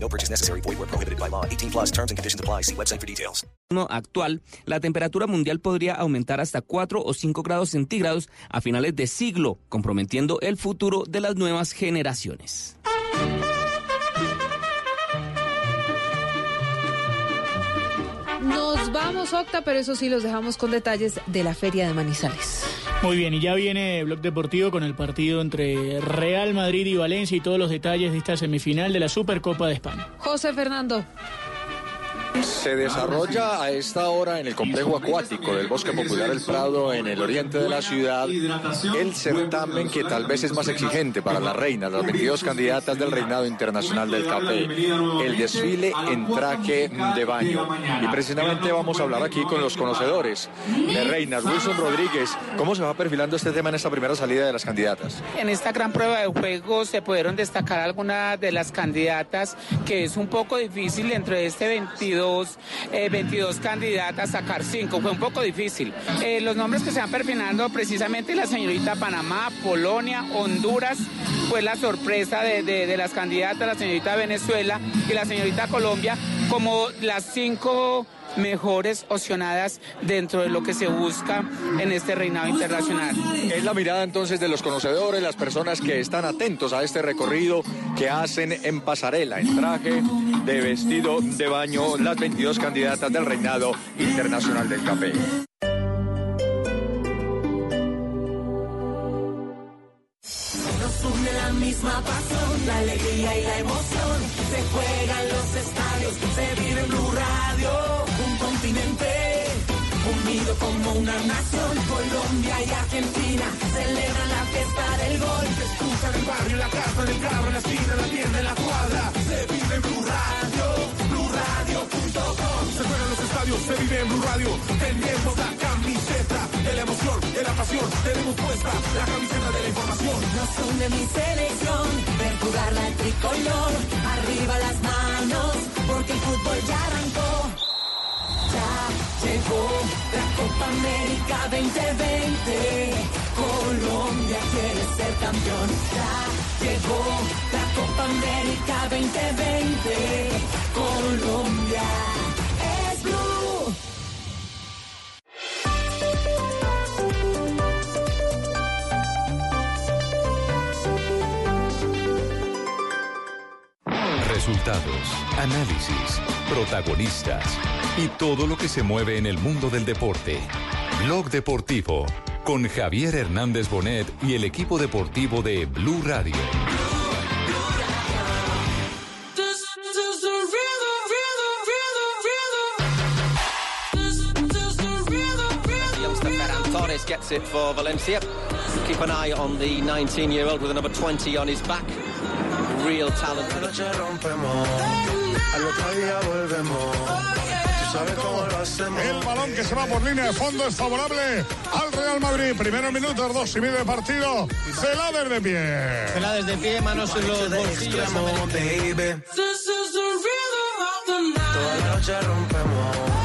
No purchase necessary. Void where prohibited by law. 18 plus terms and conditions apply. See website for details. actual, la temperatura mundial podría aumentar hasta 4 o 5 grados centígrados a finales de siglo, comprometiendo el futuro de las nuevas generaciones. Nos vamos, Octa, pero eso sí los dejamos con detalles de la Feria de Manizales. Muy bien, y ya viene Blog Deportivo con el partido entre Real Madrid y Valencia y todos los detalles de esta semifinal de la Supercopa de España. José Fernando. Se desarrolla a esta hora en el complejo acuático del Bosque Popular El Prado, en el oriente de la ciudad, el certamen que tal vez es más exigente para las reinas, las 22 candidatas del reinado internacional del café, el desfile en traje de baño. Y precisamente vamos a hablar aquí con los conocedores de reinas. Wilson Rodríguez, ¿cómo se va perfilando este tema en esta primera salida de las candidatas? En esta gran prueba de juego se pudieron destacar algunas de las candidatas que es un poco difícil dentro de este 22 22 eh, candidatas, sacar 5. Fue un poco difícil. Eh, los nombres que se van perfilando, precisamente la señorita Panamá, Polonia, Honduras, fue la sorpresa de, de las candidatas, la señorita Venezuela y la señorita Colombia, como las cinco mejores opcionadas dentro de lo que se busca en este reinado internacional. Es la mirada entonces de los conocedores, las personas que están atentos a este recorrido que hacen en pasarela, en traje de vestido de baño, las 22 candidatas del reinado internacional del café. la misma pasión, la alegría y la emoción. Se juegan los estadios, se vive en Blue como una nación. Colombia y Argentina celebran la fiesta del gol. Se escucha en el barrio, en la casa, en el carro, en la esquina, en la tienda, en la cuadra. Se vive en Blue Radio, BlueRadio.com. Se juegan los estadios, se vive en Blue Radio. Tenemos la camiseta de la emoción, de la pasión. Tenemos puesta la camiseta de la información. No son de mi selección, ver jugar la tricolor. Arriba las manos, porque el fútbol ya arrancó. Ya llegó la Copa América 2020. Colombia quiere ser campeón. Llegó la Copa América 2020. Colombia es blue. Resultados, análisis, protagonistas y todo lo que se mueve en el mundo del deporte. Blog Deportivo con Javier Hernández Bonet y el equipo deportivo de Blue Radio. Torres gets it for Valencia. Keep an eye on the 19-year-old with the number 20 on his back. Real talent. El balón que se va por línea de fondo es favorable al Real Madrid. Primero minutos, dos y medio de partido. Celades de pie. Celades de pie, manos en los bolsillos. Toda la noche rompemos.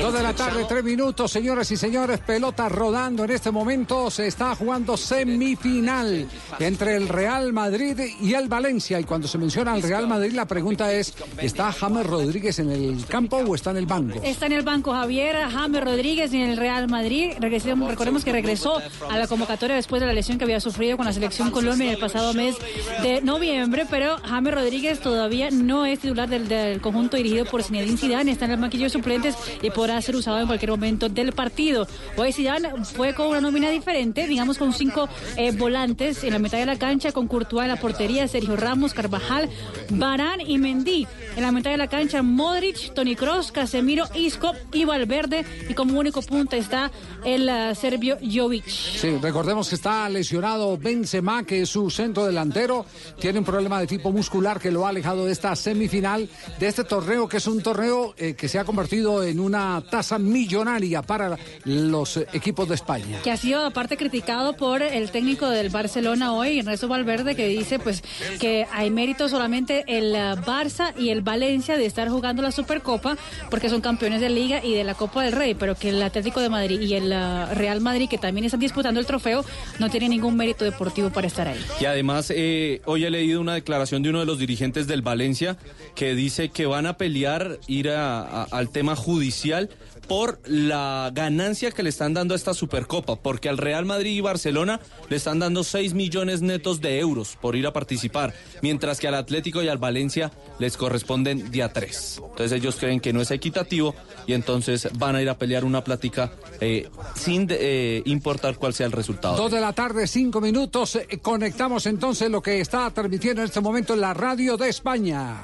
Dos de la tarde, tres minutos, señoras y señores. Pelota rodando en este momento. Se está jugando semifinal entre el Real Madrid y el Valencia. Y cuando se menciona al Real Madrid, la pregunta es: ¿está James Rodríguez en el campo o está en el banco? Está en el banco Javier James Rodríguez en el Real Madrid. Regresemos, recordemos que regresó a la convocatoria después de la lesión que había sufrido con la selección Colombia en el pasado mes de noviembre. Pero James Rodríguez todavía no es titular del conjunto dirigido por Zinedine Zidane, está en el maquillo de suplentes y podrá ser usado en cualquier momento del partido. Hoy Zidane fue con una nómina diferente, digamos con cinco eh, volantes en la mitad de la cancha, con Courtois en la portería, Sergio Ramos, Carvajal, Barán y Mendy. En la mitad de la cancha, Modric, Tony Cross, Casemiro, Isco y Valverde. Y como único punta está el uh, serbio Jovic. Sí, recordemos que está lesionado Benzema, que es su centro delantero. Tiene un problema de tipo muscular que lo ha alejado de esta semifinal, de este torneo, que es un torneo eh, que se ha convertido en una tasa millonaria para los eh, equipos de España. Que ha sido aparte criticado por el técnico del Barcelona hoy, Ernesto Valverde, que dice pues que hay mérito solamente el uh, Barça y el Valencia de estar jugando la Supercopa, porque son campeones de Liga y de la Copa del Rey, pero que el Atlético de Madrid y el uh, Real Madrid, que también están disputando el trofeo, no tienen ningún mérito deportivo para estar ahí. Y además, eh, hoy he leído una declaración de uno de los dirigentes del Valencia que dice que van a pelear, ir al tema judicial por la ganancia que le están dando a esta Supercopa, porque al Real Madrid y Barcelona le están dando 6 millones netos de euros por ir a participar, mientras que al Atlético y al Valencia les corresponden día 3. Entonces ellos creen que no es equitativo y entonces van a ir a pelear una plática eh, sin eh, importar cuál sea el resultado. Dos de la tarde, cinco minutos. Eh, Conectamos entonces lo que está transmitiendo en este momento en la radio de España.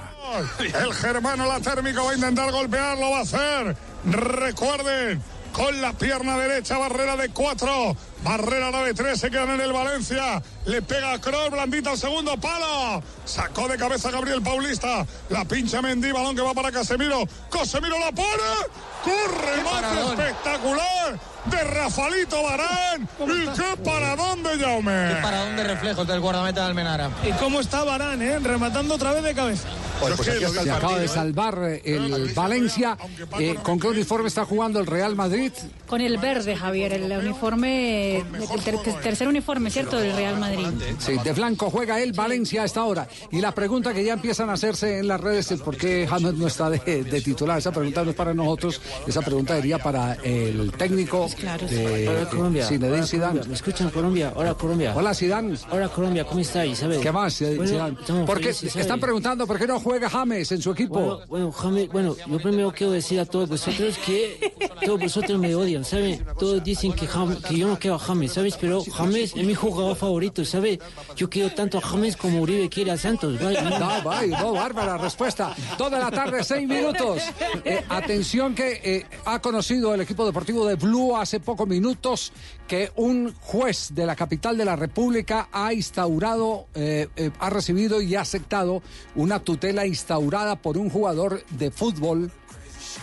El germano, la térmica, va a intentar golpear, lo va a hacer. Recuerden, con la pierna derecha, barrera de cuatro. Barrera la de tres, se quedan en el Valencia. Le pega a Kroos, blandita al segundo palo. Sacó de cabeza Gabriel Paulista. La pincha Mendy, balón que va para Casemiro. Casemiro la pone. Corre, mate espectacular de Rafalito Barán. Y qué paradón de Jaume. Qué paradón de reflejos del guardameta de Almenara. ¿Y cómo está Barán, eh? Rematando otra vez de cabeza. Se acaba de salvar eh, el Valencia. Eh, ¿Con qué uniforme está jugando el Real Madrid? Con el verde, Javier, el uniforme, el ter- tercer uniforme, ¿cierto? Del Real Madrid. Sí, de blanco juega el Valencia a esta hora. Y la pregunta que ya empiezan a hacerse en las redes es por qué James no está de, de titular. Esa pregunta no es para nosotros, esa pregunta iría para el técnico de, Hola Colombia. Zinedine Hola, Zidane. ¿Me escuchan Colombia? Hola Colombia. Hola Zidane. Hola Colombia, ¿cómo estáis? ¿Sabes? ¿Qué más, eh, Bueno, Zidane? estamos Porque están preguntando por qué no juega James en su equipo. Bueno, bueno, James, bueno, yo primero quiero decir a todos vosotros que todos vosotros me odian, ¿sabes? Todos dicen que, Jam- que yo no quiero a James, ¿sabes? Pero James es mi jugador favorito, ¿sabes? Yo quiero tanto a James como Uribe quiere a Santos, ¿vale? No, vaya, no, bárbara respuesta. Toda la tarde, seis minutos. Eh, atención que eh, ha conocido el equipo deportivo de Blue hace pocos minutos que un juez de la capital de la República ha instaurado, eh, eh, ha recibido y ha aceptado una tutela instaurada por un jugador de fútbol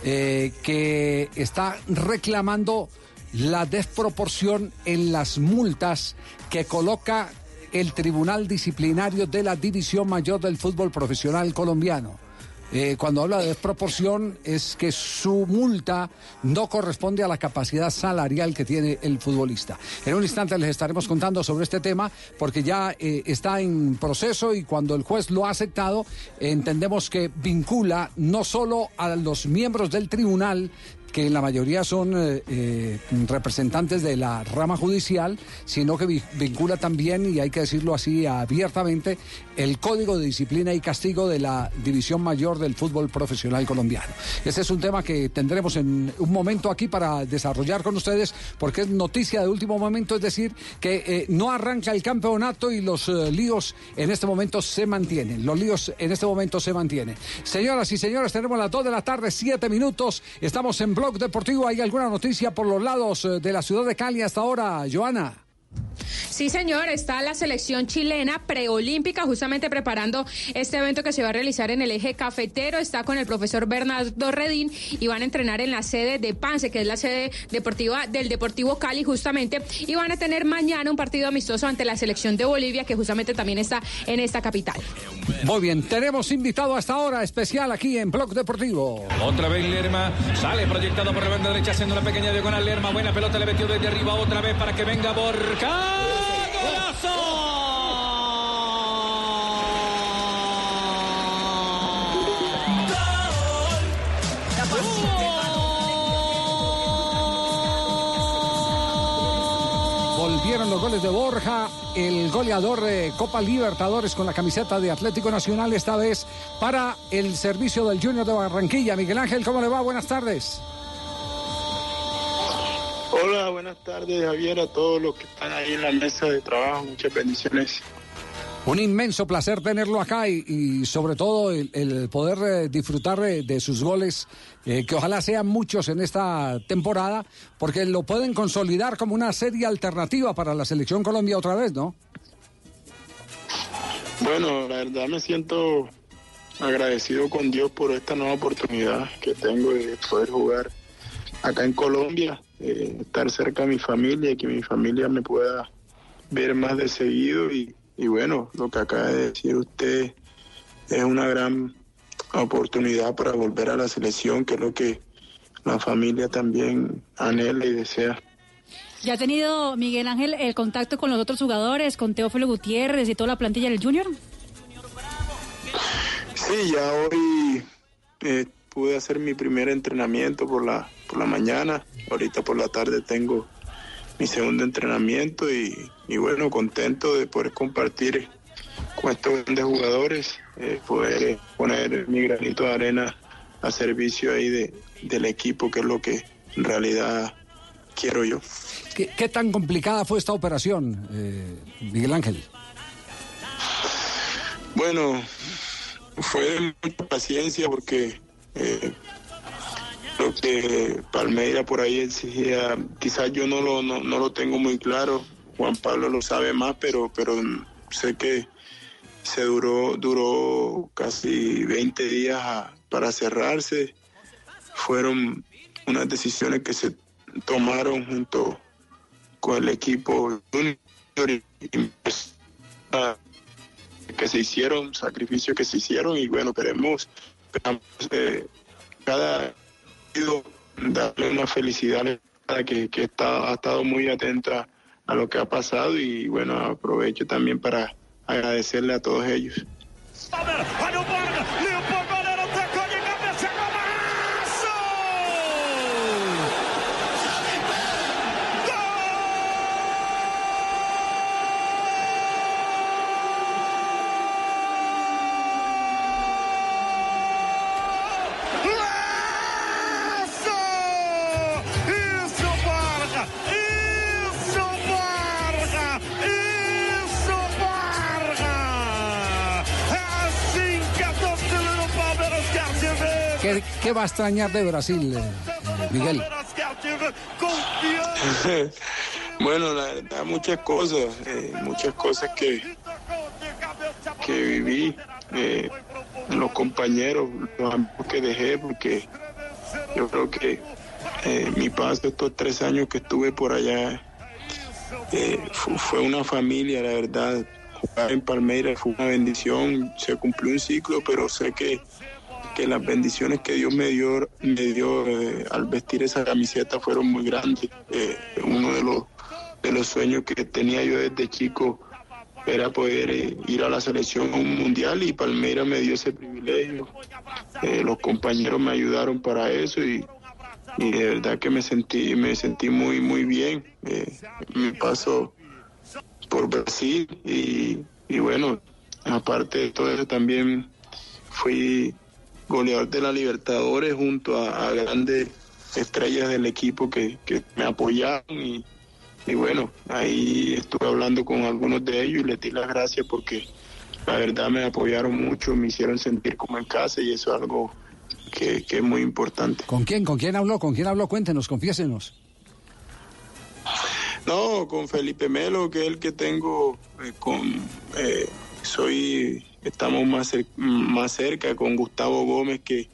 eh, que está reclamando la desproporción en las multas que coloca el Tribunal Disciplinario de la División Mayor del Fútbol Profesional Colombiano. Eh, cuando habla de desproporción es que su multa no corresponde a la capacidad salarial que tiene el futbolista. En un instante les estaremos contando sobre este tema porque ya eh, está en proceso y cuando el juez lo ha aceptado entendemos que vincula no solo a los miembros del tribunal que en la mayoría son eh, eh, representantes de la rama judicial, sino que vi- vincula también, y hay que decirlo así abiertamente, el Código de Disciplina y Castigo de la División Mayor del Fútbol Profesional Colombiano. Ese es un tema que tendremos en un momento aquí para desarrollar con ustedes, porque es noticia de último momento, es decir, que eh, no arranca el campeonato y los líos en este momento se mantienen. Los líos en este momento se mantienen. Señoras y señores, tenemos las 2 de la tarde, 7 minutos. Estamos en Blog Deportivo. ¿Hay alguna noticia por los lados eh, de la ciudad de Cali hasta ahora, Joana? Sí, señor, está la selección chilena preolímpica justamente preparando este evento que se va a realizar en el eje cafetero. Está con el profesor Bernardo Redín y van a entrenar en la sede de Pance, que es la sede deportiva del Deportivo Cali justamente. Y van a tener mañana un partido amistoso ante la selección de Bolivia, que justamente también está en esta capital. Muy bien, tenemos invitado hasta ahora especial aquí en Blog Deportivo. Otra vez Lerma sale proyectado por la banda derecha haciendo una pequeña diagonal. Lerma, buena pelota, le metió desde arriba otra vez para que venga Borca. Volvieron los goles de Borja, el goleador de Copa Libertadores con la camiseta de Atlético Nacional, esta vez para el servicio del Junior de Barranquilla. Miguel Ángel, ¿cómo le va? Buenas tardes. Hola, buenas tardes Javier, a todos los que están ahí en la mesa de trabajo, muchas bendiciones. Un inmenso placer tenerlo acá y, y sobre todo el, el poder eh, disfrutar de, de sus goles, eh, que ojalá sean muchos en esta temporada, porque lo pueden consolidar como una serie alternativa para la selección Colombia otra vez, ¿no? Bueno, la verdad me siento agradecido con Dios por esta nueva oportunidad que tengo de poder jugar acá en Colombia, eh, estar cerca de mi familia y que mi familia me pueda ver más de seguido y, y bueno, lo que acaba de decir usted es una gran oportunidad para volver a la selección, que es lo que la familia también anhela y desea. ¿Ya ha tenido Miguel Ángel el contacto con los otros jugadores, con Teófilo Gutiérrez y toda la plantilla del Junior? Sí, ya hoy eh, pude hacer mi primer entrenamiento por la, por la mañana. Ahorita por la tarde tengo mi segundo entrenamiento y, y bueno, contento de poder compartir con estos grandes jugadores, eh, poder eh, poner mi granito de arena a servicio ahí de, del equipo, que es lo que en realidad quiero yo. ¿Qué, qué tan complicada fue esta operación, eh, Miguel Ángel? Bueno, fue mucha paciencia porque eh, que Palmeira por ahí exigía, quizás yo no lo, no, lo tengo muy claro, Juan Pablo lo sabe más, pero, pero sé que se duró, duró casi 20 días a- para cerrarse. Fueron unas decisiones que se tomaron junto con el equipo ah, que se hicieron, sacrificios que se hicieron y bueno, queremos, eh, cada darle una felicidad a que, que está, ha estado muy atenta a lo que ha pasado y bueno, aprovecho también para agradecerle a todos ellos. ¿Qué, va a extrañar de Brasil, eh, Miguel? Bueno, la verdad, muchas cosas, eh, muchas cosas que, que viví, eh, los compañeros, los amigos que dejé, porque yo creo que mi paso estos tres años que estuve por allá eh, fu- fue una familia, la verdad. Jugar en Palmeiras fue una bendición, se cumplió un ciclo, pero sé que, que las bendiciones que Dios me dio, me dio eh, al vestir esa camiseta fueron muy grandes. Eh, uno de los, de los sueños que tenía yo desde chico era poder eh, ir a la selección a un mundial y Palmeiras me dio ese privilegio. Los compañeros me ayudaron para eso y, y de verdad que me sentí me sentí muy muy bien mi paso por Brasil y, y bueno aparte de todo eso también fui goleador de la Libertadores junto a, a grandes estrellas del equipo que, que me apoyaron y, y bueno ahí estuve hablando con algunos de ellos y les di las gracias porque la verdad me apoyaron mucho me hicieron sentir como en casa y eso es algo que, que es muy importante ¿Con quién? ¿Con quién habló? ¿Con quién habló? Cuéntenos, confiésenos. No, con Felipe Melo, que es el que tengo eh, con... eh, soy... Estamos más, cer- más cerca con Gustavo Gómez, que,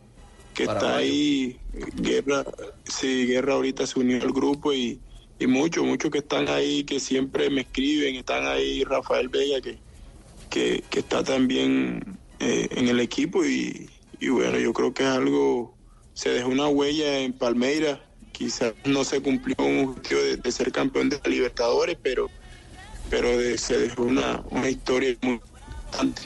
que está ahí. Guerra, sí, Guerra ahorita se unió al grupo y, y muchos, muchos que están ahí, que siempre me escriben, están ahí Rafael Vega, que, que, que está también eh, en el equipo y, y bueno, yo creo que es algo, se dejó una huella en Palmeiras, quizás no se cumplió un objetivo de, de ser campeón de la Libertadores, pero, pero de- se dejó una, una historia muy importante.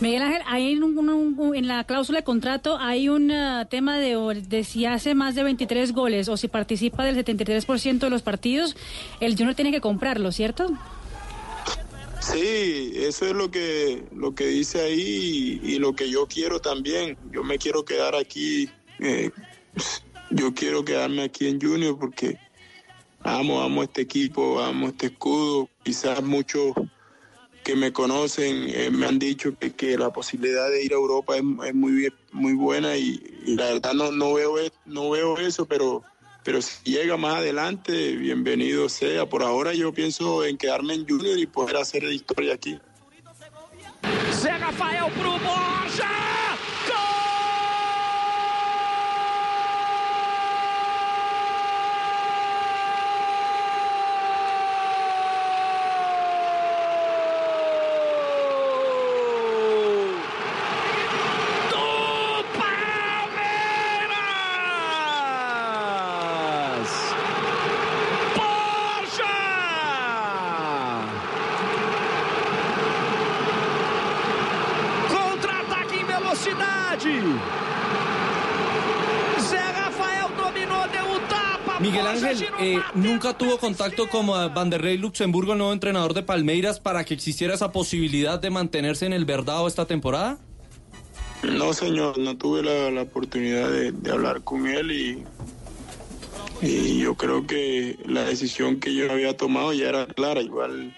Miguel Ángel, ahí en, la cláusula de contrato hay un ah, tema de, si hace más de 23 goles o si participa del 73% de los partidos, el Junior tiene que comprarlo, ¿cierto? Sí, eso es lo que lo que dice ahí y, y lo que yo quiero también. Yo me quiero quedar aquí. eh, yo quiero quedarme aquí en Junior porque amo, amo este equipo, amo este escudo. Quizás muchos que me conocen eh, me han dicho que, que la posibilidad de ir a Europa es, es muy muy buena y, y la verdad no no veo e- no veo eso, pero pero si llega más adelante, bienvenido sea. Por ahora yo pienso en quedarme en Junior y poder hacer historia aquí. Rafael pro Borja! Palmeiras! Borja! Contra-ataque em velocidade. Zé Rafael dominou, deu um tapa. Miguel Borja Ángel girou, eh, bateu. Nunca tuvo contacto con Vanderlei Luxemburgo, el nuevo entrenador de Palmeiras, para que existiera esa posibilidad de mantenerse en el Verdado esta temporada. No, señor, no tuve la, oportunidad de, hablar con él y, y yo creo que la decisión que yo había tomado ya era clara. Igual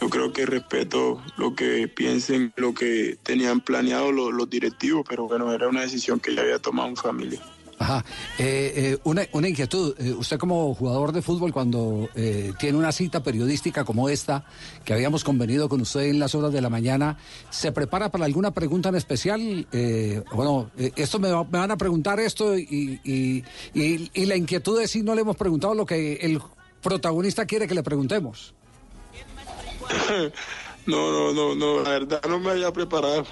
yo creo que respeto lo que piensen, lo que tenían planeado los, los directivos, pero bueno, era una decisión que ya había tomado en familia. Ajá. Eh, eh, una, una inquietud. Eh, usted como jugador de fútbol, cuando eh, tiene una cita periodística como esta, que habíamos convenido con usted en las horas de la mañana, ¿se prepara para alguna pregunta en especial? Eh, bueno, esto me, me van a preguntar esto y, y- y- y la inquietud es si no le hemos preguntado lo que el protagonista quiere que le preguntemos. No, no, no, no, la verdad no me había preparado.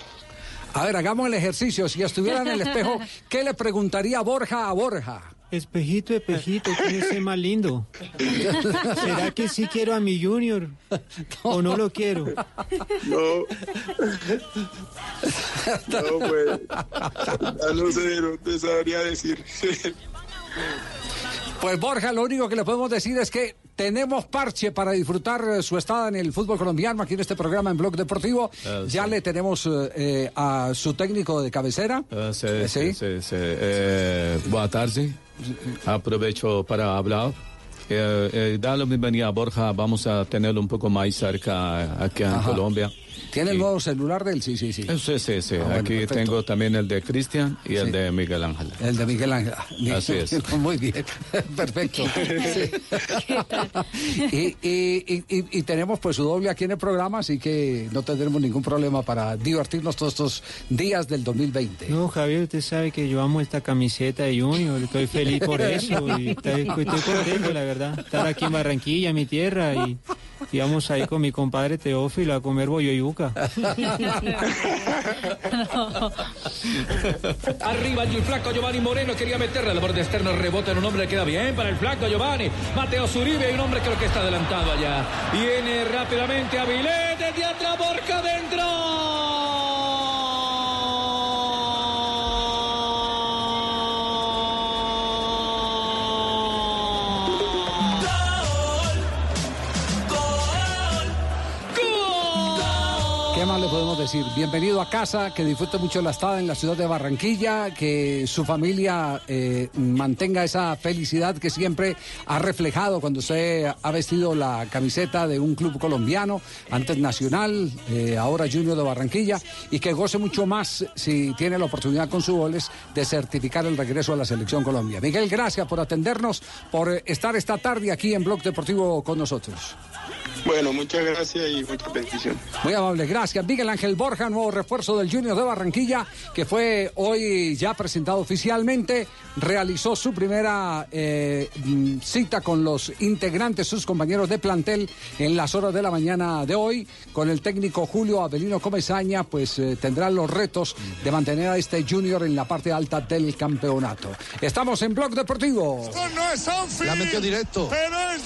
A ver, hagamos el ejercicio. Si estuviera en el espejo, ¿qué le preguntaría Borja a Borja? Espejito, espejito, ¿quién es el más lindo? ¿Será que sí quiero a mi Junior? ¿O no lo quiero? No. No, pues. ya no sé, no te sabría decir. Pues Borja, lo único que le podemos decir es que tenemos parche para disfrutar eh, su estada en el fútbol colombiano aquí en este programa en Blog Deportivo. Ah, ya le tenemos eh, eh, a su técnico de cabecera. Ah, sí, Eh, sí, sí, sí. Eh, boa tarde. Aprovecho para hablar. Eh, eh, bienvenida a Borja. Vamos a tenerlo un poco más cerca aquí en Ajá. Colombia. ¿Tiene el nuevo celular de él? Sí, sí, sí. Sí, sí, sí. Ah, bueno, aquí perfecto. tengo también el de Cristian y el Sí. de Miguel Ángel. El de Miguel Ángel. Así es. Muy bien, perfecto. y, y- y- y- y tenemos pues su doble aquí en el programa, así que no tendremos ningún problema para divertirnos todos estos días del 2020. No, Javier, usted sabe que yo amo esta camiseta de Junior, estoy feliz por eso y estoy, estoy contento, la verdad, estar aquí en Barranquilla, mi tierra, y, y vamos ahí con mi compadre Teófilo a comer bollo y yuca. Arriba el flaco Giovanni Moreno quería meterle al borde externo, rebota en un hombre, queda bien para el flaco Giovanni. Mateo Zuribe, un hombre creo que está adelantado allá. Viene rápidamente Avilés, desde atrás, Borja ¿Qué más le podemos decir? Bienvenido a casa, que disfrute mucho la estada en la ciudad de Barranquilla, que su familia eh, mantenga esa felicidad que siempre ha reflejado cuando usted ha vestido la camiseta de un club colombiano, antes Nacional, eh, ahora Junior de Barranquilla, y que goce mucho más si tiene la oportunidad con su goles de certificar el regreso a la selección Colombia. Miguel, gracias por atendernos, por estar esta tarde aquí en Blog Deportivo con nosotros. Bueno, muchas gracias y muchas bendiciones. Muy amable, gracias. Miguel Ángel Borja, nuevo refuerzo del Junior de Barranquilla, que fue hoy ya presentado oficialmente, realizó su primera eh, mm, cita con los integrantes, sus compañeros de plantel, en las horas de la mañana de hoy, con el técnico Julio Avelino Comesaña, pues eh, tendrán los retos de mantener a este Junior en la parte alta del campeonato. Estamos en Blog Deportivo. Esto no es Anfield. La metió directo. Pero es.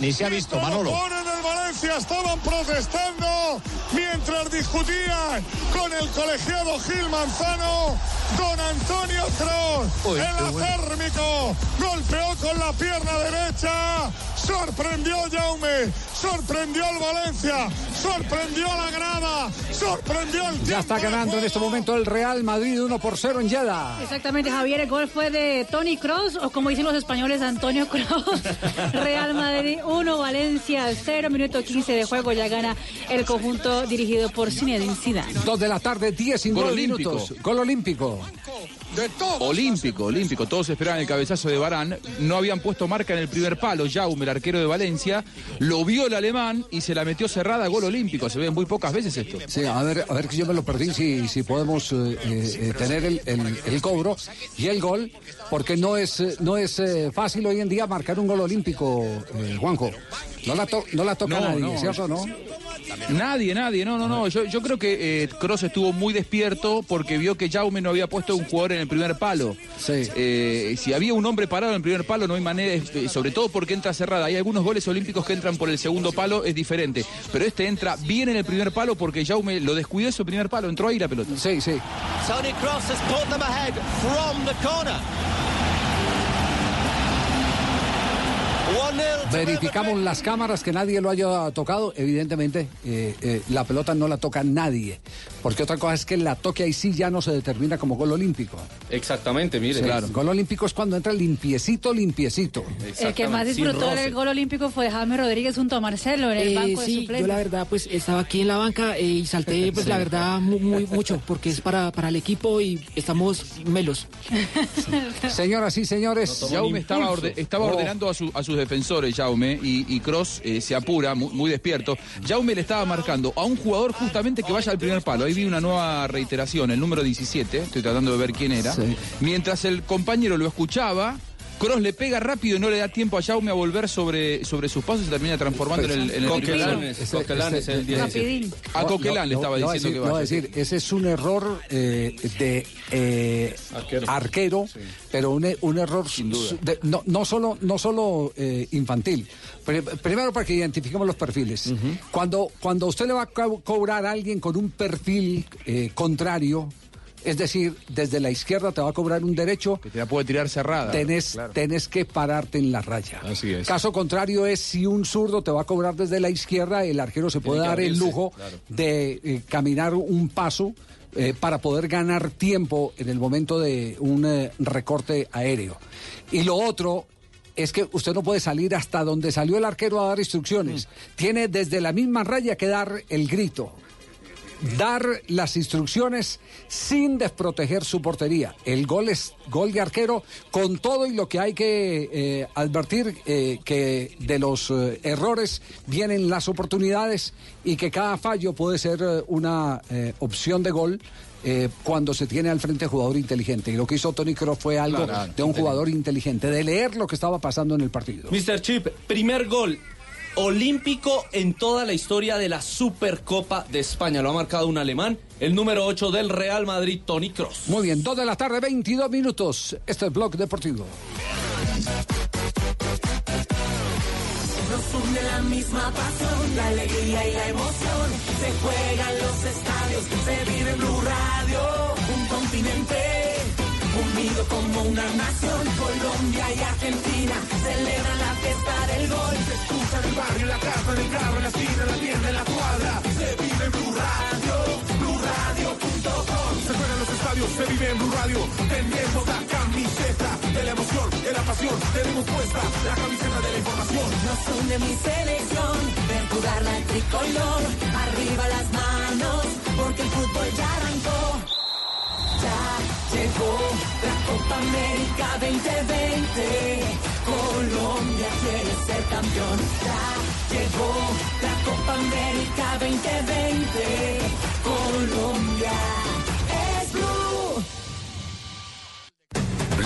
Ni se ha visto, Manolo. el Valencia estaban protestando mientras discutían con el colegiado Gil Manzano. Don Antonio Kroos, el acérmico, golpeó con la pierna derecha. Sorprendió a Jaume, sorprendió al Valencia, sorprendió a la grada, sorprendió al Ya está ganando en este momento el Real Madrid 1 por 0 en Jeddah. Exactamente, Javier, el gol fue de Tony Cross, o como dicen los españoles, Antonio Cross. Real Madrid 1, Valencia 0, minuto 15 de juego, ya gana el conjunto dirigido por Zinedine Zidane. 2 de la tarde, 10 Gol minutos. olímpico. Gol olímpico. Olímpico, olímpico. Todos esperaban el cabezazo de Barán. No habían puesto marca en el primer palo. Jaume, el arquero de Valencia, lo vio el alemán y se la metió cerrada. Gol olímpico. Se ve muy pocas veces esto. Sí, a ver, a ver que yo me lo perdí, si, si podemos eh, eh, tener el, el- el cobro y el gol, porque no es, eh, no es eh, fácil hoy en día marcar un gol olímpico, eh, Juanjo. No la, to- no la toca No, nadie, no. ¿cierto? ¿No? Nadie, nadie, no, no, no. Yo, yo creo que Cross estuvo muy despierto porque vio que Jaume no había puesto un jugador en el primer palo. Eh, si había un hombre parado en el primer palo, no hay manera, eh, sobre todo porque entra cerrada. Hay algunos goles olímpicos que entran por el segundo palo, es diferente. Pero este entra bien en el primer palo porque Jaume lo descuidó en su primer palo, entró ahí la pelota. Sí, sí. Tony Cross has put them ahead from the corner. Verificamos las cámaras que nadie lo haya tocado. Evidentemente, eh, eh, la pelota no la toca nadie. Porque otra cosa es que la toque ahí sí ya no se determina como gol olímpico. Exactamente, mire. Sí, Gol olímpico es cuando entra limpiecito, limpiecito. El que más disfrutó del gol olímpico fue Jaime Rodríguez junto a Marcelo en el Eh, banco de sí, suplentes. yo la verdad pues estaba aquí en la banca eh, y salté pues la verdad mu- muy, mucho porque es para, para el equipo y estamos melos. Señoras y señores. Estaba, orde- estaba Oh. ordenando a, su- a sus defensores, Jaume, y, Cross eh, se apura, muy, muy despierto. Jaume le estaba marcando a un jugador justamente que vaya al primer palo. Ahí vi una nueva reiteración, el número 17, estoy tratando de ver quién era. Mientras el compañero lo escuchaba, Cross le pega rápido y no le da tiempo a Jaume a volver sobre, sobre sus pasos y se termina transformando en el, en el Coquelán es-. Coquelán es el 17. A Coquelán le estaba No, no, diciendo no, que vaya. decir, no, decir, ese es un error eh, de eh, arquero, pero un, un error de- no, no solo, no solo eh, infantil. Pri- Primero para que identifiquemos los perfiles. cuando, cuando usted le va a co- cobrar a alguien con un perfil eh, contrario, es decir, desde la izquierda te va a cobrar un derecho, Que te la puede tirar cerrada. tenés, Claro. tenés que pararte en la raya. Así es. Caso contrario es si un zurdo te va a cobrar desde la izquierda, el arquero se puede dar el lujo claro. de eh, caminar un paso eh, para poder ganar tiempo en el momento de un eh, recorte aéreo. Y lo otro es que usted no puede salir hasta donde salió el arquero a dar instrucciones. Tiene desde la misma raya que dar el grito dar las instrucciones sin desproteger su portería. El gol es gol de arquero con todo y lo que hay que eh, advertir eh, que de los eh, errores vienen las oportunidades y que cada fallo puede ser una opción de gol. cuando se tiene al frente jugador inteligente. Y lo que hizo Tony Kroos fue algo Claro. de un jugador inteligente, de leer lo que estaba pasando en el partido. Mr. Chip, primer gol olímpico en toda la historia de la Supercopa de España. Lo ha marcado un alemán, el número 8 del Real Madrid, Tony Cross. Muy bien, 2 de la tarde, 22 minutos. Este es Blog Deportivo. Nos une la misma pasión, la alegría y la emoción. Se juega en los estadios, se vive en Blue Radio. Un continente unido como una nación. Colombia y Argentina celebran la fiesta del gol. Se escucha en el barrio, la casa, en el carro, en la esquina, la tienda, en la cuadra. Se vive en Blue Radio, BlueRadio.com. Se juega en los estadios, se vive en Blue Radio. Tenemos la camiseta de la emoción, de la pasión. Tenemos puesta la camiseta de la información. Nos une mi selección, ver jugar la tricolor. Arriba las manos, porque el fútbol ya arrancó. Ya llegó la Copa América 2020. Colombia quiere ser campeón. Ya llegó la Copa América 2020. Colombia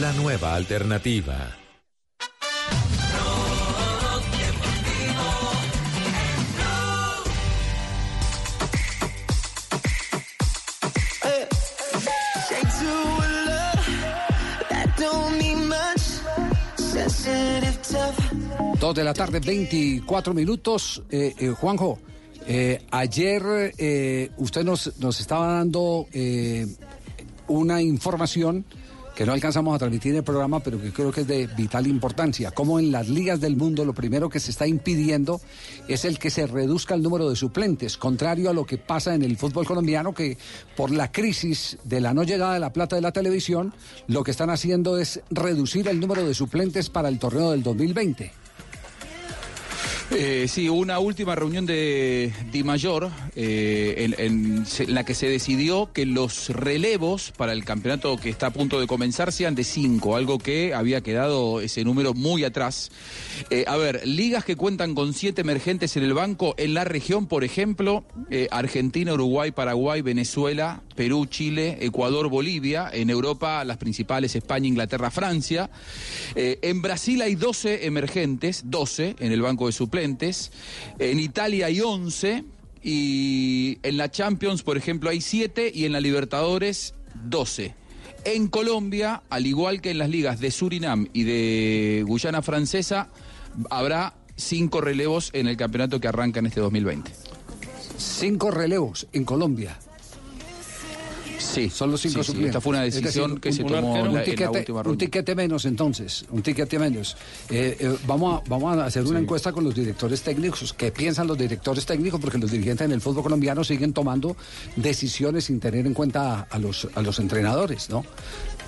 La nueva alternativa. Dos de la tarde, 24 minutos. Eh, eh, Juanjo, eh, ayer eh, usted nos, nos estaba dando eh, una información que no alcanzamos a transmitir en el programa, pero que creo que es de vital importancia. Como en las ligas del mundo lo primero que se está impidiendo es el que se reduzca el número de suplentes, contrario a lo que pasa en el fútbol colombiano, que por la crisis de la no llegada de la plata de la televisión, lo que están haciendo es reducir el número de suplentes para el torneo del 2020. Eh, sí, una última reunión de Di Mayor eh, en, la que se decidió que los relevos para el campeonato que está a punto de comenzar sean de cinco, algo que había quedado ese número muy atrás. Eh, a ver, ligas que cuentan con siete emergentes en el banco en la región, por ejemplo, eh, Argentina, Uruguay, Paraguay, Venezuela, Perú, Chile, Ecuador, Bolivia. En Europa, las principales España, Inglaterra, Francia. Eh, en Brasil hay 12 emergentes, 12 en el banco de suplentes. En Italia hay 11. Y en la Champions, por ejemplo, hay 7 y en la Libertadores 12. En Colombia, al igual que en las ligas de Surinam y de Guyana Francesa, habrá cinco relevos en el campeonato que arranca en este 2020. Cinco relevos en Colombia. Sí, son los cinco sí, sí, suplentes. esta fue una decisión decir, que un- se tomó un la- en la tiquete, última un tiquete menos entonces, un tiquete menos. Eh, eh, vamos, a, vamos a hacer una encuesta con los directores técnicos. ¿Qué piensan los directores técnicos? Porque los dirigentes en el fútbol colombiano siguen tomando decisiones sin tener en cuenta a, a los, a los entrenadores, ¿no?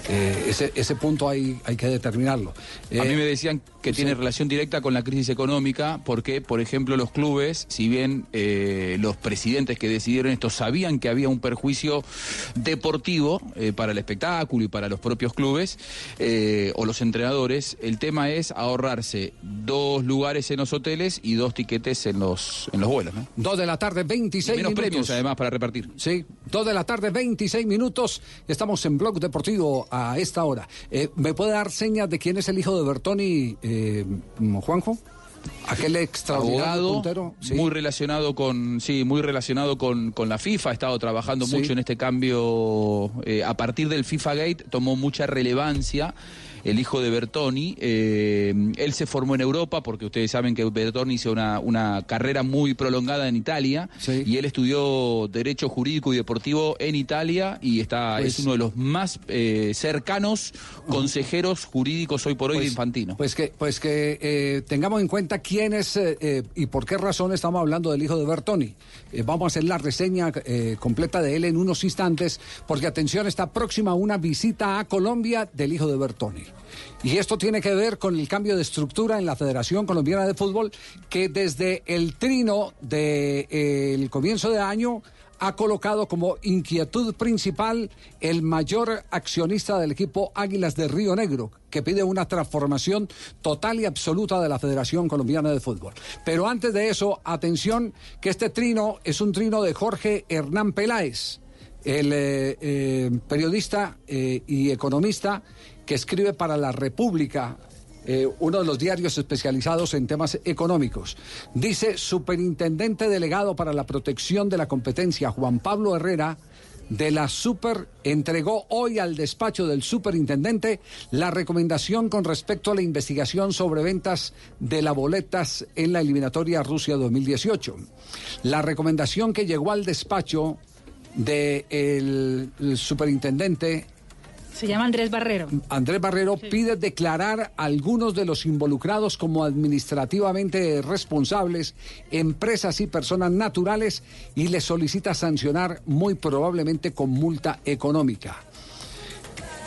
Eh, ese, ese punto hay, hay que determinarlo. A mí Eh, me decían que tiene relación directa con la crisis económica porque, por ejemplo, los clubes, si bien eh, los presidentes que decidieron esto sabían que había un perjuicio deportivo eh, para el espectáculo y para los propios clubes o los entrenadores, el tema es ahorrarse dos lugares en los hoteles y dos tiquetes en los, en los vuelos. ¿no? Dos de la tarde, 26 Y menos minutos. premios, además, para repartir. Sí, dos de la tarde, 26 minutos. Estamos en Blog Deportivo a esta hora. Eh, ¿Me puede dar señas de quién es el hijo de Bertoni, eh, Juanjo? Aquel extraordinario abogado puntero. Sí. muy relacionado con sí muy relacionado con, con la FIFA ha estado trabajando Sí. mucho en este cambio eh, a partir del FIFA Gate tomó mucha relevancia el hijo de Bertoni eh, él se formó en Europa porque ustedes saben que Bertoni hizo una, una carrera muy prolongada en Italia y él estudió derecho jurídico y deportivo en Italia y está Pues- es uno de los más eh, cercanos consejeros jurídicos hoy por hoy de Infantino Pues que, pues que eh, tengamos en cuenta quién es eh, eh, y por qué razón estamos hablando del hijo de Bertoni. Vamos a hacer la reseña eh, completa de él en unos instantes, porque atención, está próxima una visita a Colombia del hijo de Bertoni. Y esto tiene que ver con el cambio de estructura en la Federación Colombiana de Fútbol, que desde el trino del comienzo de año ha colocado como inquietud principal el mayor accionista del equipo Águilas de Río Negro, que pide una transformación total y absoluta de la Federación Colombiana de Fútbol. Pero antes de eso, atención, que este trino es un trino de Jorge Hernán Peláez, el eh, eh, periodista eh, y economista escribe para La República eh, uno de los diarios especializados en temas económicos. Dice, superintendente delegado para la protección de la competencia, Juan Pablo Herrera, de la Super, entregó hoy al despacho del superintendente la recomendación con respecto a la investigación sobre ventas de las boletas en la eliminatoria Rusia 2018. La recomendación que llegó al despacho del superintendente Se llama Andrés Barrero. Andrés Barrero pide declarar a algunos de los involucrados como administrativamente responsables, empresas y personas naturales, y les solicita sancionar muy probablemente con multa económica.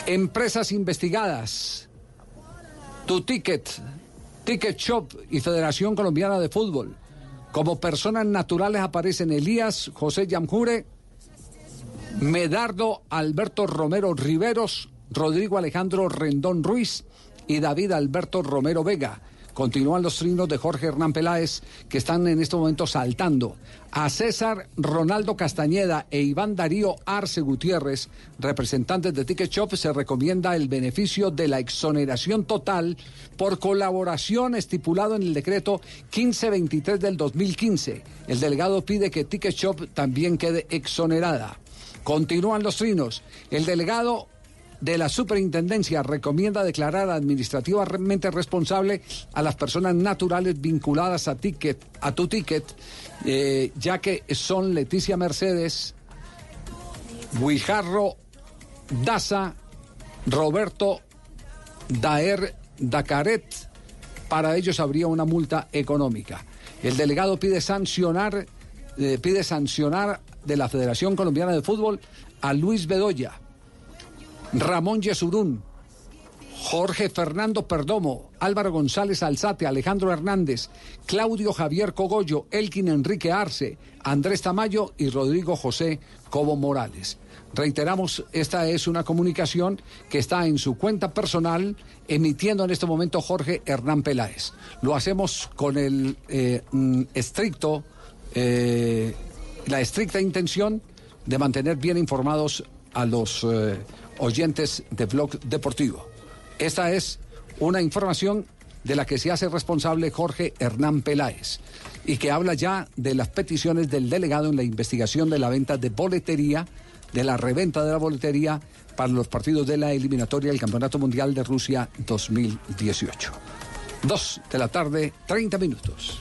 Empresas investigadas. Tu Ticket, Ticket Shop y Federación Colombiana de Fútbol. Como personas naturales aparecen Elías José Yamjure, Medardo Alberto Romero Riveros, Rodrigo Alejandro Rendón Ruiz y David Alberto Romero Vega. Continúan los trinos de Jorge Hernán Peláez que están en este momento saltando. A César Ronaldo Castañeda e Iván Darío Arce Gutiérrez, representantes de Ticket Shop, se recomienda el beneficio de la exoneración total por colaboración estipulado en el decreto 1523 del 2015. El delegado pide que Ticket Shop también quede exonerada. Continúan los trinos. El delegado de la superintendencia recomienda declarar administrativamente responsable a las personas naturales vinculadas a ticket, a tu ticket, eh, ya que son Leticia Mercedes, Guijarro Daza, Roberto Daer Dacaret. Para ellos habría una multa económica. El delegado pide sancionar, eh, pide sancionar de la Federación Colombiana de Fútbol a Luis Bedoya, Ramón Yesurún, Jorge Fernando Perdomo, Álvaro González Alzate, Alejandro Hernández, Claudio Javier Cogollo, Elkin Enrique Arce, Andrés Tamayo y Rodrigo José Cobo Morales. Reiteramos, esta es una comunicación que está en su cuenta personal, emitiendo en este momento Jorge Hernán Peláez. Lo hacemos con el eh, mm, estricto, eh, la estricta intención de mantener bien informados a los eh, oyentes de Blog Deportivo. Esta es una información de la que se hace responsable Jorge Hernán Peláez y que habla ya de las peticiones del delegado en la investigación de la venta de boletería, de la reventa de la boletería para los partidos de la eliminatoria del Campeonato Mundial de Rusia 2018. Dos de la tarde, 30 minutos.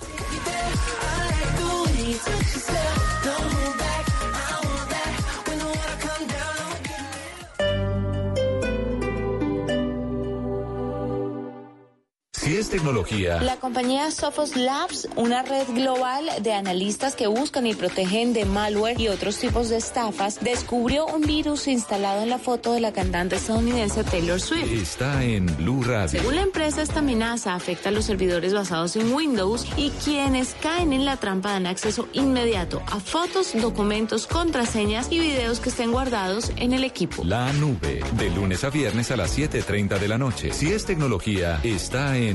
Si es tecnología, La compañía Sophos Labs, una red global de analistas que buscan y protegen de malware y otros tipos de estafas, descubrió un virus instalado en la foto de la cantante estadounidense Taylor Swift. está en Blue Radio. Según la empresa, esta amenaza afecta a los servidores basados en Windows y quienes caen en la trampa dan acceso inmediato a fotos, documentos, contraseñas y videos que estén guardados en el equipo. La nube, de lunes a viernes a las 7.30 de la noche. Si es tecnología, está en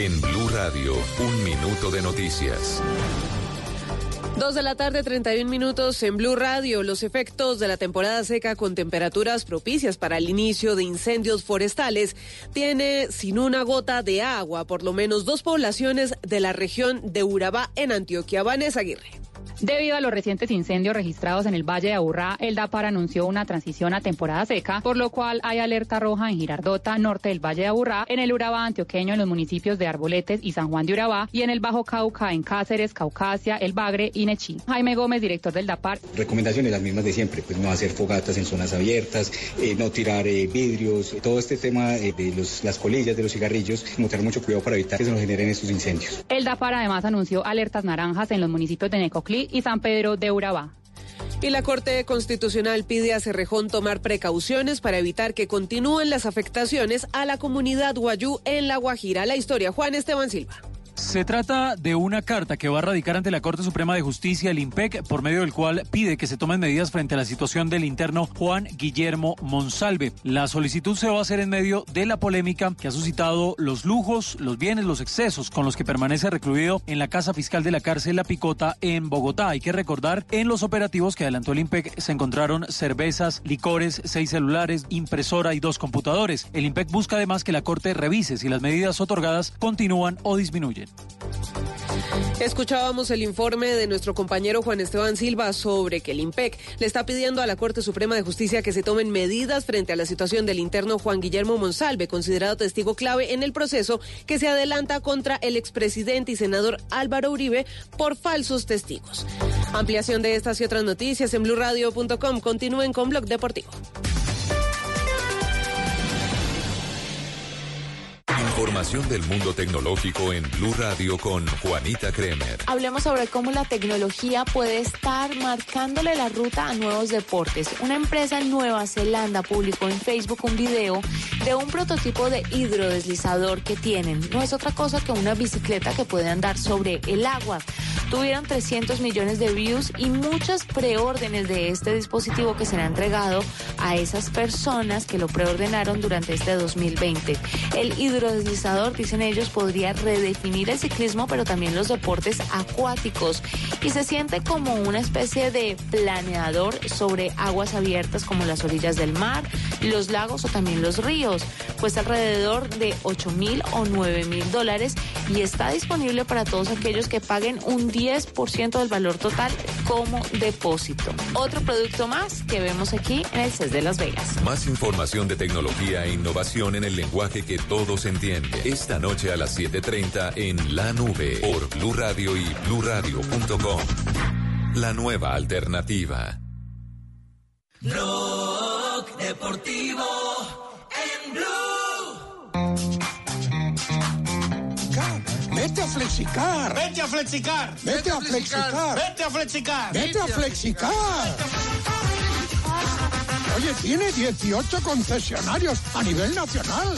En Blue Radio, un minuto de noticias. Dos de la tarde, 31 minutos en Blue Radio. Los efectos de la temporada seca con temperaturas propicias para el inicio de incendios forestales tiene sin una gota de agua por lo menos dos poblaciones de la región de Urabá en Antioquia. Vanessa Aguirre. Debido a los recientes incendios registrados en el Valle de Aburrá, el DAPAR anunció una transición a temporada seca, por lo cual hay alerta roja en Girardota, norte del Valle de Aburrá, en el Urabá antioqueño, en los municipios de Arboletes y San Juan de Urabá, y en el Bajo Cauca, en Cáceres, Caucasia, El Bagre y Nechí. Jaime Gómez, director del DAPAR. Recomendaciones las mismas de siempre, pues no hacer fogatas en zonas abiertas, eh, no tirar eh, vidrios, todo este tema eh, de los- las colillas de los cigarrillos, tener mucho cuidado para evitar que se nos generen estos incendios. El DAPAR además anunció alertas naranjas en los municipios de Necoclí y San Pedro de Urabá. Y la Corte Constitucional pide a Cerrejón tomar precauciones para evitar que continúen las afectaciones a la comunidad guayú en La Guajira. La historia, Juan Esteban Silva. Se trata de una carta que va a radicar ante la Corte Suprema de Justicia, el IMPEC, por medio del cual pide que se tomen medidas frente a la situación del interno Juan Guillermo Monsalve. La solicitud se va a hacer en medio de la polémica que ha suscitado los lujos, los bienes, los excesos con los que permanece recluido en la casa fiscal de la cárcel La Picota en Bogotá. Hay que recordar, en los operativos que adelantó el IMPEC se encontraron cervezas, licores, seis celulares, impresora y dos computadores. El IMPEC busca además que la Corte revise si las medidas otorgadas continúan o disminuyen. Escuchábamos el informe de nuestro compañero Juan Esteban Silva sobre que el IMPEC le está pidiendo a la Corte Suprema de Justicia que se tomen medidas frente a la situación del interno Juan Guillermo Monsalve, considerado testigo clave en el proceso que se adelanta contra el expresidente y senador Álvaro Uribe por falsos testigos. Ampliación de estas y otras noticias en blurradio.com. Continúen con Blog Deportivo. Información del mundo tecnológico en Blue Radio con Juanita Kremer. Hablemos sobre cómo la tecnología puede estar marcándole la ruta a nuevos deportes. Una empresa en Nueva Zelanda publicó en Facebook un video de un prototipo de hidrodeslizador que tienen. No es otra cosa que una bicicleta que puede andar sobre el agua. Tuvieron 300 millones de views y muchas preórdenes de este dispositivo que será entregado a esas personas que lo preordenaron durante este 2020. El hidrodeslizador, dicen ellos, podría redefinir el ciclismo, pero también los deportes acuáticos y se siente como una especie de planeador sobre aguas abiertas como las orillas del mar, los lagos o también los ríos. Cuesta alrededor de 8 mil o 9 mil dólares y está disponible para todos aquellos que paguen un 10% del valor total como depósito. Otro producto más que vemos aquí en el CES de Las Vegas. Más información de tecnología e innovación en el lenguaje que todos entienden. Esta noche a las 7:30 en La Nube por Blue Radio y bluradio.com. La nueva alternativa. Blog Deportivo en Blue. Vete a flexicar. Vete a flexicar. Vete a flexicar. Vete a flexicar. Vete a flexicar. Oye, tiene 18 concesionarios a nivel nacional.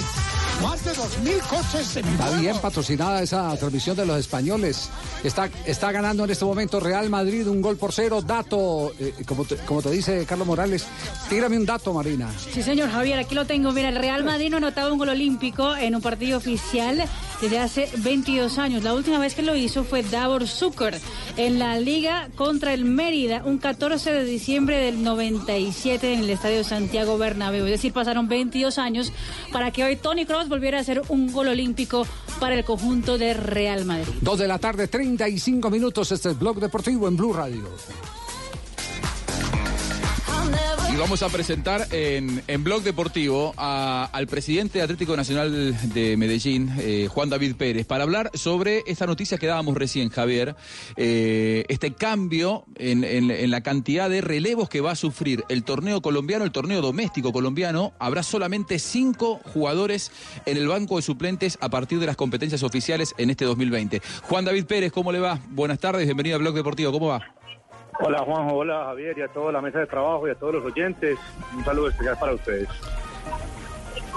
Más de 2.000 coches Está seminuevos. bien patrocinada esa transmisión de los españoles. Está, está ganando en este momento Real Madrid un gol por cero. Dato, eh, como, te, como te dice Carlos Morales, tírame un dato, Marina. Sí, señor Javier, aquí lo tengo. Mira, el Real Madrid no anotaba un gol olímpico en un partido oficial desde hace 22 años. La última vez que lo hizo fue Davor Zucker en la Liga contra el Mérida, un 14 de diciembre del 97 en el Estadio Santiago Bernabéu. Es decir, pasaron 22 años para que hoy Tony Kroos volviera a hacer un gol olímpico para el conjunto de Real Madrid. Dos de la tarde, 35 minutos. Este es Blog Deportivo en Blue Radio. Y vamos a presentar en, en Blog Deportivo al presidente de Atlético Nacional de Medellín, eh, Juan David Pérez, para hablar sobre esta noticia que dábamos recién, Javier, eh, este cambio en, en- en la cantidad de relevos que va a sufrir el torneo colombiano, el torneo doméstico colombiano. Habrá solamente cinco jugadores en el banco de suplentes a partir de las competencias oficiales en este 2020. Juan David Pérez, ¿cómo le va? Buenas tardes, bienvenido a Blog Deportivo, ¿cómo va? Hola Juanjo, hola Javier y a toda la mesa de trabajo y a todos los oyentes. Un saludo especial para ustedes.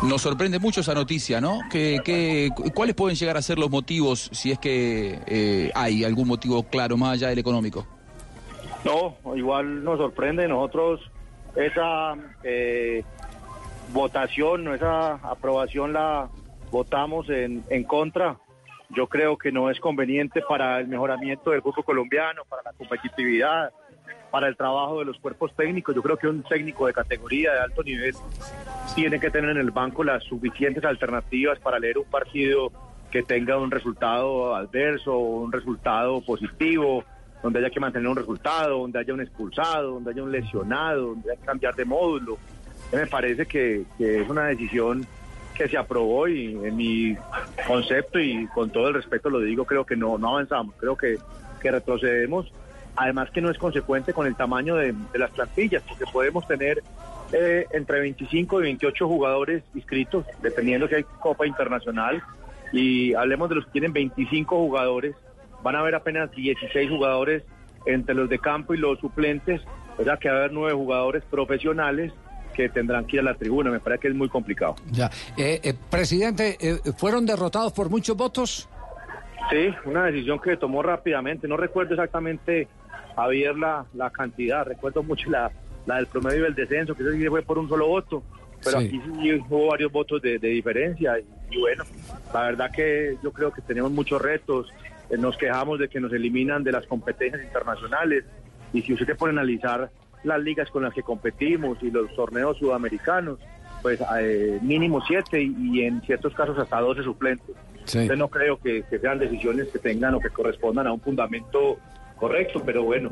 Nos sorprende mucho esa noticia, ¿no? ¿Qué, qué- cuáles pueden llegar a ser los motivos, si es que eh, hay algún motivo claro más allá del económico? No, igual nos sorprende. Nosotros esa eh, votación, esa aprobación la votamos en, en contra. Yo creo que no es conveniente para el mejoramiento del fútbol colombiano, para la competitividad, para el trabajo de los cuerpos técnicos. Yo creo que un técnico de categoría de alto nivel tiene que tener en el banco las suficientes alternativas para leer un partido que tenga un resultado adverso, un resultado positivo, donde haya que mantener un resultado, donde haya un expulsado, donde haya un lesionado, donde haya que cambiar de módulo. Me parece que, que es una decisión que se aprobó y en mi concepto y con todo el respeto lo digo, creo que no, no avanzamos, creo que, que retrocedemos. Además que no es consecuente con el tamaño de, las plantillas, porque podemos tener eh, entre 25 y 28 jugadores inscritos, dependiendo si hay Copa Internacional, y hablemos de los que tienen 25 jugadores, van a haber apenas 16 jugadores entre los de campo y los suplentes, o sea que a haber nueve jugadores profesionales que tendrán que ir a la tribuna, me parece que es muy complicado. Ya. Eh, eh, presidente, eh, ¿fueron derrotados por muchos votos? Sí, una decisión que tomó rápidamente. No recuerdo exactamente, Javier, la, la cantidad. Recuerdo mucho la, la del promedio del descenso, que fue por un solo voto. Pero Sí. aquí sí hubo varios votos de, de diferencia. Y, y bueno, la verdad que yo creo que tenemos muchos retos. Nos quejamos de que nos eliminan de las competencias internacionales. Y si usted se pone a analizar las ligas con las que competimos y los torneos sudamericanos, pues eh, mínimo siete y, y en ciertos casos hasta 12 suplentes. Entonces no creo que, que sean decisiones que tengan o que correspondan a un fundamento correcto, pero bueno,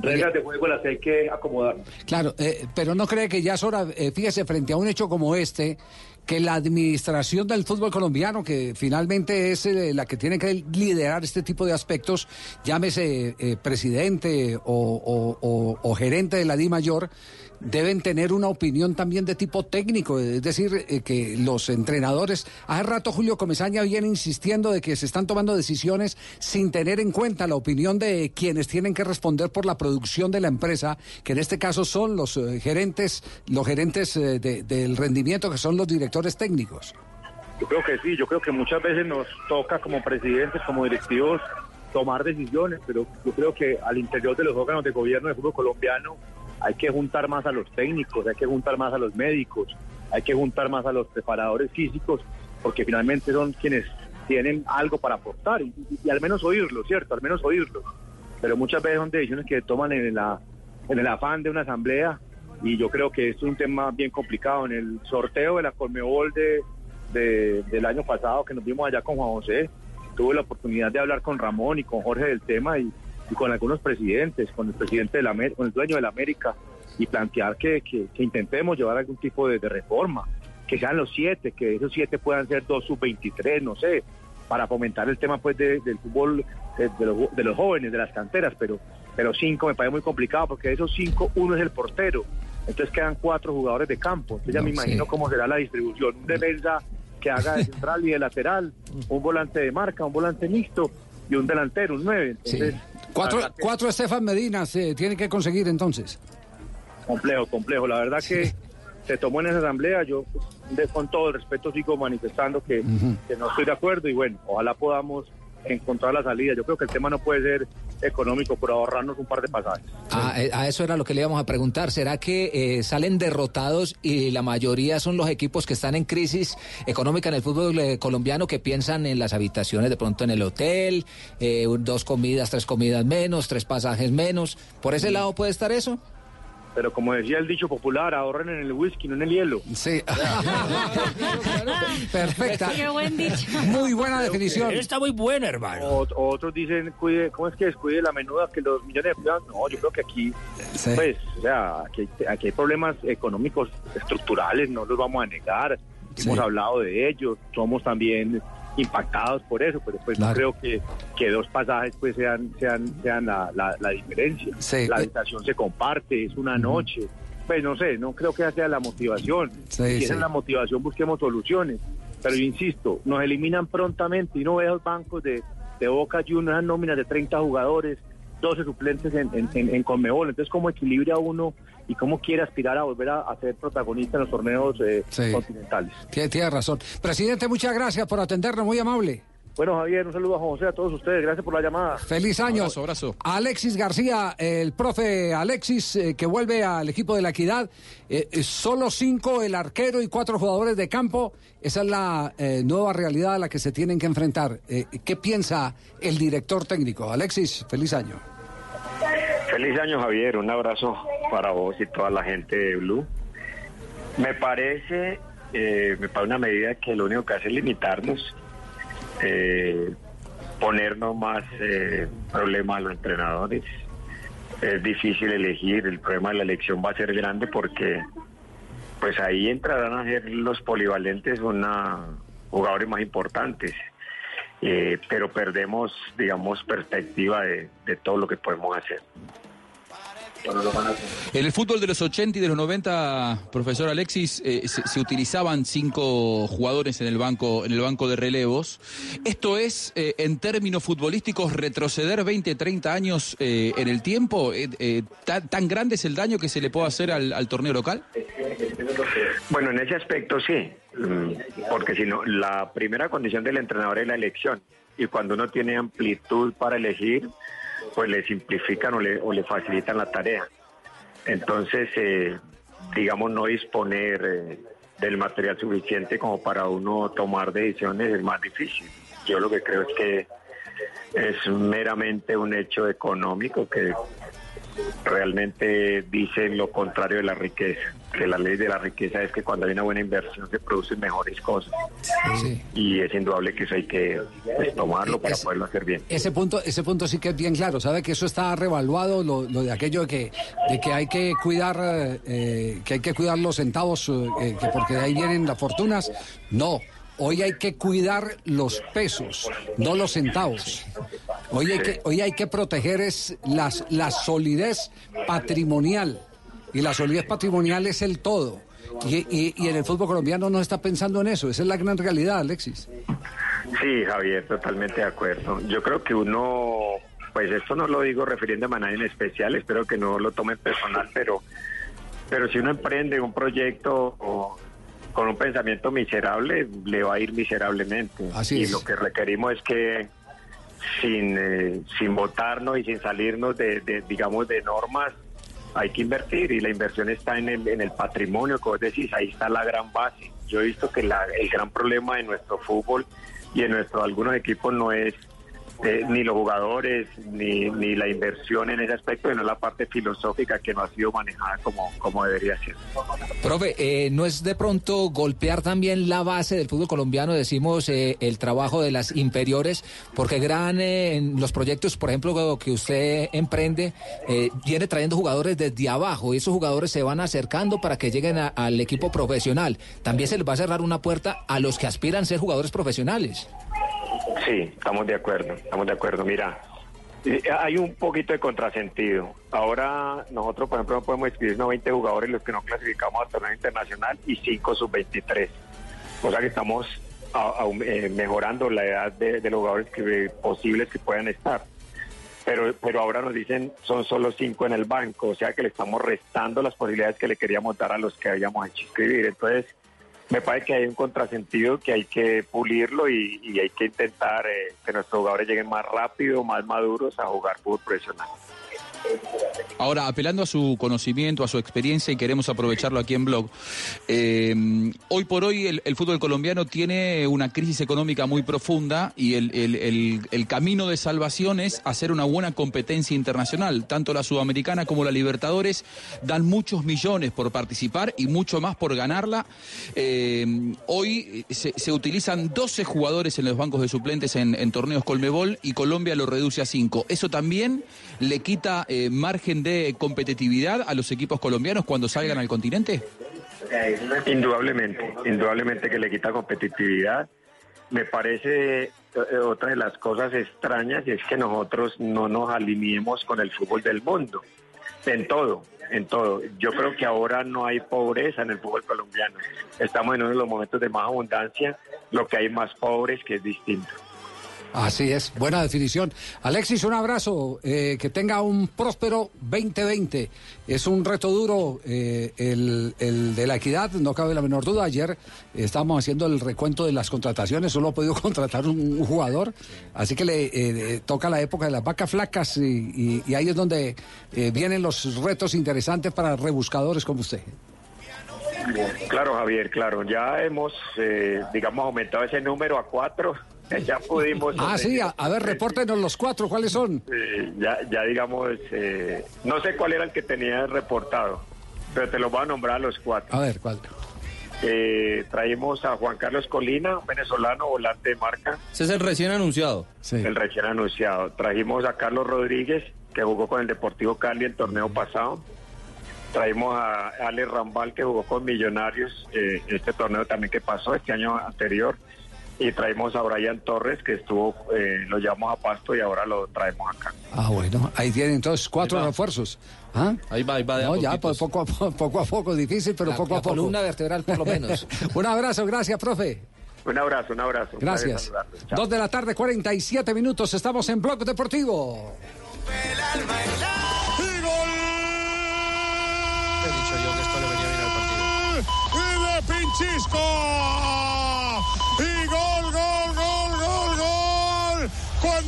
reglas de juego las hay que acomodar. Claro, eh, pero no cree que ya es hora, eh, fíjese, frente a un hecho como este, que la administración del fútbol colombiano, que finalmente es eh, la que tiene que liderar este tipo de aspectos, llámese eh, presidente o, gerente de la Di Mayor, deben tener una opinión también de tipo técnico, es decir, eh, que los entrenadores, hace rato Julio Comesaña viene insistiendo de que se están tomando decisiones sin tener en cuenta la opinión de quienes tienen que responder por la producción de la empresa, que en este caso son los eh, gerentes, los gerentes eh, de- del rendimiento, que son los directores técnicos. Yo creo que sí, yo creo que muchas veces nos toca como presidentes, como directivos, tomar decisiones, pero yo creo que al interior de los órganos de gobierno del fútbol colombiano hay que juntar más a los técnicos, hay que juntar más a los médicos, hay que juntar más a los preparadores físicos, porque finalmente son quienes tienen algo para aportar y, al menos oírlo, ¿cierto? Al menos oírlo. Pero muchas veces son decisiones que toman en, el afán de una asamblea y yo creo que es un tema bien complicado. En el sorteo de la Colmebol de- del año pasado que nos vimos allá con Juan José, tuve la oportunidad de hablar con Ramón y con Jorge del tema y, y con algunos presidentes, con el presidente de la con el dueño de la América y plantear que, que- que intentemos llevar algún tipo de, de reforma, que sean los siete, que esos siete puedan ser dos sub-23, no sé, para fomentar el tema pues de- del fútbol de, de los, de los jóvenes, de las canteras, pero, pero cinco me parece muy complicado porque de esos cinco uno es el portero, entonces quedan cuatro jugadores de campo, entonces ya No, me imagino sí. cómo será la distribución, un defensa que haga de central y de lateral, un volante de marca, un volante mixto y un delantero, un nueve, entonces Cuatro, cuatro Estefan Medina se tienen que conseguir entonces. complejo, complejo. La verdad que se tomó en esa asamblea. Yo, de- con todo el respeto, sigo manifestando que, que no estoy de acuerdo y bueno, ojalá podamos encontrar la salida. Yo creo que el tema no puede ser económico por ahorrarnos un par de pasajes. A, eh, a eso era lo que le íbamos a preguntar. ¿Será que eh, salen derrotados y la mayoría son los equipos que están en crisis económica en el fútbol eh, colombiano que piensan en las habitaciones, de pronto en el hotel, eh, dos comidas, tres comidas menos, tres pasajes menos? ¿Por ese lado puede estar eso? Pero como decía el dicho popular, ahorren en el whisky, no en el hielo. Sí. Perfecta. Qué buen dicho. Muy buena definición. Está muy buena, hermano. otros dicen, cuide, ¿cómo es que descuide la menuda que los millones de empleados? No, yo creo que aquí, Sí. pues, o sea, aquí, hay- aquí hay problemas económicos estructurales, no los vamos a negar. Sí. Hemos hablado de ellos, somos también impactados por eso, pero pues no creo que, que dos pasajes pues sean sean sean la, la, la diferencia. Sí. La habitación se comparte, es una noche. Pues no sé, no creo que esa sea la motivación. Sí, si esa es la motivación, busquemos soluciones. Pero yo insisto, nos eliminan prontamente y no veo los bancos de, de Boca Juniors, nóminas de 30 jugadores, 12 suplentes en, en, en, en Conmebol. Entonces, ¿cómo equilibra uno y cómo quiere aspirar a volver a, a ser protagonista en los torneos eh, Sí. continentales? Tiene, tiene razón. Presidente, muchas gracias por atendernos, muy amable. Bueno, Javier, un saludo a José, a todos ustedes. Gracias por la llamada. Feliz año. Abrazo, abrazo. Alexis García, el profe Alexis, eh, que vuelve al equipo de la equidad. Eh, eh, solo cinco, el arquero y cuatro jugadores de campo. Esa es la eh, nueva realidad a la que se tienen que enfrentar. Eh, ¿Qué piensa el director técnico? Alexis, feliz año. Feliz año Javier, un abrazo para vos y toda la gente de Blue. Me parece, eh, me parece una medida que lo único que hace es limitarnos, eh, ponernos más eh, problemas a los entrenadores. Es difícil elegir, el problema de la elección va a ser grande porque pues ahí entrarán a ser los polivalentes una jugadores más importantes. Eh, pero perdemos, digamos, perspectiva de, de todo lo que podemos hacer. En el fútbol de los 80 y de los 90, profesor Alexis, eh, se, se utilizaban cinco jugadores en el banco, en el banco de relevos. Esto es, eh, en términos futbolísticos, retroceder 20, 30 años eh, en el tiempo. Eh, eh, ¿tan, tan grande es el daño que se le puede hacer al, al torneo local? Bueno, en ese aspecto sí, mm, porque si no, la primera condición del entrenador es la elección y cuando uno tiene amplitud para elegir, pues le simplifican o le, o le facilitan la tarea. Entonces, eh, digamos, no disponer eh, del material suficiente como para uno tomar decisiones es más difícil. Yo lo que creo es que es meramente un hecho económico que realmente dice lo contrario de la riqueza, que la ley de la riqueza es que cuando hay una buena inversión se producen mejores cosas. Y es indudable que eso hay que pues, tomarlo para poderlo hacer bien. Ese punto, ese punto sí que es bien claro, sabe que eso está revaluado, lo, lo de aquello de que, de que hay que cuidar, eh, que hay que cuidar los centavos, eh, que porque de ahí vienen las fortunas. No, hoy hay que cuidar los pesos, no los centavos. Hoy hay que, hoy hay que proteger es las, la solidez patrimonial. Y la solidez patrimonial es el todo. Y, y- y en el fútbol colombiano no está pensando en eso. Esa es la gran realidad, Alexis. Sí, Javier, totalmente de acuerdo. Yo creo que uno, pues esto no lo digo refiriéndome a nadie en especial, espero que no lo tomen personal, pero, pero si uno emprende un proyecto o con un pensamiento miserable, le va a ir miserablemente. Así y es. lo que requerimos es que sin, eh, sin votarnos y sin salirnos de, de, digamos, de normas, hay que invertir y la inversión está en el, en el patrimonio, como decís, ahí está la gran base. Yo he visto que la- el gran problema de nuestro fútbol y en nuestro algunos equipos no es eh, ni los jugadores ni, ni la inversión en ese aspecto, sino la parte filosófica que no ha sido manejada como, como debería ser. Profe, eh, ¿no es de pronto golpear también la base del fútbol colombiano, decimos, eh, el trabajo de las inferiores? Porque gran, eh, en los proyectos, por ejemplo, que usted emprende, eh, viene trayendo jugadores desde abajo y esos jugadores se van acercando para que lleguen a- al equipo profesional. También se les va a cerrar una puerta a los que aspiran a ser jugadores profesionales. Sí, estamos de acuerdo, estamos de acuerdo. Mira, eh, hay un poquito de contrasentido. Ahora nosotros, por ejemplo, no podemos inscribirnos 20 jugadores los que no clasificamos al torneo internacional y 5 sub-23. O sea que estamos eh, mejorando la edad de, los jugadores que, posibles que puedan estar. Pero, pero ahora nos dicen son solo 5 en el banco, o sea que le estamos restando las posibilidades que le queríamos dar a los que habíamos hecho inscribir. Entonces, me parece que hay un contrasentido que hay que pulirlo y, hay que intentar eh, que nuestros jugadores lleguen más rápido, más maduros a jugar fútbol profesional. Ahora, apelando a su conocimiento, a su experiencia y queremos aprovecharlo aquí en Blog, eh, hoy por hoy el, fútbol colombiano tiene una crisis económica muy profunda y el, camino de salvación es hacer una buena competencia internacional. Tanto la Sudamericana como la Libertadores dan muchos millones por participar y mucho más por ganarla. Eh, hoy se, se utilizan 12 jugadores en los bancos de suplentes en, en torneos Colmebol y Colombia lo reduce a 5. ¿Eso también le quita eh, margen de competitividad a los equipos colombianos cuando salgan al continente? Indudablemente, indudablemente que le quita competitividad. Me parece eh, otra de las cosas extrañas es que nosotros no nos alineemos con el fútbol del mundo, en todo, en todo. Yo creo que ahora no hay pobreza en el fútbol colombiano. Estamos en uno de los momentos de más abundancia, lo que hay más pobres, que es distinto. Así es, buena definición. Alexis, un abrazo, eh, que tenga un próspero 2020. Es un reto duro eh, el, el de la equidad, no cabe la menor duda. Ayer estábamos haciendo el recuento de las contrataciones, solo ha podido contratar un, jugador, así que le eh, toca la época de las vacas flacas y, y- ahí es donde vienen los retos interesantes para rebuscadores como usted. Claro, Javier, claro. Ya hemos, digamos, aumentado ese número a cuatro. Ya pudimos. Ah, sí, a, a ver, repórtenos los cuatro, ¿cuáles son? Eh, ya, ya digamos, eh, no sé cuál era el que tenía reportado, pero te lo voy a nombrar a los cuatro. A ver, ¿cuál? Eh, traímos a Juan Carlos Colina, un venezolano, volante de marca, Ese es el recién anunciado. el recién anunciado. Trajimos a Carlos Rodríguez, que jugó con el Deportivo Cali el torneo pasado. Traímos a Ale Rambal, que jugó con Millonarios eh, este torneo también que pasó este año anterior. Y traímos a Brian Torres, que estuvo, eh, lo llevamos a Pasto y ahora lo traemos acá. Ah, bueno, ahí tienen entonces cuatro refuerzos. ¿Ah? Ahí va, ahí va. de a No, ya, pues poco a poco, poco a poco, difícil, pero La- poco a poco. columna vertebral, por lo menos. un abrazo, gracias, profe. Un abrazo, un abrazo. Gracias. Dos de la tarde, 47 minutos, estamos en Blog Deportivo. He dicho yo que esto le venía bien al partido. Pinchisco.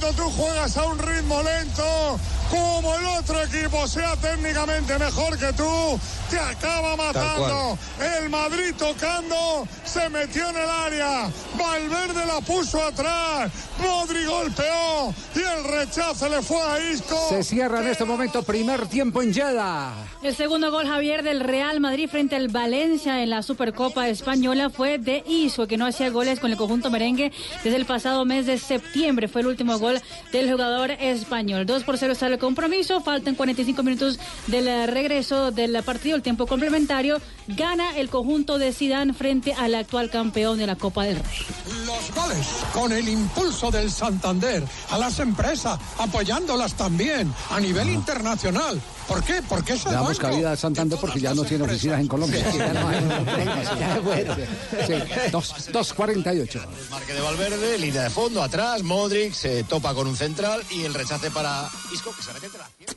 Cuando tú juegas a un ritmo lento, como el otro equipo sea técnicamente mejor que tú, te acaba matando. El Madrid tocando, se metió en el área. Valverde la puso atrás. Modri golpeó y el rechazo le fue a Isco. Se cierra en este momento primer tiempo en Jeddah. El segundo gol, Javier, del Real Madrid frente al Valencia en la Supercopa Española fue de Isco, que no hacía goles con el conjunto merengue desde el pasado mes de septiembre. Fue el último gol del jugador español. 2 por 0 está el compromiso. Faltan 45 minutos del regreso del partido, el tiempo complementario. Gana el conjunto de Sidán frente al actual campeón de la Copa del Rey. Los goles con el impulso del Santander a las empresas, apoyándolas también a nivel internacional. ¿Por qué? Porque es el Le damos banco. cabida a Santander porque ya no tiene oficinas en Colombia. Sí. Ya no hay. Sí, dos- 2.48. Marque de Valverde, línea de fondo, atrás, Modric se topa con un central y el rechace para Isco que se mete entre las piernas.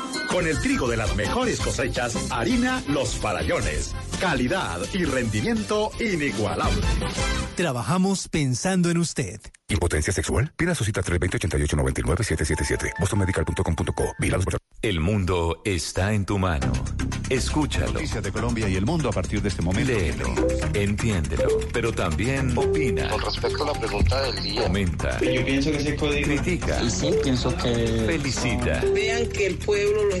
Con el trigo de las mejores cosechas, harina Los Farallones. Calidad y rendimiento inigualable. Trabajamos pensando en usted. ¿Impotencia sexual? Pida su cita 320-8899-777. bostonmedical.com.co. El mundo está en tu mano. Escúchalo. Noticias de Colombia y el mundo a partir de este momento. Léelo, entiéndelo, pero también opina. Con respecto a la pregunta del día. Comenta. Yo pienso que ese código. Critica. sí, pienso que. Felicita. Vean que el pueblo lo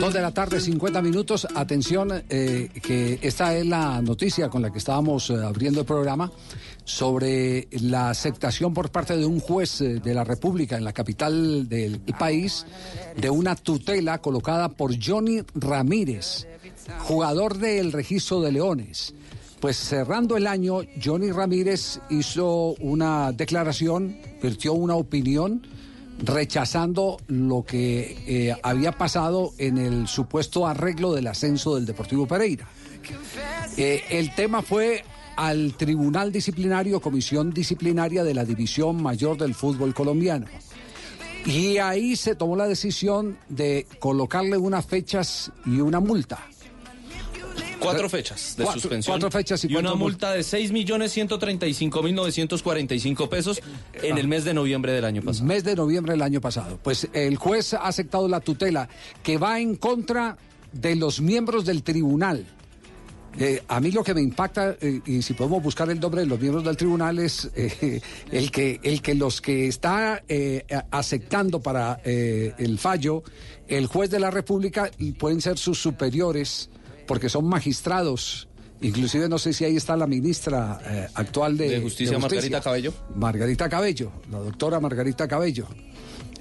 Dos de la tarde, 50 minutos. Atención, eh, que esta es la noticia con la que estábamos eh, abriendo el programa sobre la aceptación por parte de un juez eh, de la República en la capital del país de una tutela colocada por Johnny Ramírez, jugador del registro de Leones. Pues cerrando el año, Johnny Ramírez hizo una declaración, vertió una opinión rechazando lo que eh, había pasado en el supuesto arreglo del ascenso del Deportivo Pereira. Eh, el tema fue al Tribunal Disciplinario, Comisión Disciplinaria de la División Mayor del Fútbol Colombiano. Y ahí se tomó la decisión de colocarle unas fechas y una multa. Cuatro fechas de Cuatro- suspensión. cuatro fechas y una cuatro mul- multa de 6.135.945 pesos en el mes de noviembre del año pasado. Mes de noviembre del año pasado. Pues el juez ha aceptado la tutela que va en contra de los miembros del tribunal. Eh, a mí lo que me impacta, eh, y si podemos buscar el nombre de los miembros del tribunal, es eh, el, que, el que los que está aceptando para eh, el fallo, el juez de la República y pueden ser sus superiores, porque son magistrados. Inclusive no sé si ahí está la ministra eh, actual de, De Justicia, Margarita Cabello. Margarita Cabello, la doctora Margarita Cabello.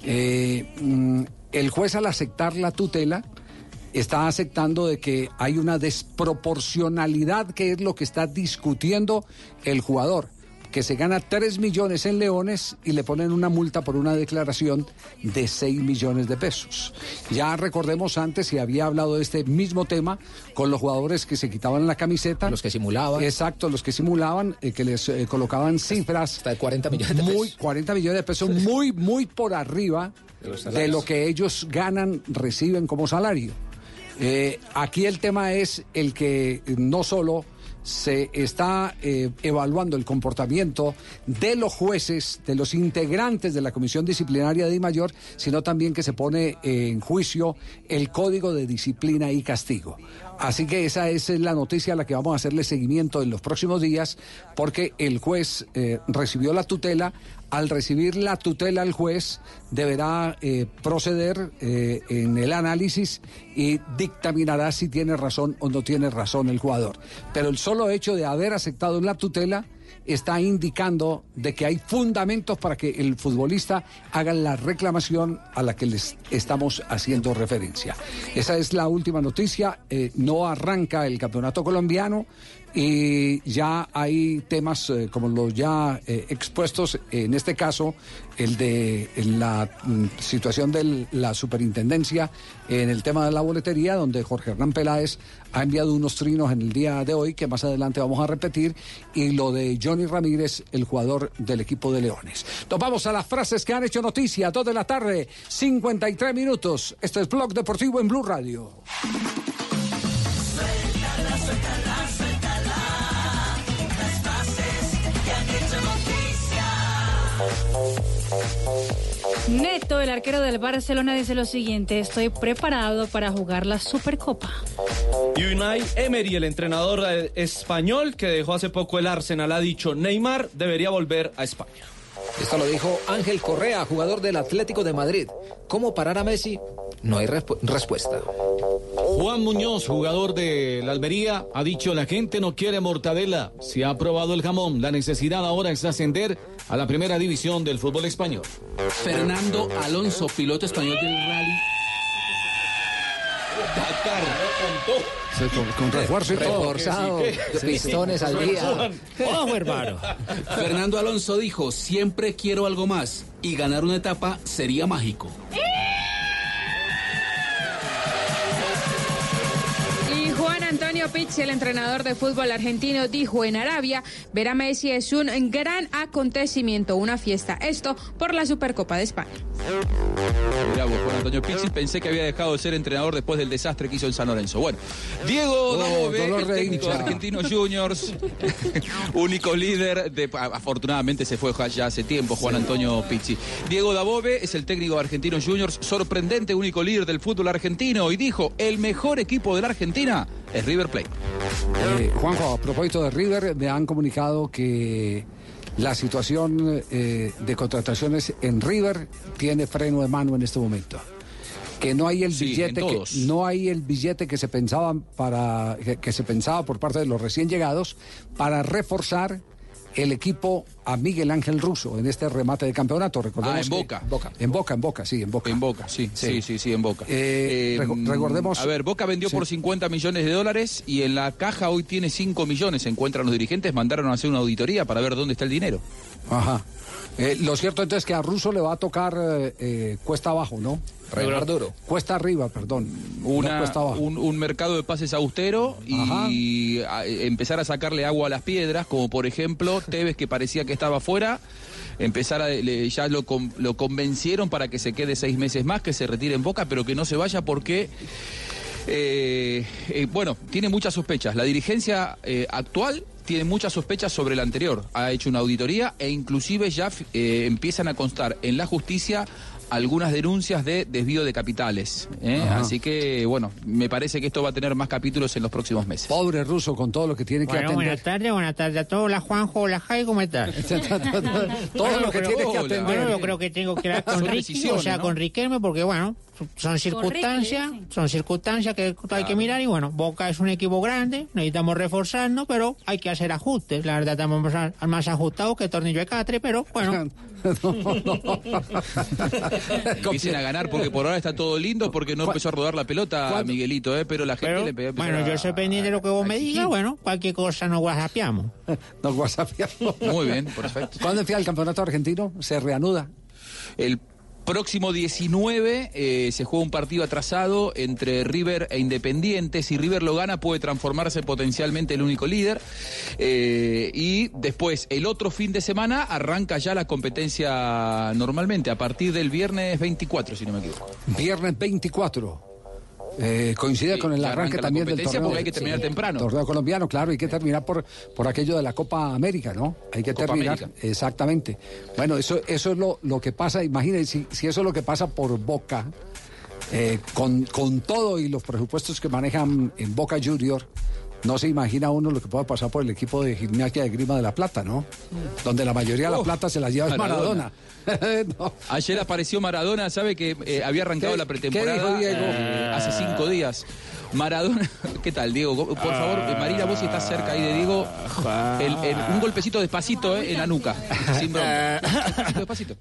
Eh, mm, el juez al aceptar la tutela está aceptando de que hay una desproporcionalidad que es lo que está discutiendo el jugador, que se gana 3 millones en leones y le ponen una multa por una declaración de 6 millones de pesos. Ya recordemos antes si había hablado de este mismo tema con los jugadores que se quitaban la camiseta. Los que simulaban. Exacto, los que simulaban, eh, que les eh, colocaban cifras. Hasta de 40 millones de muy, pesos. 40 millones de pesos, muy, muy por arriba De lo que ellos ganan, reciben como salario. Eh, aquí el tema es el que no solo se está eh, evaluando el comportamiento de los jueces, de los integrantes de la Comisión Disciplinaria de Mayor, sino también que se pone en juicio el Código de Disciplina y Castigo. Así que esa es la noticia a la que vamos a hacerle seguimiento en los próximos días, porque el juez eh, recibió la tutela, al recibir la tutela al juez, deberá eh, proceder eh, en el análisis y dictaminará si tiene razón o no tiene razón el jugador. Pero el solo hecho de haber aceptado la tutela está indicando de que hay fundamentos para que el futbolista haga la reclamación a la que les estamos haciendo referencia. Esa es la última noticia. Eh, no arranca el campeonato colombiano y ya hay temas eh, como los ya eh, expuestos, en este caso el de la mm, situación de la superintendencia en el tema de la boletería, donde Jorge Hernán Peláez ha enviado unos trinos en el día de hoy que más adelante vamos a repetir, y lo de Johnny Ramírez, el jugador del equipo de Leones. Nos vamos a las frases que han hecho noticia, dos de la tarde, 53 minutos. Este es Blog Deportivo en Blue Radio. Neto, el arquero del Barcelona, dice lo siguiente: Estoy preparado para jugar la Supercopa. Y Unai Emery, el entrenador eh, español que dejó hace poco el Arsenal, ha dicho Neymar debería volver a España. Esto lo dijo Ángel Correa, jugador del Atlético de Madrid. ¿Cómo parar a Messi? No hay respu- respuesta. Juan Muñoz, jugador de la Almería, ha dicho la gente no quiere mortadela. Se ha probado el jamón. La necesidad ahora es ascender a la primera división del fútbol español. Fernando Alonso, piloto español del rally. Sí, con, con refuerzo y todo. Reforzado, pistones al día. Ojo, hermano. Fernando Alonso dijo, siempre quiero algo más y ganar una etapa sería mágico. Antonio Pizzi, el entrenador de fútbol argentino, dijo en Arabia, ver a Messi es un gran acontecimiento, una fiesta. Esto por la Supercopa de España. Mirá vos, Juan Antonio Pizzi, pensé que había dejado de ser entrenador después del desastre que hizo en San Lorenzo. Bueno, Diego Oh, Dabove, el técnico de. Argentinos Juniors, único líder de... Afortunadamente se fue ya hace tiempo Juan Antonio Pizzi. Diego Dabove es el técnico de Argentinos Juniors, sorprendente único líder del fútbol argentino y dijo, el mejor equipo de la Argentina es River Plate. Eh, Juanjo, a propósito de River, me han comunicado que la situación eh, de contrataciones en River tiene freno de mano en este momento. Que no hay el Sí, billete que no hay el billete que se pensaba para que, que se pensaba por parte de los recién llegados para reforzar el equipo a Miguel Ángel Russo en este remate de campeonato. Recordemos Ah, en que- Boca. En Boca, en Boca, sí, en Boca. En Boca, sí, sí, sí, sí, en Boca. Eh, mm, recordemos- A ver, Boca vendió Sí. por 50 millones de dólares y en la caja hoy tiene 5 millones. Se encuentran los dirigentes, mandaron a hacer una auditoría para ver dónde está el dinero. Ajá. Eh, lo cierto entonces es que a Russo le va a tocar eh, cuesta abajo, ¿no? Remar duro. Cuesta arriba, perdón. no Una- cuesta abajo. un, un mercado de pases austero y a- empezar a sacarle agua a las piedras, como por ejemplo Tevez que parecía que estaba fuera, empezar a, le- ya lo, lo convencieron para que se quede seis meses más, que se retire en Boca, pero que no se vaya porque... eh, eh, bueno, tiene muchas sospechas. La dirigencia eh, actual tiene muchas sospechas sobre la anterior. Ha hecho una auditoría e inclusive ya eh, empiezan a constar en la justicia algunas denuncias de desvío de capitales. ¿eh? Así que, bueno, me parece que esto va a tener más capítulos en los próximos meses. Pobre ruso con todo lo que tiene que atender. buenas tardes, buenas tardes a todos. Hola Juanjo, hola Jai, ¿cómo estás? Todo lo que tiene que atender. Bueno, yo creo que tengo que hablar con Ricky, o sea, ¿no? con Riquelme, porque bueno, son circunstancias, son circunstancias que hay que mirar y bueno, Boca es un equipo grande, necesitamos reforzarnos, pero hay que hacer ajustes. La verdad estamos más, más ajustados que tornillo de catre, pero bueno. Empiecen a ganar porque por ahora está todo lindo porque no empezó a rodar la pelota Miguelito, ¿eh? pero la gente Pero, le empezó bueno, a- yo soy pendiente de lo que vos me digas, bueno, cualquier cosa nos whatsappeamos. Nos whatsappeamos. Muy bien, perfecto. ¿Cuándo empieza el campeonato argentino? ¿Se reanuda? El próximo 19 eh, se juega un partido atrasado entre River e Independiente. Si River lo gana puede transformarse potencialmente el único líder. Eh, y después, el otro fin de semana, arranca ya la competencia normalmente, a partir del viernes 24, si no me equivoco. Viernes 24. Eh, coincide Sí, con el arranque también del torneo. porque hay que terminar temprano. Torneo colombiano, claro, hay que terminar por, por aquello de la Copa América, ¿no? Hay que Copa terminar. América. Exactamente. Bueno, eso, eso es lo, lo que pasa, imagínense, si, si eso es lo que pasa por Boca, eh, con, con todo y los presupuestos que manejan en Boca Junior, no se imagina uno lo que pueda pasar por el equipo de gimnasia de Grima de la Plata, ¿no? Donde la mayoría de la plata se la lleva Maradona. Maradona. No. Ayer apareció Maradona, sabe que eh, había arrancado ¿Qué- la pretemporada qué dijo Diego? eh, hace cinco días. Maradona, ¿qué tal, Diego? Por favor, eh, Marina, vos si estás cerca ahí de Diego, el- el- un golpecito despacito eh, en la nuca, sin bronca. Despacito.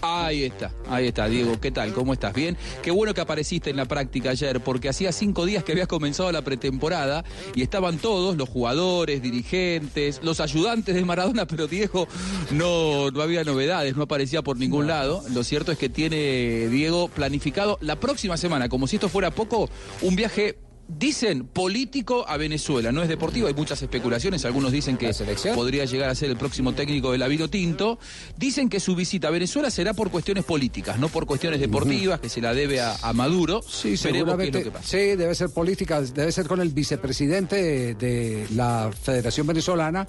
Ahí está, ahí está, Diego. ¿Qué tal? ¿Cómo estás? Bien. Qué bueno que apareciste en la práctica ayer, porque hacía cinco días que habías comenzado la pretemporada y estaban todos, los jugadores, dirigentes, los ayudantes de Maradona, pero Diego no, no había novedades, no aparecía por ningún lado. Lo cierto es que tiene Diego planificado la próxima semana, como si esto fuera poco, un viaje. Dicen político a Venezuela, no es deportivo, hay muchas especulaciones, algunos dicen que podría llegar a ser el próximo técnico de la Vino Tinto. Dicen que su visita a Venezuela será por cuestiones políticas, no por cuestiones deportivas, que se la debe a, a Maduro. Sí, Veremos qué es seguramente. lo que pasa. Sí, debe ser política, debe ser con el vicepresidente de, de la Federación Venezolana,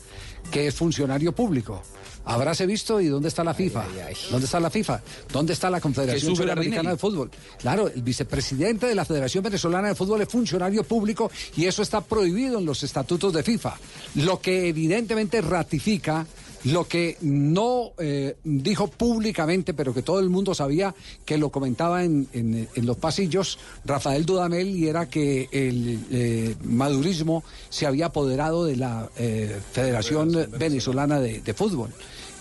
que es funcionario público. Habráse visto y dónde está la FIFA. ¿Dónde está la FIFA? ¿Dónde está la Confederación Sudamericana de Fútbol? Claro, el vicepresidente de la Federación Venezolana de Fútbol es funcionario público y eso está prohibido en los estatutos de FIFA. Lo que evidentemente ratifica lo que no eh, dijo públicamente, pero que todo el mundo sabía que lo comentaba en, en- en los pasillos Rafael Dudamel, y era que el eh, madurismo se había apoderado de la eh, Federación Venezolana de, de Fútbol.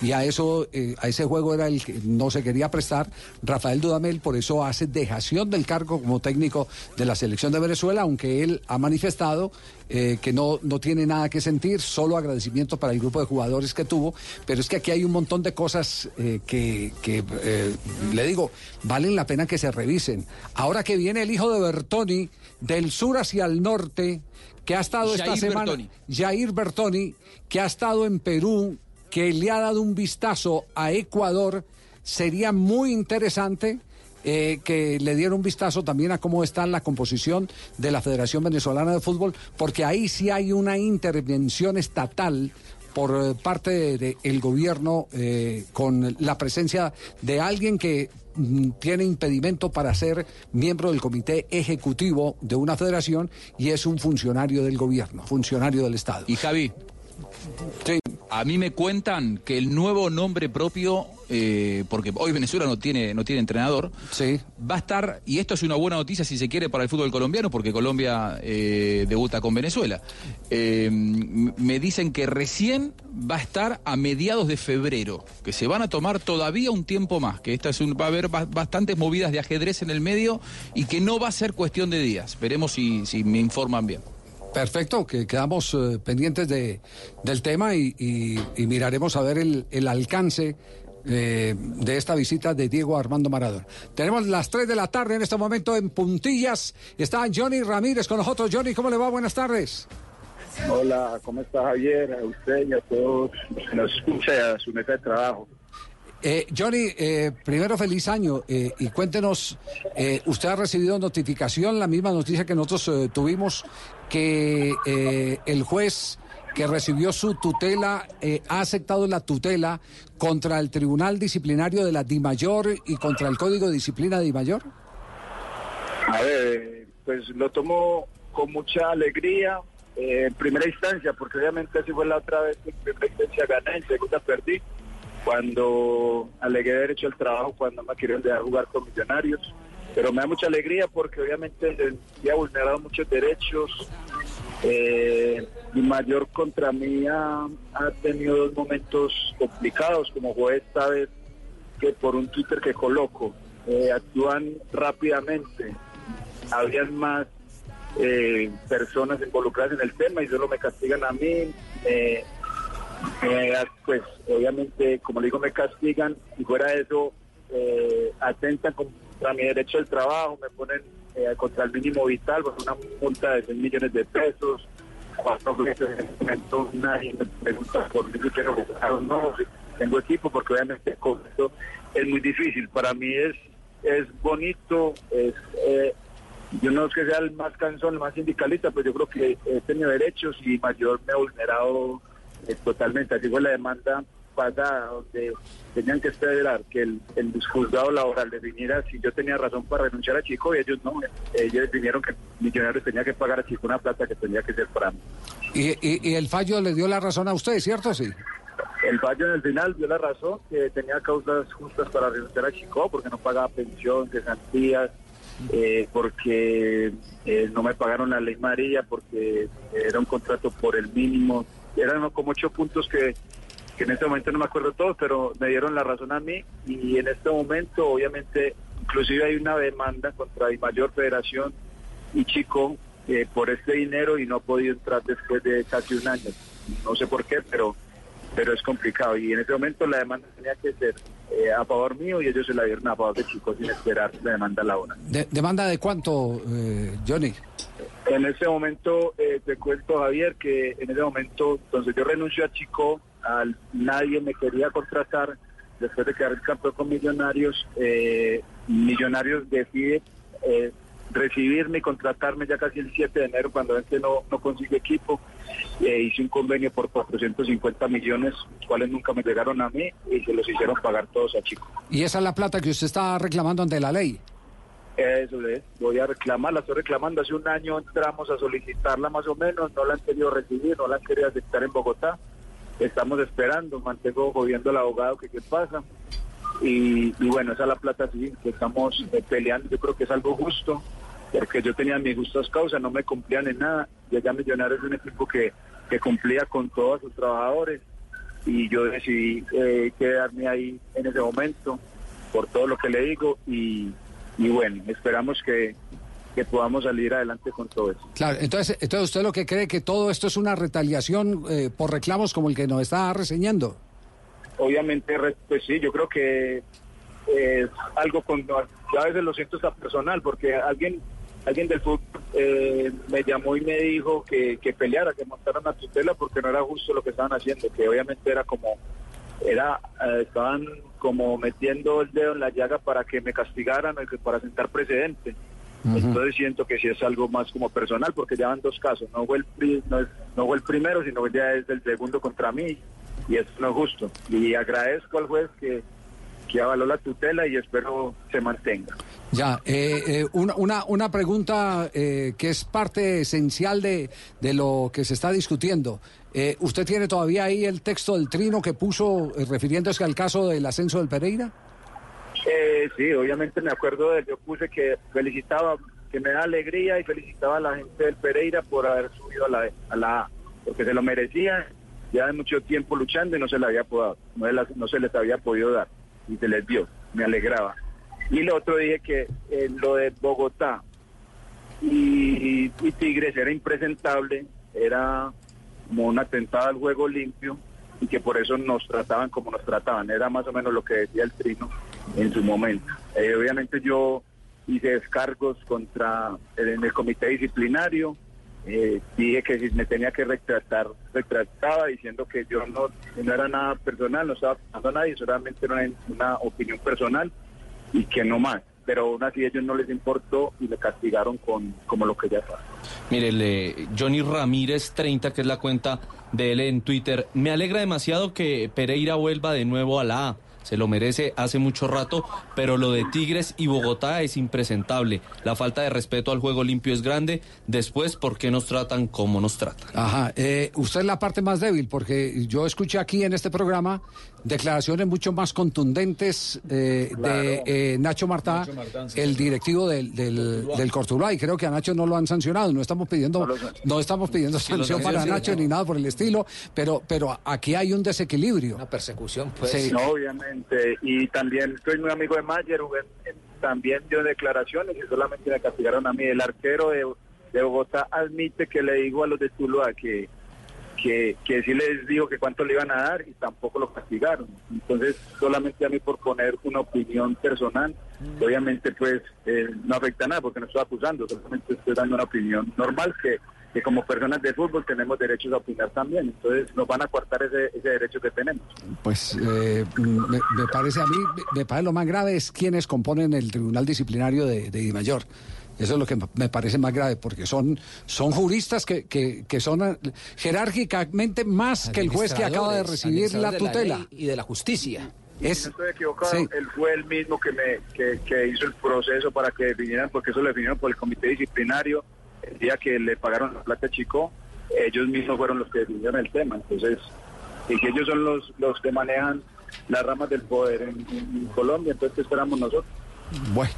Y a eso, eh, a ese juego era el que no se quería prestar Rafael Dudamel, por eso hace dejación del cargo como técnico de la selección de Venezuela, aunque él ha manifestado eh, que no, no tiene nada que sentir, solo agradecimiento para el grupo de jugadores que tuvo, pero es que aquí hay un montón de cosas eh, que, que, eh, le digo, valen la pena que se revisen. Ahora que viene el hijo de Bertoni, del sur hacia el norte, que ha estado esta semana, Bertoni. Jair Bertoni, que ha estado en Perú, que le ha dado un vistazo a Ecuador, sería muy interesante eh, que le diera un vistazo también a cómo está la composición de la Federación Venezolana de Fútbol, porque ahí sí hay una intervención estatal por eh, parte del gobierno eh, con la presencia de alguien que mm, tiene impedimento para ser miembro del comité ejecutivo de una federación y es un funcionario del gobierno, funcionario del Estado. Y Javi, a mí me cuentan que el nuevo nombre propio, eh, porque hoy Venezuela no tiene, no tiene entrenador, va a estar, y esto es una buena noticia si se quiere para el fútbol colombiano, porque Colombia eh, debuta con Venezuela. Eh, me dicen que recién va a estar a mediados de febrero, que se van a tomar todavía un tiempo más, que esta es un, va a haber ba- bastantes movidas de ajedrez en el medio y que no va a ser cuestión de días. Veremos si, si me informan bien. Perfecto, que quedamos eh, pendientes de, del tema y, miraremos a ver el, alcance eh, de esta visita de Diego Armando Maradona. Tenemos las 3 de la tarde en este momento en Puntillas. Está Johnny Ramírez con nosotros. Johnny, ¿cómo le va? Buenas tardes. Hola, ¿cómo está Javier? A usted y a todos nos escuchan y a su mesa de trabajo. Eh, Johnny, eh, primero feliz año eh, y cuéntenos, eh, usted ha recibido notificación, la misma noticia que nosotros eh, tuvimos, que eh, el juez que recibió su tutela ha aceptado la tutela contra el Tribunal Disciplinario de la DIMAYOR y contra el Código de Disciplina de DIMAYOR. A ver, pues lo tomo con mucha alegría en primera instancia, porque obviamente así fue la otra vez en primera instancia gané, en segunda perdí, cuando alegué derecho al trabajo, cuando me querían dejar jugar con millonarios. Pero me da mucha alegría porque obviamente el día ha vulnerado muchos derechos. Eh, y mayor contra mí ha, tenido dos momentos complicados, como fue esta vez que por un Twitter que coloco, eh, actúan rápidamente. Habrían más eh, personas involucradas en el tema y solo me castigan a mí. eh, eh, pues obviamente, como le digo, me castigan y fuera de eso, eh, atentan contra mi derecho al trabajo, me ponen eh, contra el mínimo vital, pues una multa de 6 millones de pesos. Cuatro en nadie me pregunta por mí si quiero jugar o no, si tengo equipo, porque obviamente con esto es muy difícil. Para mí es, es bonito, es, eh, yo no es que sea el más cansón, el más sindicalista, pero yo creo que he tenido derechos y mayor me ha vulnerado eh, totalmente. Así fue la demanda pasada, donde tenían que esperar que el, el juzgado laboral definiera si yo tenía razón para renunciar a Chico y ellos no. Ellos definieron que Millonarios tenía que pagar a Chico una plata que tenía que ser para mí. Y, y- y el fallo le dio la razón a usted, ¿cierto? Sí. El fallo en el final dio la razón que tenía causas justas para renunciar a Chico porque no pagaba pensión, cesantías, eh, porque eh, no me pagaron la ley María, porque era un contrato por el mínimo. Eran como ocho puntos que, que en este momento no me acuerdo todos, pero me dieron la razón a mí y en este momento obviamente inclusive hay una demanda contra Di Mayor Federación y Chico eh, por este dinero y no ha podido entrar después de casi un año. No sé por qué, pero pero es complicado y en ese momento la demanda tenía que ser eh, a favor mío y ellos se la dieron a favor de Chico sin esperar la demanda laboral. De- ¿Demanda de cuánto, eh, Johnny? En ese momento eh, te cuento Javier que en ese momento entonces yo renuncio a Chico, al, nadie me quería contratar después de quedar campeón con Millonarios, eh, Millonarios decide eh, recibirme y contratarme ya casi el 7 de enero cuando este no, no consigue equipo. Eh, hice un convenio por 450 millones, los cuales nunca me llegaron a mí y se los hicieron pagar todos a Chico. Y esa es la plata que usted está reclamando ante la ley. Eso es, voy a reclamar, la estoy reclamando. Hace un año entramos a solicitarla más o menos, no la han querido recibir, no la han querido aceptar en Bogotá. Estamos esperando, mantengo jodiendo al abogado que qué pasa. Y, bueno, esa es la plata sí, que estamos eh, peleando. Yo creo que es algo justo, porque yo tenía mis justas causas, no me cumplían en nada. Y allá Millonarios es un equipo que, que cumplía con todos sus trabajadores. Y yo decidí eh, quedarme ahí en ese momento, por todo lo que le digo. Y, y bueno, esperamos que, que podamos salir adelante con todo eso. Claro, entonces, entonces usted lo que cree que todo esto es una retaliación eh, por reclamos como el que nos está reseñando. Obviamente, pues sí, yo creo que es algo con... Yo a veces lo siento hasta personal, porque alguien alguien del fútbol eh, me llamó y me dijo que, que peleara, que montaran a tutela, porque no era justo lo que estaban haciendo, que obviamente era como... era eh, Estaban como metiendo el dedo en la llaga para que me castigaran o para sentar precedente. Entonces siento que sí es algo más como personal, porque ya van dos casos. No fue el, pri- no, no fue el primero, sino que ya es el segundo contra mí. Y eso no es justo. Y agradezco al juez que, que avaló la tutela y espero se mantenga. Ya, eh, eh, una, una, una pregunta eh, que es parte esencial de, de lo que se está discutiendo. Eh, ¿Usted tiene todavía ahí el texto del trino que puso eh, refiriéndose al caso del ascenso del Pereira? Eh, sí, obviamente me acuerdo de yo puse que felicitaba, que me da alegría y felicitaba a la gente del Pereira por haber subido a la, a porque se lo merecía, ya de mucho tiempo luchando y no se le había podido, no, se les había podido dar y se les dio, me alegraba. Y lo otro dije que eh, lo de Bogotá y Tigres era impresentable, era como un atentado al juego limpio y que por eso nos trataban como nos trataban. Era más o menos lo que decía el Trino en su momento. Eh, obviamente yo hice descargos contra el, en el comité disciplinario, eh, dije que si me tenía que retratar, retrataba diciendo que yo no, no era nada personal, no estaba pasando a nadie, solamente era una, una opinión personal y que no más. Pero aún así ellos no les importó y me castigaron con como lo que ya pasó. Mire, Johnny Ramírez 30, que es la cuenta de él en Twitter. Me alegra demasiado que Pereira vuelva de nuevo a la A. Se lo merece hace mucho rato, pero lo de Tigres y Bogotá es impresentable. La falta de respeto al juego limpio es grande. Después, ¿por qué nos tratan como nos tratan? Ajá, eh, usted es la parte más débil, porque yo escuché aquí en este programa declaraciones mucho más contundentes eh, de eh, Nacho Martá, Nacho Martán, sí, el directivo del, del, del Cortuluá, y creo que a Nacho no lo han sancionado, no estamos pidiendo, no estamos pidiendo sanción para Nacho no. ni nada por el estilo, pero, pero aquí hay un desequilibrio. Una persecución, pues. Sí. No, obviamente. Y también soy muy amigo de Mayer, en- también dio declaraciones y solamente me castigaron a mí. El arquero de, de Bogotá admite que le digo a los de Tuluá que, que, que sí les dijo que cuánto le iban a dar y tampoco lo castigaron. Entonces, solamente a mí por poner una opinión personal, obviamente pues eh, no afecta nada porque no estoy acusando, solamente estoy dando una opinión normal que, que como personas de fútbol tenemos derechos a opinar también. Entonces, nos van a cortar ese, ese derecho que tenemos. Pues eh, me, me parece a mí, me parece lo más grave es quienes componen el Tribunal Disciplinario de, de Dimayor. Eso es lo que me parece más grave, porque son, son juristas que, que, que son eh, jerárquicamente más que el juez que acaba de recibir la de tutela. y de la justicia. Es, No estoy equivocado, sí. él fue el mismo que, me, que, que hizo el proceso para que definieran, porque eso lo definieron por el comité disciplinario el día que le pagaron la plata a Chico, ellos mismos fueron los que definieron el tema. Entonces, y que ellos son los, los que manejan las ramas del poder en, en Colombia, entonces, ¿qué esperamos nosotros? Bueno.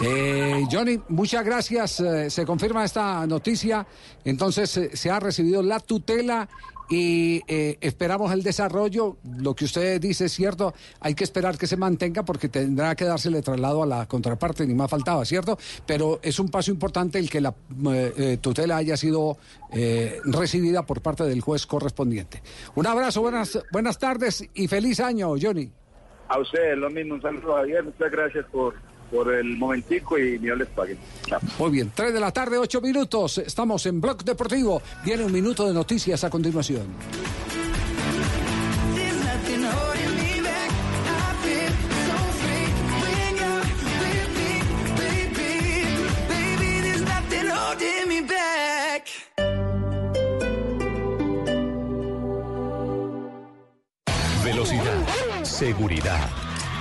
Eh, Johnny, muchas gracias. Eh, se confirma esta noticia. Entonces eh, se ha recibido la tutela y eh, esperamos el desarrollo. Lo que usted dice es cierto. Hay que esperar que se mantenga porque tendrá que dársele traslado a la contraparte, ni más faltaba, ¿cierto? Pero es un paso importante el que la tutela haya sido recibida por parte del juez correspondiente. Un abrazo, buenas, buenas tardes y feliz año, Johnny. A ustedes lo mismo, un saludo Javier, muchas gracias por, por el momentico y Dios les pague. Chao. Muy bien, 3 de la tarde, 8 minutos. Estamos en Blog Deportivo. Viene un minuto de noticias a continuación. Velocidad, seguridad,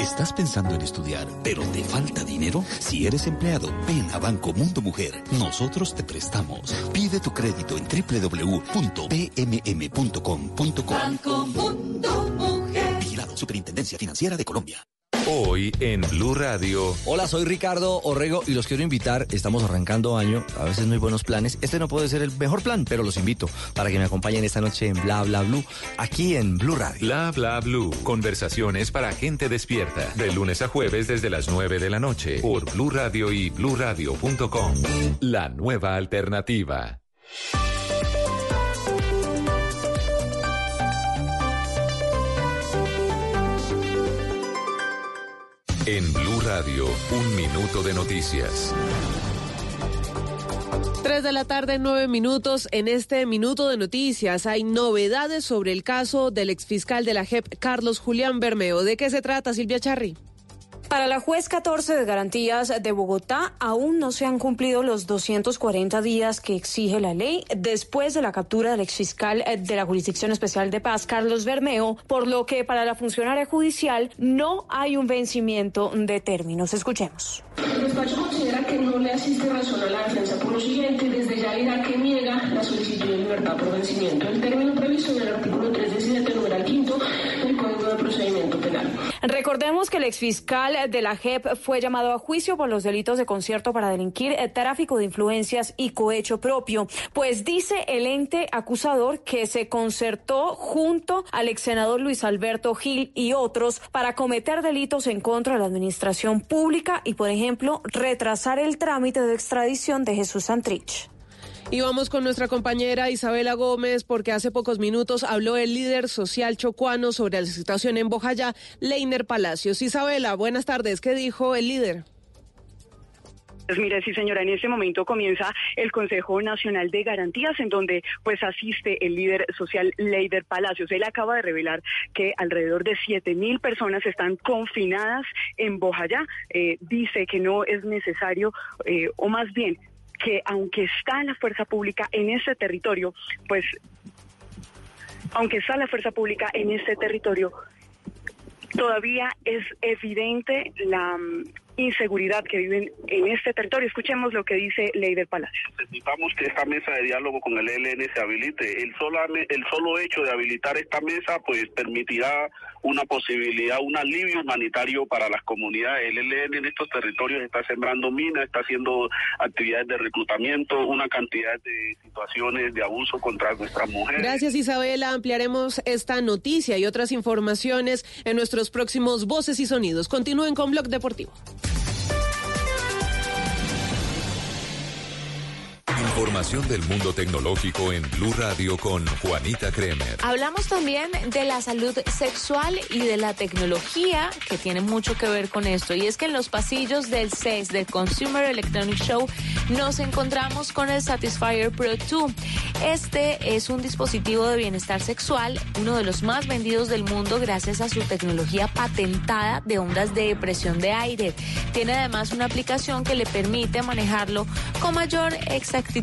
¿Estás pensando en estudiar, pero te falta dinero? Si eres empleado, ven a Banco Mundo Mujer. Nosotros te prestamos. Pide tu crédito en www.pmm.com.co. Banco Mundo Mujer. Vigilado Superintendencia Financiera de Colombia. Hoy en Blue Radio. Hola, soy Ricardo Orrego y los quiero invitar. Estamos arrancando año, a veces muy buenos planes. Este no puede ser el mejor plan, pero los invito para que me acompañen esta noche en Bla Bla Blue, aquí en Blue Radio. Bla bla blue. Conversaciones para gente despierta. De lunes a jueves desde las 9 de la noche. Por Blue Radio y bluradio.com. La nueva alternativa. En Blue Radio, un minuto de noticias. 3 de la tarde, nueve minutos. En este minuto de noticias hay novedades sobre el caso del exfiscal de la JEP, Carlos Julián Bermeo. ¿De qué se trata, Silvia Charri? Para la juez 14 de garantías de Bogotá, aún no se han cumplido los 240 días que exige la ley después de la captura del exfiscal de la Jurisdicción Especial de Paz, Carlos Bermeo, por lo que para la funcionaria judicial no hay un vencimiento de términos. Escuchemos. El despacho considera que no le asiste razón a la defensa por lo siguiente, desde ya dirá que niega la solicitud de libertad por vencimiento. El término previsto en el artículo 317, numeral quinto del Código de Procedimiento Penal. Recordemos que el exfiscal de la JEP fue llamado a juicio por los delitos de concierto para delinquir, eh, tráfico de influencias y cohecho propio. Pues dice el ente acusador que se concertó junto al ex senador Luis Alberto Gil y otros para cometer delitos en contra de la administración pública y, por ejemplo, retrasar el trámite de extradición de Jesús Santrich. Y vamos con nuestra compañera Isabela Gómez, porque hace pocos minutos habló el líder social chocuano sobre la situación en Bojayá, Leiner Palacios. Isabela, buenas tardes. ¿Qué dijo el líder? Pues mire, sí señora, en este momento comienza el Consejo Nacional de Garantías en donde pues asiste el líder social Leider Palacios. Él acaba de revelar que alrededor de 7 mil personas están confinadas en Bojayá. Eh, dice que no es necesario, eh, o más bien que aunque está la fuerza pública en ese territorio, pues aunque está la fuerza pública en ese territorio, todavía es evidente la inseguridad que viven en este territorio. Escuchemos lo que dice Leider Palacio. Necesitamos que esta mesa de diálogo con el ELN se habilite. El solo, el solo hecho de habilitar esta mesa pues permitirá una posibilidad, un alivio humanitario para las comunidades. El ELN en estos territorios está sembrando minas, está haciendo actividades de reclutamiento, una cantidad de situaciones de abuso contra nuestras mujeres. Gracias Isabela. Ampliaremos esta noticia y otras informaciones en nuestros próximos Voces y Sonidos. Continúen con Blog Deportivo. Información del mundo tecnológico en Blue Radio con Juanita Kremer. Hablamos también de la salud sexual y de la tecnología que tiene mucho que ver con esto. Y es que en los pasillos del CES, del Consumer Electronic Show, nos encontramos con el Satisfyer Pro 2. Este es un dispositivo de bienestar sexual, uno de los más vendidos del mundo gracias a su tecnología patentada de ondas de presión de aire. Tiene además una aplicación que le permite manejarlo con mayor exactitud.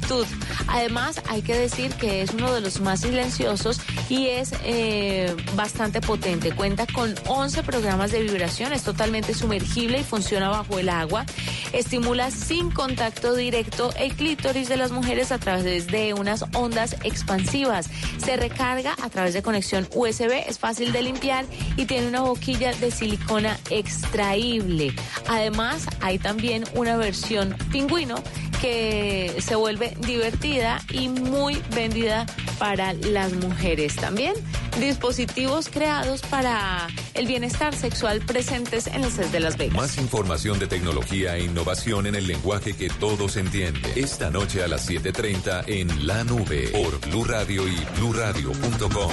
Además, hay que decir que es uno de los más silenciosos y es eh, bastante potente. Cuenta con 11 programas de vibración, es totalmente sumergible y funciona bajo el agua. Estimula sin contacto directo el clítoris de las mujeres a través de unas ondas expansivas. Se recarga a través de conexión USB, es fácil de limpiar y tiene una boquilla de silicona extraíble. Además, hay también una versión pingüino que se vuelve divertida y muy vendida para las mujeres. También dispositivos creados para el bienestar sexual presentes en el CES de Las Vegas. Más información de tecnología e innovación en el lenguaje que todos entienden. Esta noche a las 7:30 en La Nube por Blue Radio y bluradio.com.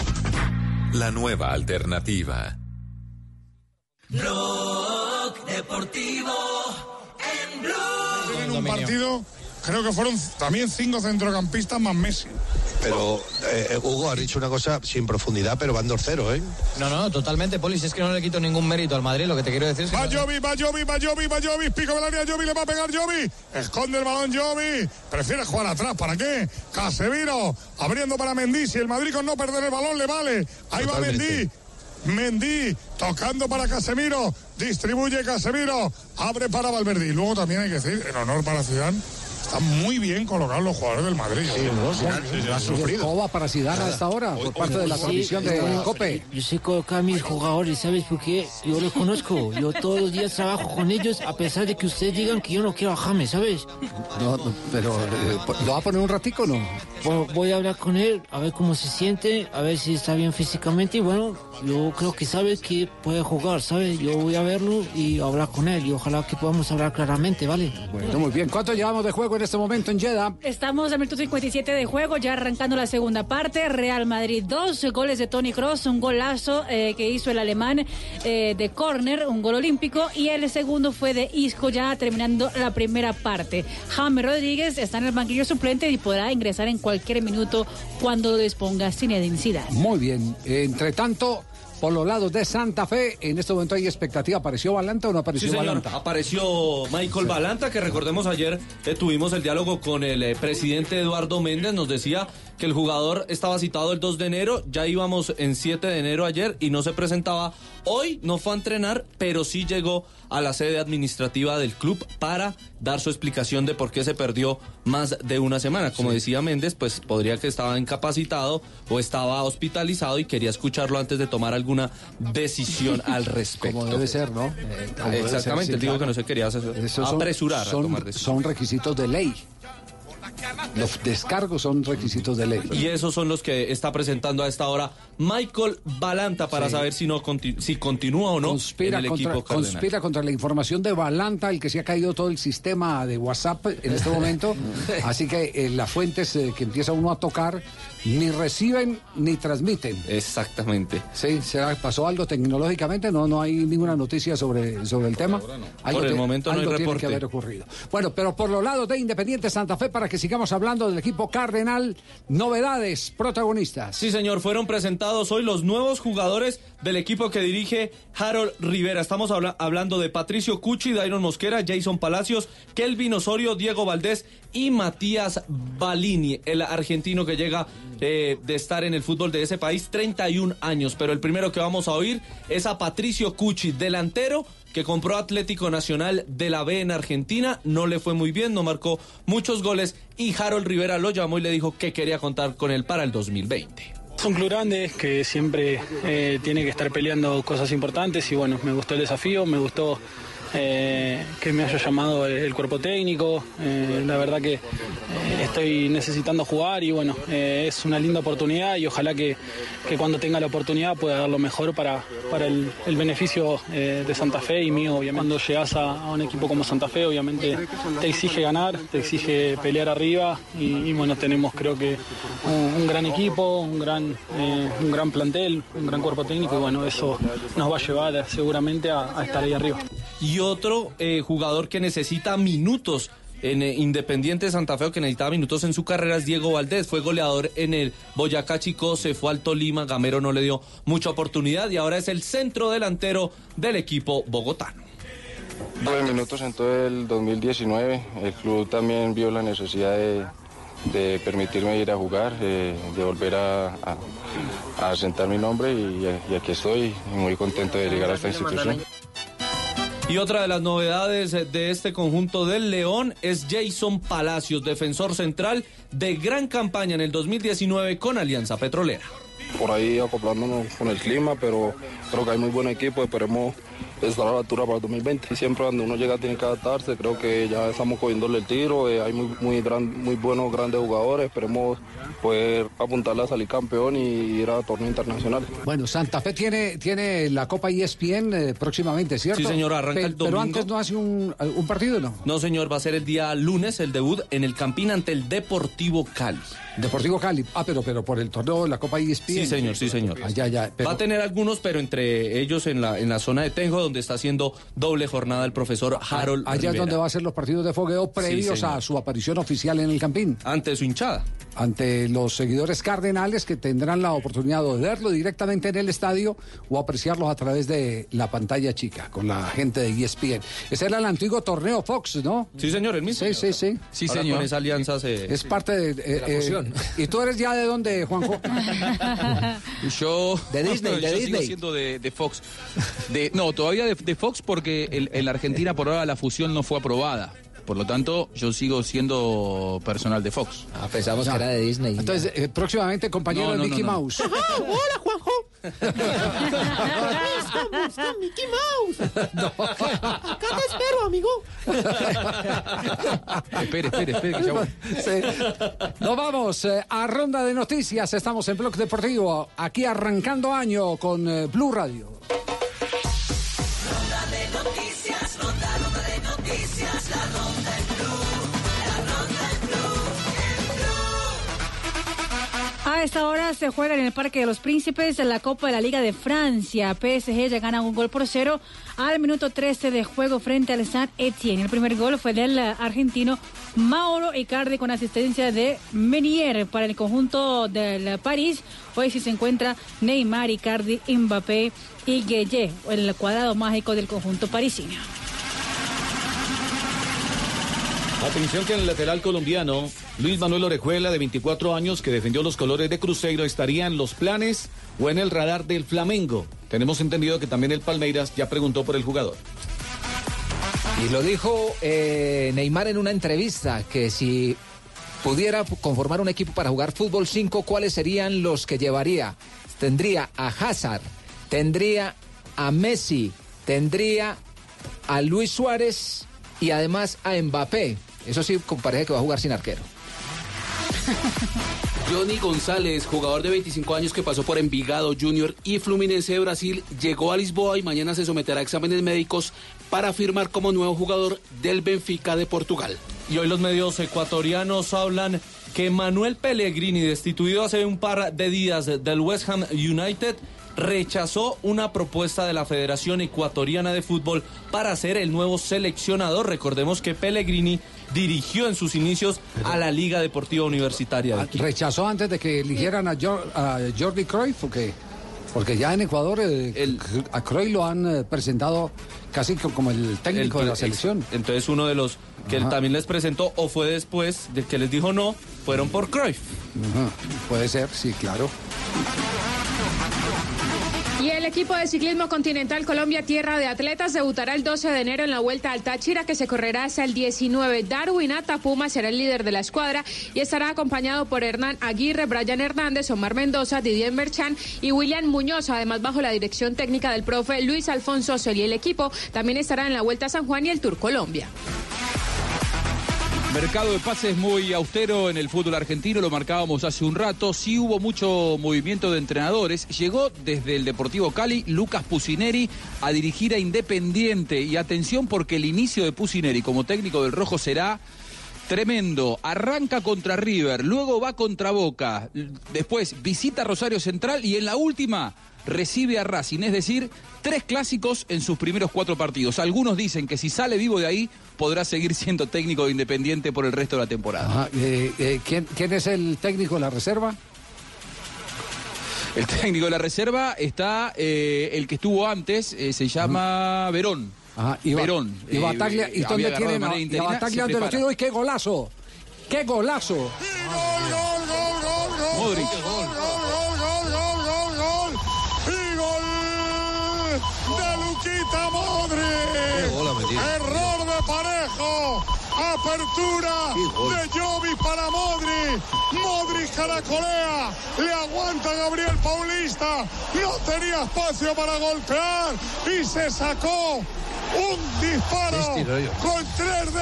La nueva alternativa. Blog Deportivo en Blue. En un partido, creo que fueron también cinco centrocampistas más Messi. Pero, eh, Hugo, ha dicho una cosa sin profundidad, pero van 2-0, ¿eh? No, no, totalmente, Polis. Es que no le quito ningún mérito al Madrid. Lo que te quiero decir es que. Va Jovi, va Jovi, va Jovi, va Jovi, pico del área, Jovi, le va a pegar Jovi. Esconde el balón Jovi. Prefiere jugar atrás, ¿para qué? Casemiro, abriendo para Mendy. Si el Madrid con no perder el balón le vale. Ahí va Mendy. Mendy, tocando para Casemiro. Distribuye Casemiro. Abre para Valverde. Y luego también hay que decir, en honor para Zidane, están muy bien colocados los jugadores del Madrid. Sí, ha sufrido. ¿Cómo va para Zidane a esta hora por parte de la transmisión de COPE? Yo sé colocar a mis jugadores, ¿sabes por qué? Yo los conozco. Yo todos los días trabajo con ellos, a pesar de que ustedes digan que yo no quiero a James, ¿sabes? No, no, pero eh, ¿lo va a poner un ratico o no? Bueno, voy a hablar con él, a ver cómo se siente, a ver si está bien físicamente. Y bueno, yo creo que sabe que puede jugar, ¿sabes? Yo voy a verlo y hablar con él. Y ojalá que podamos hablar claramente, ¿vale? Bueno, muy bien. ¿Cuánto llevamos de juego en este momento en Jeddah? Estamos al minuto 57 de juego, ya arrancando la segunda parte. Real Madrid, dos goles de Tony Cross, un golazo eh, que hizo el alemán eh, de córner, un gol olímpico, y el segundo fue de Isco, ya terminando la primera parte. James Rodríguez está en el banquillo suplente y podrá ingresar en cualquier minuto cuando lo disponga Zinedine Zidane. Muy bien. Entre tanto, por los lados de Santa Fe, en este momento hay expectativa. ¿Apareció Balanta o no apareció Sí. Balanta? Apareció Michael Balanta, que recordemos ayer eh, tuvimos el diálogo con el eh, presidente Eduardo Méndez. Nos decía que el jugador estaba citado el 2 de enero, ya íbamos en 7 de enero ayer y no se presentaba. Hoy no fue a entrenar, pero sí llegó a la sede administrativa del club para dar su explicación de por qué se perdió más de una semana. Como decía Méndez, pues podría que estaba incapacitado o estaba hospitalizado y quería escucharlo antes de tomar alguna decisión al respecto. Como debe ser, ¿no? Eh, ser, Exactamente, sí, digo claro. que no se quería son- apresurar a son, tomar decisiones. son requisitos de ley. Los descargos son requisitos de ley. Y esos son los que está presentando a esta hora Michael Balanta para Sí. saber si no si continúa o no conspira en el contra, equipo cardenal. conspira contra la información de Balanta, el que se ha caído todo el sistema de WhatsApp en este momento. Así que eh, las fuentes eh, que empieza uno a tocar ni reciben ni transmiten. Exactamente. Sí, ¿será, ¿pasó algo tecnológicamente? No, no hay ninguna noticia sobre, sobre el tema. Algo Por el te- momento no hay algo tiene reporte. que haber ocurrido. Bueno, pero por los lados de Independiente Santa Fe, para que sigamos hablando del equipo Cardenal, novedades, protagonistas. Sí, señor, fueron presentados hoy los nuevos jugadores del equipo que dirige Harold Rivera. Estamos habla- hablando de Patricio Cuchi, Dairon Mosquera, Jason Palacios, Kelvin Osorio, Diego Valdés y Matías Balini, el argentino que llega eh, de estar en el fútbol de ese país 31 años. Pero el primero que vamos a oír es a Patricio Cuchi, delantero que compró Atlético Nacional de la B en Argentina, no le fue muy bien, no marcó muchos goles y Harold Rivera lo llamó y le dijo que quería contar con él para el 2020. Es un club grande que siempre eh, tiene que estar peleando cosas importantes y bueno, me gustó el desafío, me gustó eh, que me haya llamado el, cuerpo técnico. Eh, la verdad que eh, estoy necesitando jugar y bueno, es una linda oportunidad y ojalá que, cuando tenga la oportunidad pueda dar lo mejor para, para el, beneficio de Santa Fe y mío. Obviamente. Cuando llegas a, un equipo como Santa Fe, obviamente te exige ganar, te exige pelear arriba y, bueno, tenemos creo que un, gran equipo, un gran, un gran plantel, un gran cuerpo técnico y bueno, eso nos va a llevar seguramente a, estar ahí arriba. Y otro eh, jugador que necesita minutos en eh, Independiente Santa Fe, que necesitaba minutos en su carrera, es Diego Valdés. Fue goleador en el Boyacá Chico, se fue al Tolima, Gamero no le dio mucha oportunidad y ahora es el centro delantero del equipo bogotano. Tuve minutos en todo el 2019. El club también vio la necesidad de, permitirme ir a jugar, eh, de volver a, a, a sentar mi nombre y, y aquí estoy muy contento de llegar a esta institución. Y otra de las novedades de este conjunto del León es Jason Palacios, defensor central de gran campaña en el 2019 con Alianza Petrolera. Por ahí acoplándonos con el clima, pero creo que hay muy buen equipo, esperemos estar a la altura para el 2020. Y siempre cuando uno llega tiene que adaptarse, creo que ya estamos cogiéndole el tiro, eh, hay muy, muy, gran, muy buenos, grandes jugadores, esperemos poder apuntarle a salir campeón y ir a torneo internacional. Bueno, Santa Fe tiene, tiene la Copa ESPN eh, próximamente, ¿cierto? Sí, señor, arranca Pe- el Pero domingo. antes no hace un, un partido, ¿no? No, señor, va a ser el día lunes el debut en el Campín ante el Deportivo Cali. Deportivo Cali. Ah, pero, pero por el torneo de la Copa ESPN. Sí, señor, sí, señor. Ah, ya, ya. pero- Va a tener algunos, pero entre ellos en la, en la zona de Tenjo, donde está haciendo doble jornada el profesor Harold Allá es donde va a ser los partidos de fogueo previos a su aparición oficial en el Campín. Ante su hinchada. Ante los seguidores cardenales que tendrán la oportunidad de verlo directamente en el estadio o apreciarlos a través de la pantalla chica con la gente de ESPN. Ese era el antiguo torneo Fox, ¿no? Sí, señor, el mismo. Sí, sí, sí. Sí, Ahora señor. con esa alianza se- Es parte de... eh, la ¿Y tú eres ya de dónde, Juanjo? Yo, De Disney, de yo sigo Disney. siendo de, de Fox. De, no, todavía de, de Fox porque el- en la Argentina por ahora la fusión no fue aprobada. Por lo tanto, yo sigo siendo personal de Fox. Ah, pensamos que era de Disney. Entonces, eh, próximamente compañero No, de no, Mickey no, no. Mouse. hola, Juanjo. ¿Cómo está Mickey Mouse? Acá te espero, amigo. espere, espere, espere, que ya voy. Sí. Nos vamos eh, a ronda de noticias. Estamos en Blog Deportivo, aquí arrancando año con eh, Blue Radio. A esta hora se juega en el Parque de los Príncipes en la Copa de la Liga de Francia. PSG ya gana un gol por cero al minuto 13 de juego frente al Saint Etienne. El primer gol fue del argentino Mauro Icardi con asistencia de Menier para el conjunto del París. Hoy sí se encuentra Neymar, Icardi, Mbappé y Gueye, el cuadrado mágico del conjunto parisino. Atención que el lateral colombiano, Luis Manuel Orejuela, de 24 años, que defendió los colores de Cruzeiro, estaría en los planes o en el radar del Flamengo. Tenemos entendido que también el Palmeiras ya preguntó por el jugador. Y lo dijo eh, Neymar en una entrevista, que si pudiera conformar un equipo para jugar fútbol 5, ¿cuáles serían los que llevaría? Tendría a Hazard, tendría a Messi, tendría a Luis Suárez y además a Mbappé. Eso sí, parece que va a jugar sin arquero. Johnny González, jugador de 25 años que pasó por Envigado Junior y Fluminense de Brasil, llegó a Lisboa y mañana se someterá a exámenes médicos para firmar como nuevo jugador del Benfica de Portugal. Y hoy los medios ecuatorianos hablan que Manuel Pellegrini, destituido hace un par de días del West Ham United, rechazó una propuesta de la Federación Ecuatoriana de Fútbol para ser el nuevo seleccionador. Recordemos que Pellegrini dirigió en sus inicios a la Liga Deportiva Universitaria. ¿Rechazó antes de que eligieran a, Jor- a Jordi Cruyff o qué? Porque ya en Ecuador eh, a Cruyff lo han eh, presentado casi co- como el técnico de la selección. Entonces uno de los que él también les presentó o fue después de que les dijo no, fueron por Cruyff. Ajá, Puede ser, sí, claro. Y el equipo de ciclismo continental Colombia Tierra de Atletas debutará el 12 de enero en la Vuelta al Táchira que se correrá hasta el 19. Darwin Atapuma será el líder de la escuadra y estará acompañado por Hernán Aguirre, Brian Hernández, Omar Mendoza, Didier Merchan y William Muñoz, además bajo la dirección técnica del profe Luis Alfonso Celi. El equipo también estará en la Vuelta a San Juan y el Tour Colombia. Mercado de pases muy austero en el fútbol argentino, lo marcábamos hace un rato. Sí hubo mucho movimiento de entrenadores. Llegó desde el Deportivo Cali Lucas Pusineri a dirigir a Independiente. Y atención porque el inicio de Pusineri como técnico del Rojo será tremendo. Arranca contra River, luego va contra Boca, después visita Rosario Central y en la última recibe a Racing, es decir, tres clásicos en sus primeros cuatro partidos. Algunos dicen que si sale vivo de ahí podrá seguir siendo técnico de Independiente por el resto de la temporada. Ajá, eh, eh, ¿quién, quién es el técnico de la reserva? El técnico de la reserva está eh, el que estuvo antes, eh, se llama Verón. Ajá, y, Ba- Verón. y Eh, Bataglia, ¿y dónde tienen? a- y Bataglia se dónde lo prepara. tiene? ¡Uy, qué golazo! ¡Qué golazo! Modric. Gol, gol, gol, gol, gol, gol. Y gol de Luquita Modric. Error de parejo. Apertura de Jovi para Modric. Modric caracolea. Le aguanta Gabriel Paulista. No tenía espacio para golpear. Y se sacó un disparo con tres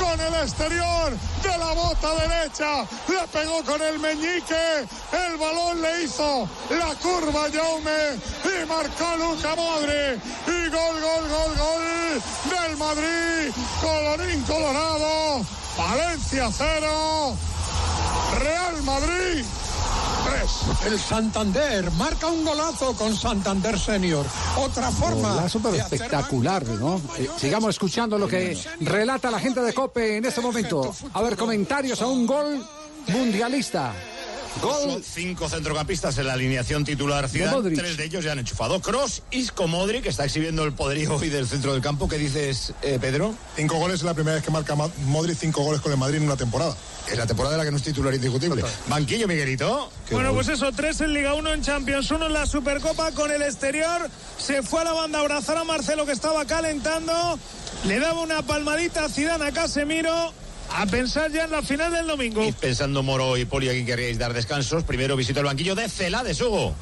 con el exterior de la bota derecha, le pegó con el meñique, el balón le hizo la curva Jaume y marcó Luca Modri y gol, gol, gol, gol del Madrid, colorín colorado, Valencia cero, Real Madrid El Santander marca un golazo con Santander Senior. Otra forma. Golazo, pero espectacular, ¿no? Eh, sigamos escuchando lo que relata la gente de Cope en este momento. A ver, comentarios a un gol mundialista. Gol Son cinco centrocampistas en la alineación titular De. Modric. Tres de ellos ya han enchufado. Cross, Isco, Modric, que está exhibiendo el poderío hoy del centro del campo. ¿Qué dices, eh, Pedro? Cinco goles es la primera vez que marca Ma- Modric cinco goles con el Madrid en una temporada. Es la temporada de la que no es titular indiscutible. Banquillo, Miguelito. Bueno, pues eso, tres en Liga 1 en Champions, uno en la Supercopa con el exterior. Se fue a la banda a abrazar a Marcelo que estaba calentando. Le daba una palmadita a Zidane a Casemiro. A pensar ya en la final del domingo. Pensando Moro y Poli, aquí querríais dar descansos. Primero visito el banquillo de Celades, Hugo.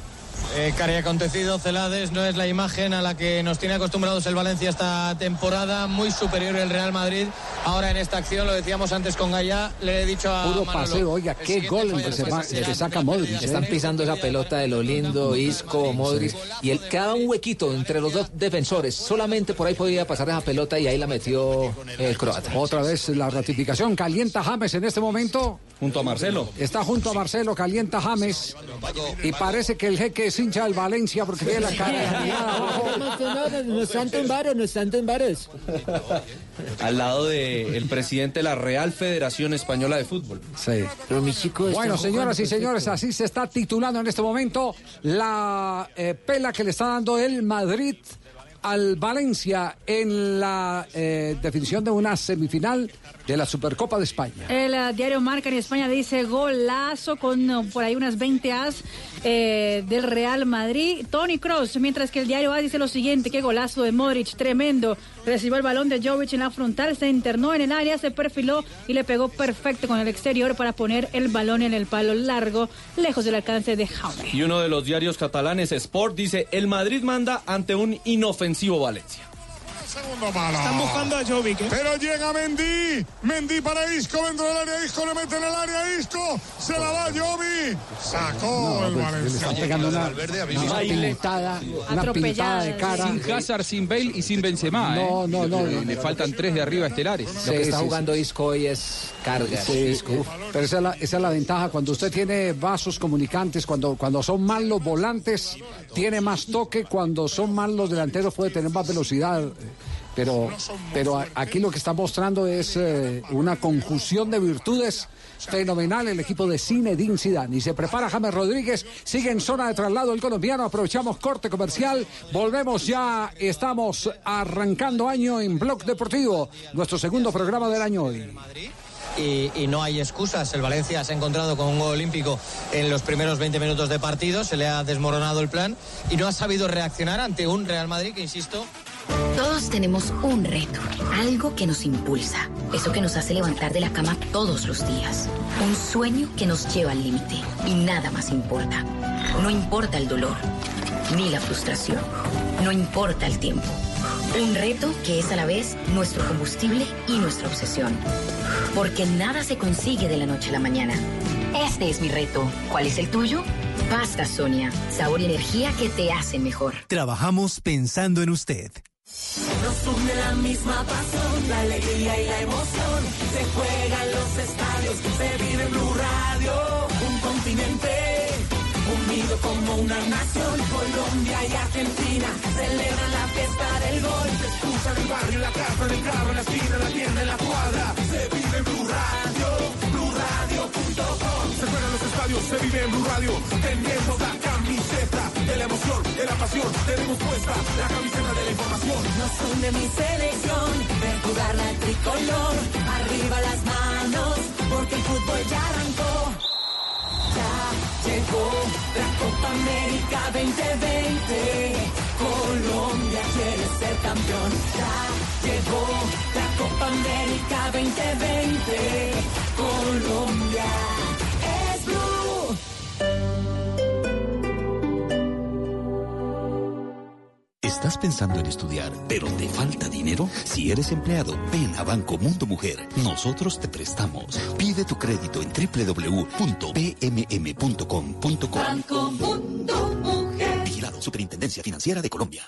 Eh, cari acontecido, Celades no es la imagen a la que nos tiene acostumbrados el Valencia esta temporada, muy superior el Real Madrid. Ahora en esta acción, lo decíamos antes con Gaya, le he dicho a Puro Manolo, paseo, oiga, qué gol que, se va- que saca Modric. ¿eh? Están pisando esa pelota de lo lindo, Isco, Modric, y él quedaba un huequito entre los dos defensores. Solamente por ahí podía pasar esa pelota y ahí la metió el croata. Otra vez la ratificación. Calienta James en este momento. Junto a Marcelo. Está junto a Marcelo, calienta James. Y parece que el jeque es hincha del Valencia porque tiene la cara abajo. No están tan varos, no están. Al lado del presidente de la Real Federación Española de Fútbol. Sí. Pero mis chicos. Bueno, señoras y señores, así se está titulando en este momento la eh, pela que le está dando el Madrid al Valencia en la eh, definición de una semifinal de la Supercopa de España. El eh, diario Marca en España dice golazo con eh, por ahí unas 20 as del Real Madrid. Tony Cross, mientras que el diario A dice lo siguiente, qué golazo de Modric, tremendo. Recibió el balón de Jovic en la frontal, se internó en el área, se perfiló y le pegó perfecto con el exterior para poner el balón en el palo largo, lejos del alcance de Jaume. Y uno de los diarios catalanes, Sport, dice, el Madrid manda ante un inofensivo Valencia. Segundo palo. Están buscando a Jovic. ¿eh? Pero llega Mendy. Mendy para Isco dentro del área. Isco le mete en el área. Isco. Se la da Jovi. Sacó el Le Valencia. está pegando una, una pintada, una pintada de cara. Sin Hazard, sin Bale y sin Benzema. No, ¿eh? no, no, Le, no. le faltan tres de arriba estelares. Lo que Sí, está jugando Isco hoy es Sí, Isco. pero esa es, la, esa es la ventaja. Cuando usted tiene vasos comunicantes, cuando, cuando son mal los volantes, tiene más toque. Cuando son mal los delanteros, puede tener más velocidad. Pero, pero aquí lo que está mostrando es eh, una conjunción de virtudes fenomenal el equipo de Zinedine Zidane. Y se prepara James Rodríguez, sigue en zona de traslado el colombiano, aprovechamos corte comercial, volvemos ya, estamos arrancando año en Blog Deportivo, nuestro segundo programa del año hoy. Y, no hay excusas. El Valencia se ha encontrado con un gol olímpico en los primeros 20 minutos de partido, se le ha desmoronado el plan y no ha sabido reaccionar ante un Real Madrid que, insisto, Todos tenemos un reto, algo que nos impulsa, eso que nos hace levantar de la cama todos los días, un sueño que nos lleva al límite y nada más importa. No importa el dolor, ni la frustración, no importa el tiempo. Un reto que es a la vez nuestro combustible y nuestra obsesión. Porque nada se consigue de la noche a la mañana. Este es mi reto. ¿Cuál es el tuyo? Pasta Sonia, sabor y energía que te hacen mejor. Trabajamos pensando en usted. Nos une la misma pasión, la alegría y la emoción. Se juega en los estadios, se vive en Blue Radio. Un continente unido como una nación. Colombia y Argentina celebran la fiesta del gol. Se escucha en el barrio, la casa, en el carro, en la esquina, en la tienda, en la cuadra. Se vive en Blue Radio, BlueRadio.com. Se juega en los estadios, se vive en Blue Radio. Tenemos la camiseta de la emoción, de la pasión. Tenemos puesta la camiseta de la información. Nos une mi selección, ver jugar la tricolor. Arriba las manos, porque el fútbol ya arrancó. Llegó la Copa América 2020. Colombia quiere ser campeón. Llegó la Copa América 2020. Colombia ¿Estás pensando en estudiar, pero te falta dinero? Si eres empleado, ven a Banco Mundo Mujer. Nosotros te prestamos. Pide tu crédito en www.pmm.com.co. Banco Mundo Mujer. Vigilado Superintendencia Financiera de Colombia.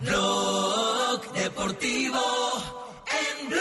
Blog Deportivo en Blue.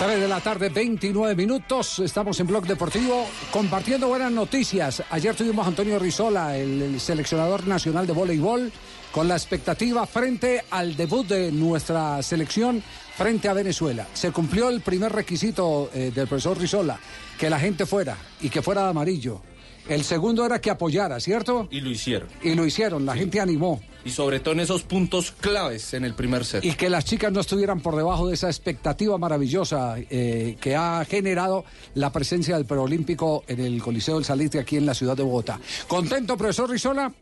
3 de la tarde, 29 minutos. Estamos en Blog Deportivo compartiendo buenas noticias. Ayer tuvimos a Antonio Rizola, el, el seleccionador nacional de voleibol, con la expectativa frente al debut de nuestra selección frente a Venezuela. Se cumplió el primer requisito eh, del profesor Rizola, que la gente fuera y que fuera de amarillo. El segundo era que apoyara, ¿cierto? Y lo hicieron. Y lo hicieron, la gente animó. Y sobre todo en esos puntos claves en el primer set. Y que las chicas no estuvieran por debajo de esa expectativa maravillosa eh, que ha generado la presencia del preolímpico en el Coliseo del Salitre aquí en la ciudad de Bogotá. ¿Contento, profesor Rizola?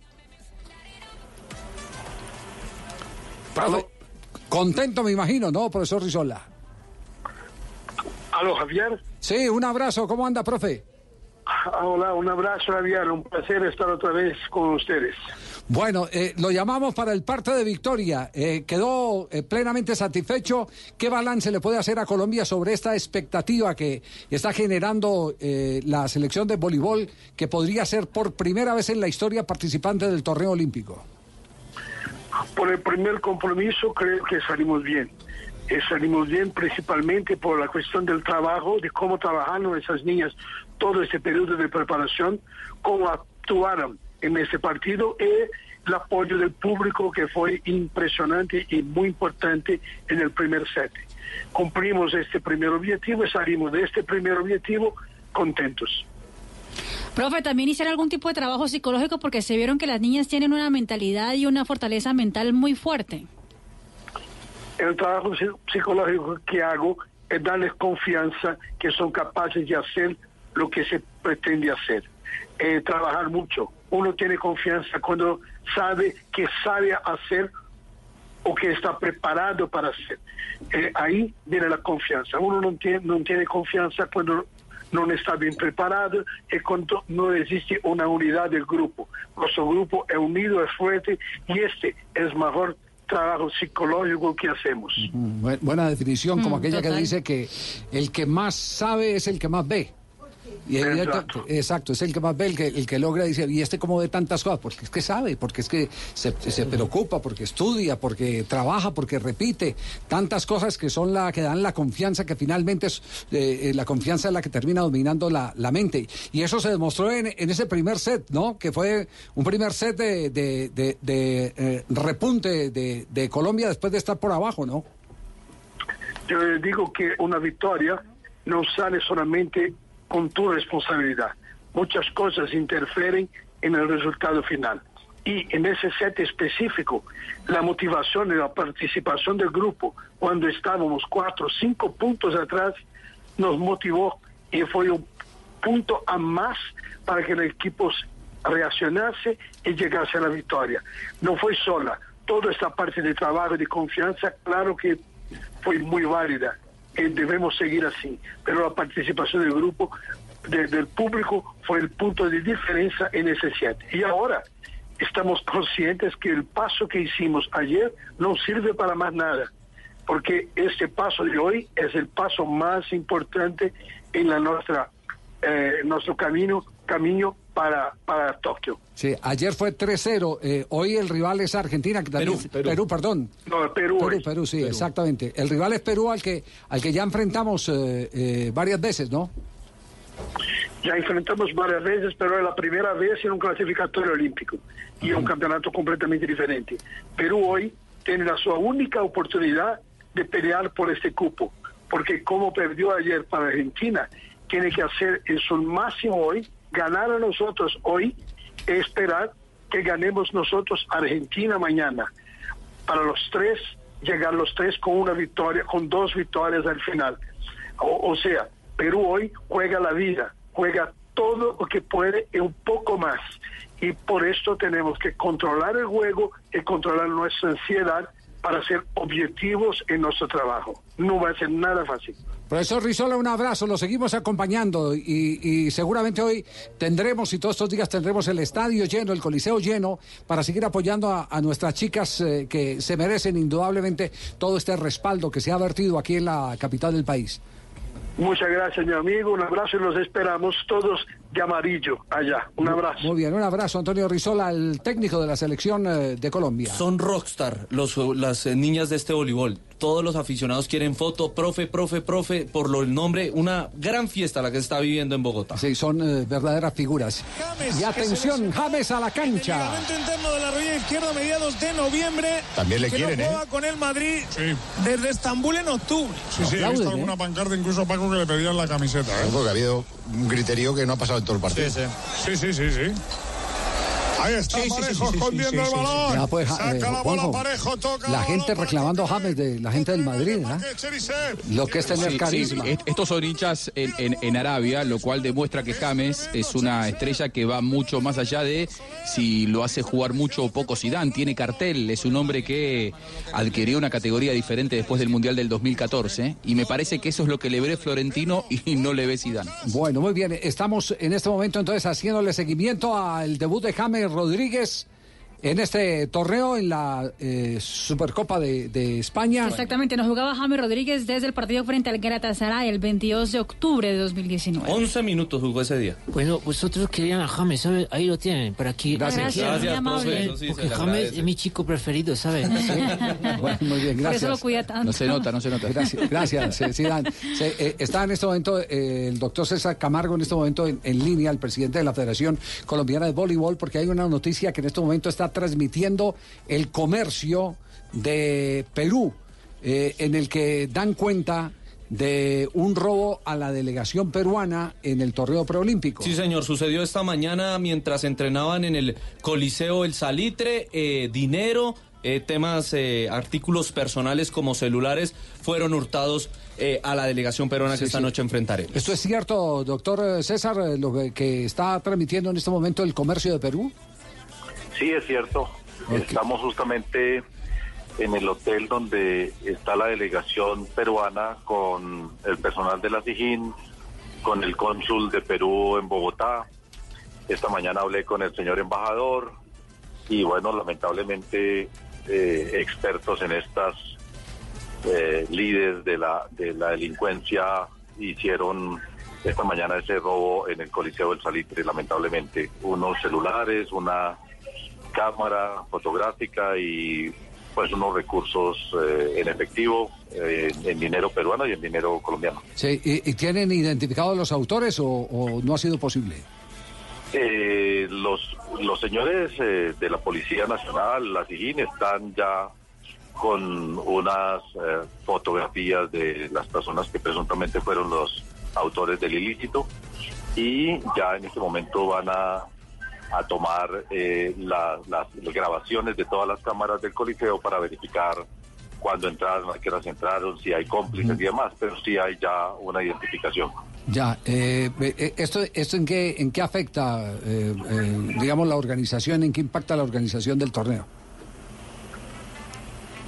Profe, Contento, me imagino, ¿no, profesor Rizola? Aló, Javier. Sí, un abrazo. ¿Cómo anda, profe? Ah, Hola, un abrazo, Javier. Un placer estar otra vez con ustedes. Bueno, eh, lo llamamos para el parte de victoria. Eh, quedó eh, plenamente satisfecho. ¿Qué balance le puede hacer a Colombia sobre esta expectativa que está generando eh, la selección de voleibol, que podría ser por primera vez en la historia participante del torneo olímpico? Por el primer compromiso creo que salimos bien. Eh, salimos bien principalmente por la cuestión del trabajo, de cómo trabajaron esas niñas todo este periodo de preparación, cómo actuaron en este partido y el apoyo del público que fue impresionante y muy importante en el primer set. Cumplimos este primer objetivo y salimos de este primer objetivo contentos. Profe, también hicieron algún tipo de trabajo psicológico porque se vieron que las niñas tienen una mentalidad y una fortaleza mental muy fuerte. el trabajo psi- psicológico que hago es darles confianza que son capaces de hacer lo que se pretende hacer. Eh, trabajar mucho. Uno tiene confianza cuando sabe que sabe hacer o que está preparado para hacer. Eh, ahí viene la confianza. Uno no tiene, no tiene confianza cuando no está bien preparado y cuando no existe una unidad del grupo. Nuestro grupo es unido, es fuerte y este es mejor trabajo psicológico que hacemos. Mm, bu- Buena definición, como Mm, aquella que total. dice que el que más sabe es el que más ve. Y Exacto. exacto, es el que más ve, el que, el que logra, dice, y este como de tantas cosas, porque es que sabe, porque es que se, se preocupa, porque estudia, porque trabaja, porque repite, tantas cosas que son la que dan la confianza, que finalmente es eh, eh, la confianza es la que termina dominando la, la mente. Y eso se demostró en, en ese primer set, ¿no? Que fue un primer set de, de- de- de, eh, repunte de, de Colombia después de estar por abajo, ¿no? Yo digo que una victoria no sale solamente con tu responsabilidad. Muchas cosas interfieren en el resultado final. Y en ese set específico, la motivación y la participación del grupo, cuando estábamos cuatro cinco puntos atrás, nos motivó y fue un punto a más para que el equipo reaccionase y llegase a la victoria. No fue sola. Toda esta parte de trabajo y de confianza, claro que fue muy válida. Eh, debemos seguir así. Pero la participación del grupo, de- del público, fue el punto de diferencia en ese set. Y ahora estamos conscientes que el paso que hicimos ayer no sirve para más nada. Porque este paso de hoy es el paso más importante en la nuestra, eh, nuestro camino, camino para, para Tokio. Sí, ayer fue 3-0, eh, hoy el rival es Argentina, que también, Perú, Perú. perdón. No, Perú. Perú, hoy. Perú, sí, exactamente. El rival es Perú al que, al que ya enfrentamos eh, eh, varias veces, ¿no? Ya enfrentamos varias veces, pero es la primera vez en un clasificatorio olímpico y es un campeonato completamente diferente. Perú hoy tiene la su única oportunidad de pelear por este cupo, porque como perdió ayer para Argentina, tiene que hacer en su máximo hoy, ganar a nosotros hoy, y esperar que ganemos nosotros Argentina mañana. Para los tres, llegar los tres con una victoria, con dos victorias al final. O sea, Perú hoy juega la vida, juega todo lo que puede y un poco más. Y por esto tenemos que controlar el juego y controlar nuestra ansiedad para ser objetivos en nuestro trabajo. No va a ser nada fácil. Profesor Rizola, un abrazo, lo seguimos acompañando y, y seguramente hoy tendremos y todos estos días tendremos el estadio lleno, el coliseo lleno, para seguir apoyando a, a nuestras chicas eh, que se merecen indudablemente todo este respaldo que se ha vertido aquí en la capital del país. Muchas gracias, mi amigo. Un abrazo y los esperamos todos de amarillo allá. Un abrazo. Muy bien, un abrazo, Antonio Rizola, el técnico de la selección eh, de Colombia. Son rockstar los, las eh, niñas de este voleibol. Todos los aficionados quieren foto, profe, profe, profe, por lo el nombre, una gran fiesta la que se está viviendo en Bogotá. Sí, son eh, verdaderas figuras. Y atención, James a la cancha. Ligamento interno de la rodilla izquierda a mediados de noviembre. También le que quieren, no ¿eh? juega con el Madrid desde Estambul en octubre. Sí, sí, he visto alguna pancarta incluso Paco que le pedían la camiseta. ¿eh? Porque ha habido un griterío que no ha pasado en todo el partido. Sí, sí, sí, sí. Ahí está Sí, Parejo sí, sí, escondiendo sí, el balón. Ya, pues, Saca eh, la bola Juanjo, Parejo, toca la gente reclamando a James de la gente del Madrid. Lo que es tener carisma. est- estos son hinchas en, en- en Arabia, lo cual demuestra que James es una estrella que va mucho más allá de si lo hace jugar mucho o poco Zidane. Tiene cartel, es un hombre que adquirió una categoría diferente después del Mundial del 2014 y me parece que eso es lo que le ve Florentino y no le ve Zidane. Bueno, muy bien. Estamos en este momento entonces haciéndole seguimiento al debut de James Rodríguez en este torneo en la eh, Supercopa de, de España. Exactamente, nos jugaba James Rodríguez desde el partido frente al Galatasaray el 22 de octubre de 2019. 11 minutos jugó ese día. Bueno, vosotros querían a James, ¿sabes? Ahí lo tienen, por aquí. Gracias. Gracias, Gracias, muy amable. profe, eso sí Porque James es mi chico preferido, ¿sabes? Bueno, muy bien, Por gracias. eso lo cuida tanto. No se nota, no se nota. Gracias, gracias. Se, eh, está en este momento eh, el doctor César Camargo en este momento en, en línea, el presidente de la Federación Colombiana de Voleibol, porque hay una noticia que en este momento está transmitiendo el comercio de Perú, eh, en el que dan cuenta de un robo a la delegación peruana en el torneo preolímpico. Sí, señor, sucedió esta mañana mientras entrenaban en el Coliseo El Salitre, eh, dinero, eh, temas, eh, artículos personales como celulares fueron hurtados eh, a la delegación peruana Sí, que esta sí. noche enfrentaremos. ¿Esto es cierto, doctor César, lo que está transmitiendo en este momento el comercio de Perú? Sí, es cierto. Estamos justamente en el hotel donde está la delegación peruana con el personal de la SIGIN, con el cónsul de Perú en Bogotá. Esta mañana hablé con el señor embajador y bueno, lamentablemente eh, expertos en estas eh, líderes de la, de la delincuencia hicieron esta mañana ese robo en el Coliseo del Salitre, lamentablemente. Unos celulares, una cámara fotográfica y pues unos recursos eh, en efectivo, eh, en dinero peruano y en dinero colombiano. Sí, ¿y, y tienen identificados los autores o, o no ha sido posible? Eh, los, los señores eh, de la Policía Nacional, la SIGIN, están ya con unas eh, fotografías de las personas que presuntamente fueron los autores del ilícito y ya en este momento van a, a tomar eh, la- las, las grabaciones de todas las cámaras del Coliseo para verificar cuándo entraron, a qué horas entraron, si hay cómplices y demás, pero sí hay ya una identificación. Ya, eh, eh, ¿esto, esto en, qué, en qué afecta, eh, eh, digamos, la organización, en qué impacta la organización del torneo?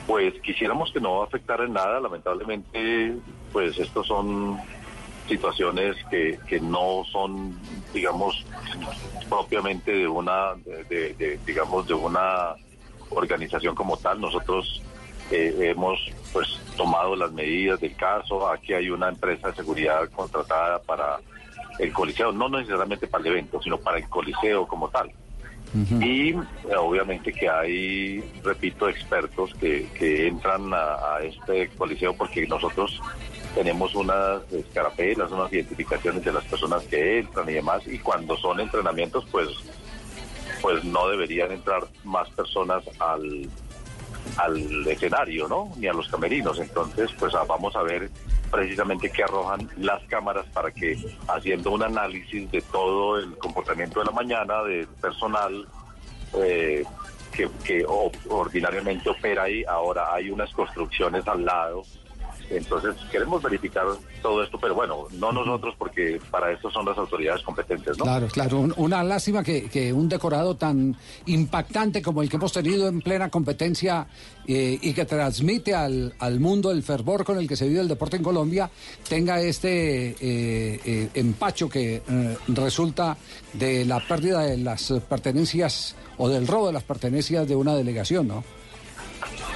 Pues quisiéramos que no afectara en nada, lamentablemente, pues estos son situaciones que, que no son, digamos, propiamente de una, de, de- de, digamos, de una organización como tal. Nosotros eh, hemos, pues, tomado las medidas del caso. Aquí hay una empresa de seguridad contratada para el coliseo, no necesariamente para el evento, sino para el coliseo como tal. Y eh, obviamente que hay, repito, expertos que, que entran a, a este coliseo porque nosotros tenemos unas escarapelas, unas identificaciones de las personas que entran y demás, y cuando son entrenamientos, pues, pues no deberían entrar más personas al, al escenario, ¿no? Ni a los camerinos. Entonces, pues ah, vamos a ver precisamente qué arrojan las cámaras para que, haciendo un análisis de todo el comportamiento de la mañana, del personal eh, que, que ordinariamente opera ahí, ahora hay unas construcciones al lado. Entonces, queremos verificar todo esto, pero bueno, no nosotros, porque para esto son las autoridades competentes, ¿no? Claro, claro. Un- una lástima que, que un decorado tan impactante como el que hemos tenido en plena competencia eh, y que transmite al, al mundo el fervor con el que se vive el deporte en Colombia tenga este eh, eh, empacho que eh, resulta de la pérdida de las pertenencias o del robo de las pertenencias de una delegación, ¿no?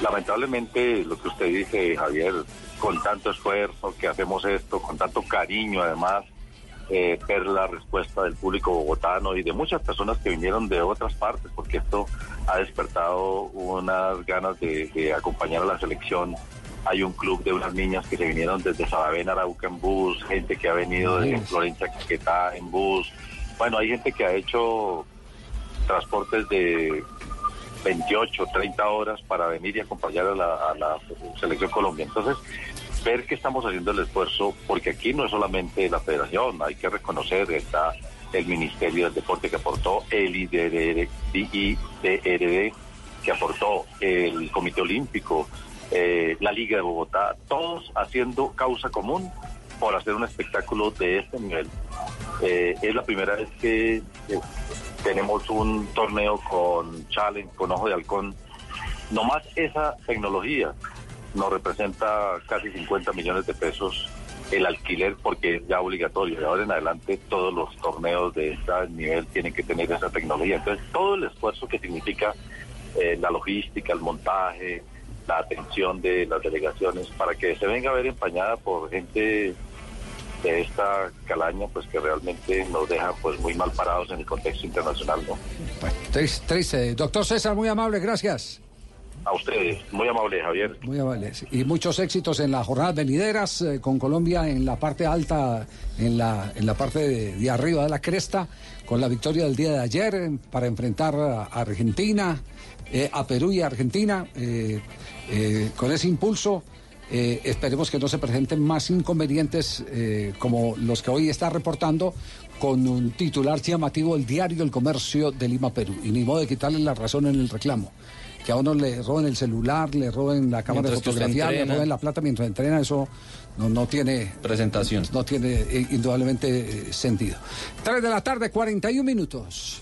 lamentablemente lo que usted dice, Javier, con tanto esfuerzo que hacemos esto, con tanto cariño además, eh, ver la respuesta del público bogotano y de muchas personas que vinieron de otras partes, porque esto ha despertado unas ganas de, de acompañar a la selección. Hay un club de unas niñas que se vinieron desde Saravena, Arauca en bus, gente que ha venido desde Florencia, Caquetá en bus. Bueno, hay gente que ha hecho transportes de 28, 30 horas para venir y acompañar a la, a la selección Colombia. Entonces, ver que estamos haciendo el esfuerzo, porque aquí no es solamente la federación, hay que reconocer, está el Ministerio del Deporte que aportó, el IDRD, IDRD que aportó, el Comité Olímpico, eh, la Liga de Bogotá, todos haciendo causa común por hacer un espectáculo de este nivel. Eh, es la primera vez que tenemos un torneo con challenge, con ojo de halcón. Nomás esa tecnología nos representa casi 50 millones de pesos el alquiler porque es ya obligatorio. De ahora en adelante todos los torneos de este nivel tienen que tener esa tecnología. Entonces todo el esfuerzo que significa eh, la logística, el montaje, la atención de las delegaciones para que se venga a ver empañada por gente de esta calaña pues que realmente nos deja pues muy mal parados en el contexto internacional, ¿no? Triste, triste. Doctor César, muy amable, gracias. A ustedes, muy amable Javier. Muy amable. Y muchos éxitos en las jornadas venideras eh, con Colombia en la parte alta, en la, en la parte de, arriba de la cresta, con la victoria del día de ayer eh, para enfrentar a Argentina, eh, a Perú y a Argentina. con ese impulso, eh, esperemos que no se presenten más inconvenientes como los que hoy está reportando con un titular llamativo el diario El Comercio de Lima, Perú. Y ni modo de quitarle la razón en el reclamo. Que a uno le roben el celular, le roben la cámara Mientras de fotografía, le roben la plata mientras entrena, eso no, no tiene... Presentación. No tiene eh, indudablemente eh, sentido. 3 de la tarde, 41 minutos.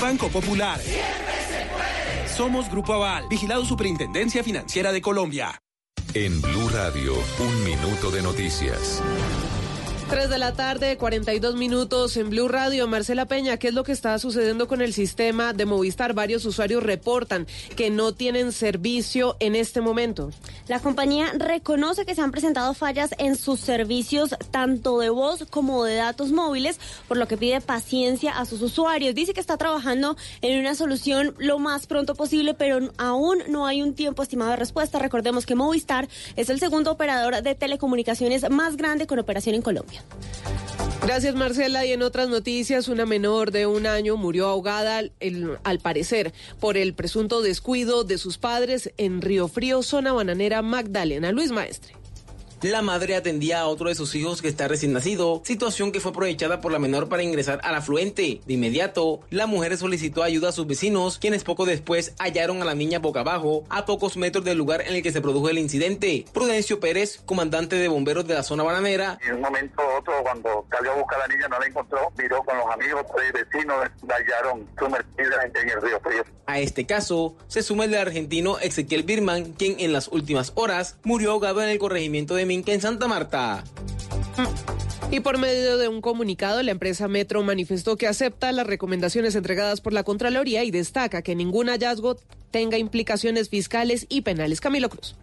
Banco Popular. Somos Grupo Aval, vigilado Superintendencia Financiera de Colombia. En Blue Radio, un minuto de noticias. 3 de la tarde, 42 minutos en Blue Radio. Marcela Peña, ¿qué es lo que está sucediendo con el sistema de Movistar? Varios usuarios reportan que no tienen servicio en este momento. La compañía reconoce que se han presentado fallas en sus servicios tanto de voz como de datos móviles, por lo que pide paciencia a sus usuarios. Dice que está trabajando en una solución lo más pronto posible, pero aún no hay un tiempo estimado de respuesta. Recordemos que Movistar es el segundo operador de telecomunicaciones más grande con operación en Colombia. Gracias, Marcela. Y en otras noticias, una menor de un año murió ahogada, al parecer, por el presunto descuido de sus padres en Río Frío, zona bananera Magdalena. Luis Maestre. La madre atendía a otro de sus hijos que está recién nacido, situación que fue aprovechada por la menor para ingresar al afluente. De inmediato, la mujer solicitó ayuda a sus vecinos, quienes poco después hallaron a la niña boca abajo, a pocos metros del lugar en el que se produjo el incidente. Prudencio Pérez, comandante de bomberos de la zona bananera, En un momento u otro, cuando salió a buscar a la niña, no la encontró. Miró con los amigos y vecinos, la hallaron sumergida en el río Frío. A este caso se suma el argentino Ezequiel Birman, quien en las últimas horas murió ahogado en el corregimiento de En Santa Marta. Y por medio de un comunicado, la empresa Metro manifestó que acepta las recomendaciones entregadas por la Contraloría y destaca que ningún hallazgo tenga implicaciones fiscales y penales. Camilo Cruz.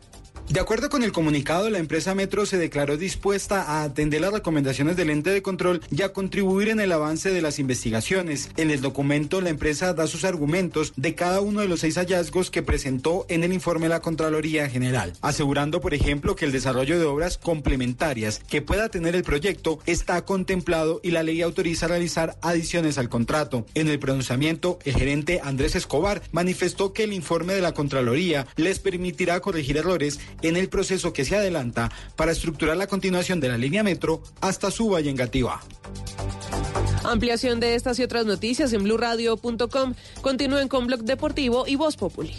De acuerdo con el comunicado, la empresa Metro se declaró dispuesta a atender las recomendaciones del ente de control y a contribuir en el avance de las investigaciones. En el documento, la empresa da sus argumentos de cada uno de los seis hallazgos que presentó en el informe de la Contraloría General, asegurando, por ejemplo, que el desarrollo de obras complementarias que pueda tener el proyecto está contemplado y la ley autoriza realizar adiciones al contrato. En el pronunciamiento, el gerente Andrés Escobar manifestó que el informe de la Contraloría les permitirá corregir errores en el proceso que se adelanta para estructurar la continuación de la línea metro hasta su valle Engativá. Ampliación de estas y otras noticias en blurradio.com. Continúen con Blog Deportivo y Voz Populi.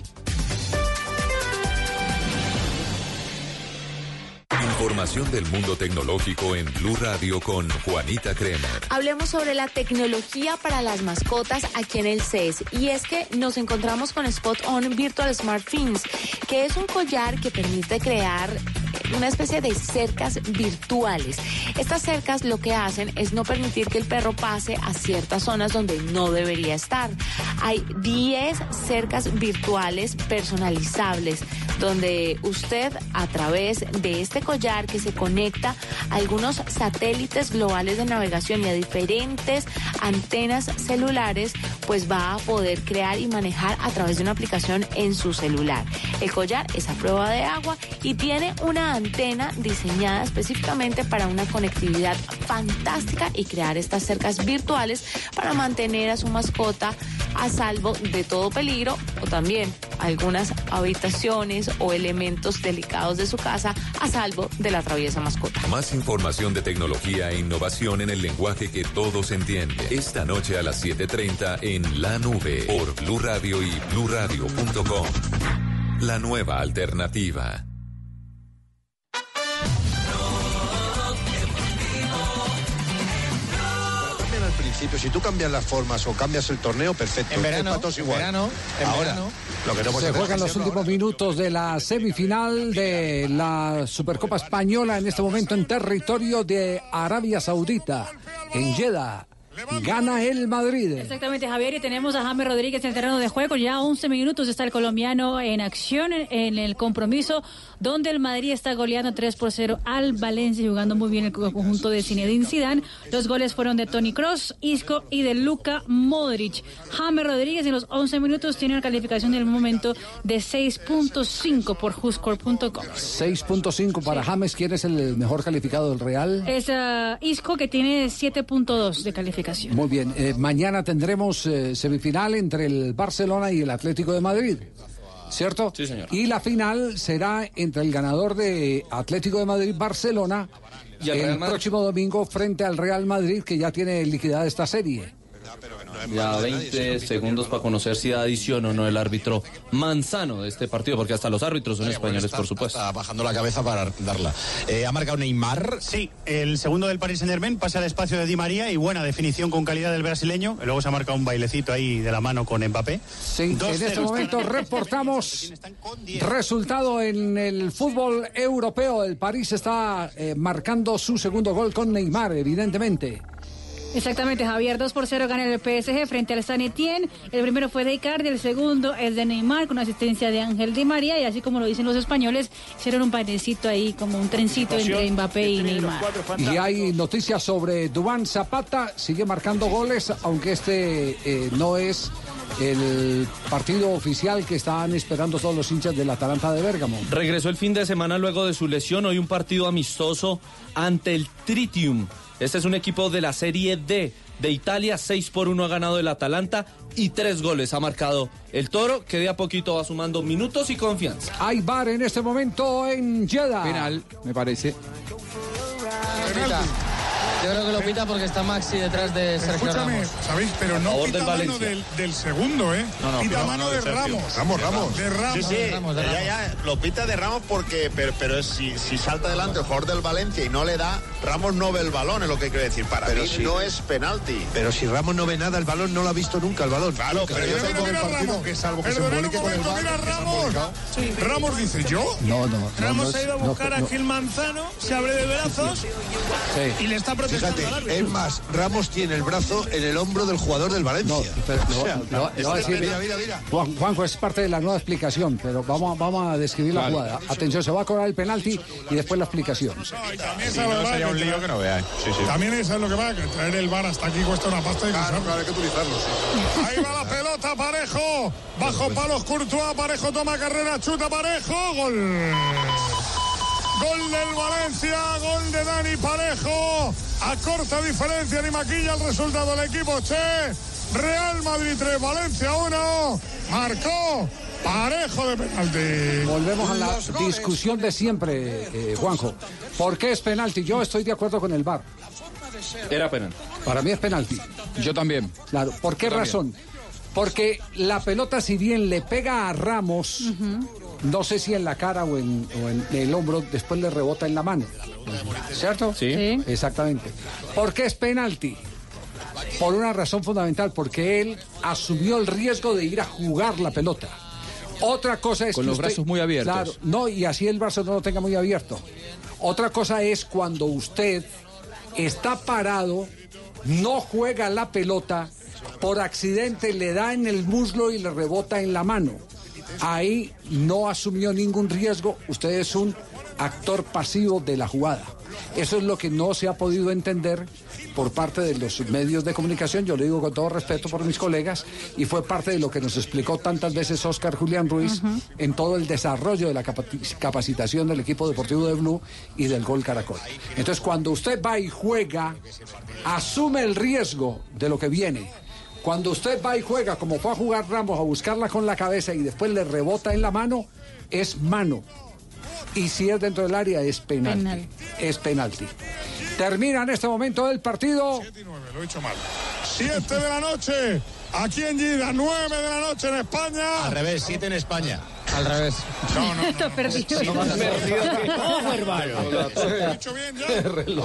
Información del mundo tecnológico en Blue Radio con Juanita Kremer. Hablemos sobre la tecnología para las mascotas aquí en el CES. Y es que nos encontramos con Spot On Virtual Smart Things, que es un collar que permite crear una especie de cercas virtuales. Estas cercas lo que hacen es no permitir que el perro pase a ciertas zonas donde no debería estar. Hay 10 cercas virtuales personalizables donde usted a través de este collar que se conecta a algunos satélites globales de navegación y a diferentes antenas celulares, pues va a poder crear y manejar a través de una aplicación en su celular. El collar es a prueba de agua y tiene una antena diseñada específicamente para una conectividad fantástica y crear estas cercas virtuales para mantener a su mascota a salvo de todo peligro o también algunas habitaciones o elementos delicados de su casa a salvo de la traviesa mascota. Más información de tecnología e innovación en el lenguaje que todos entienden. Esta noche a las 7:30 en La Nube por Blue Radio y bluradio.com. La nueva alternativa. Principio. Si tú cambias las formas o cambias el torneo, perfecto. En verano, todos en igual. verano, en Ahora, verano. lo que no Se juegan los últimos minutos de la semifinal de la Supercopa Española en este momento en territorio de Arabia Saudita, en Jeddah. Gana el Madrid. Exactamente, Javier, y tenemos a James Rodríguez en el terreno de juego. Ya 11 minutos está el colombiano en acción en, el compromiso, donde el Madrid está goleando 3 por 0 al Valencia, jugando muy bien el conjunto de Zinedine Zidane. Los goles fueron de Tony Cross, Isco y de Luka Modric. James Rodríguez en los 11 minutos tiene una calificación en el momento de 6.5 por WhoScore.com. 6.5 para James. ¿Quién es el mejor calificado del Real? Es ah, Isco que tiene 7.2 de calificación. Muy bien, eh, mañana tendremos eh, semifinal entre el Barcelona y el Atlético de Madrid. ¿Cierto? Sí, señor. Y la final será entre el ganador de Atlético de Madrid-Barcelona Y el el próximo domingo frente al Real Madrid, que ya tiene liquidada esta serie. Ya 20 segundos para conocer si da adición o no el árbitro Manzano de este partido, porque hasta los árbitros son españoles, por supuesto. Está bajando la cabeza para darla. Eh, ¿Ha marcado Neymar? Sí, el segundo del Paris Saint Germain pasa al espacio de Di María y buena definición con calidad del brasileño. Luego se ha marcado un bailecito ahí de la mano con Mbappé. Sí, en este momento reportamos resultado en el fútbol europeo. El París está eh, marcando su segundo gol con Neymar, evidentemente. Exactamente, Javier. 2 por 0 gana el PSG frente al San Etienne. El primero fue de Icardi, el segundo es de Neymar con asistencia de Ángel Di María. Y así como lo dicen los españoles, hicieron un panecito ahí, como un trencito entre Mbappé y Neymar. Y hay noticias sobre Dubán Zapata, sigue marcando goles, aunque este eh, no es el partido oficial que están esperando todos los hinchas del Atalanta de Bérgamo. Regresó el fin de semana luego de su lesión. Hoy un partido amistoso ante el Tritium. Este es un equipo de la Serie D de Italia. 6 por 1 ha ganado el Atalanta y tres goles ha marcado el Toro, que de a poquito va sumando minutos y confianza. Hay bar en este momento en Jeddah. Penal, me parece. Yo creo que lo pita porque está Maxi detrás de Sergio Escúchame, Ramos. ¿sabéis? Pero no pita del mano del, del segundo, ¿eh? No, no, pita no, mano no, de. Ramos. Ramos, Ramos. De Ramos. Sí, sí, De Ramos, de ya, Ramos. ya, lo pita de Ramos porque, pero, pero si, si salta adelante el jugador del Valencia y no le da, Ramos no ve el balón, es lo que quiero decir. Para Pero mí si- no es penalti. Pero si Ramos no ve nada, el balón no lo ha visto nunca el balón. Claro, pero yo tengo el partido que salvo que se embolique con el mira Ramos. Ramos dice, ¿yo? No, no. no, Ramos ha ido a no, buscar a. Gil Manzano, se abre de brazos y le está protestando Fíjate, es más, Ramos tiene el brazo en el hombro del jugador del Valencia. Pero O sea, lo- lo va a decir- mira, mira, mira. Juan, Juanjo, es parte de la nueva explicación, pero vamos, a- vamos a describir la jugada. Atención, se va a cobrar el penalti y después la explicación. También no, no es lo que va, que traer el bar hasta aquí cuesta una pasta y Claro, claro, hay que utilizarlo. sí. Ahí va la pelota, Parejo. Bajo palos, Courtois. Parejo toma carrera, chuta Parejo. Gol. Gol del Valencia, gol de Dani Parejo. A corta diferencia ni maquilla el resultado del equipo Che. Real Madrid 3, Valencia 1. Marcó Parejo de penalti. Volvemos a la discusión de siempre, eh, Juanjo. ¿Por qué es penalti? Yo estoy de acuerdo con el VAR. Era penal. Para mí es penalti. Yo también. Claro, ¿por qué Yo también. razón? Porque la pelota, si bien le pega a Ramos, no sé si en la cara o en, o en el hombro, después le rebota en la mano. ¿Cierto? Sí. Sí. Exactamente. ¿Por qué es penalti? Por una razón fundamental, porque él asumió el riesgo de ir a jugar la pelota. Otra cosa es Con que los usted- brazos muy abiertos. Claro, no, y así el brazo no lo tenga muy abierto. Otra cosa es cuando usted está parado, no juega la pelota, por accidente le da en el muslo y le rebota en la mano. Ahí no asumió ningún riesgo, usted es un actor pasivo de la jugada. Eso es lo que no se ha podido entender por parte de los medios de comunicación, yo le digo con todo respeto por mis colegas, y fue parte de lo que nos explicó tantas veces Oscar Julián Ruiz en todo el desarrollo de la capaci- capacitación del equipo deportivo de Blue y del Gol Caracol. Entonces, cuando usted va y juega, asume el riesgo de lo que viene. Cuando usted va y juega, como fue a jugar Ramos, a buscarla con la cabeza y después le rebota en la mano, es mano. Y si es dentro del área, es penalti. Penal. Es penalti. Termina en este momento el partido. Lo he hecho mal. 7 de la noche, aquí en Gida, 9 de la noche en España. Al revés, siete en España. Al revés. No, no, Está perdido. Ojo, hermano.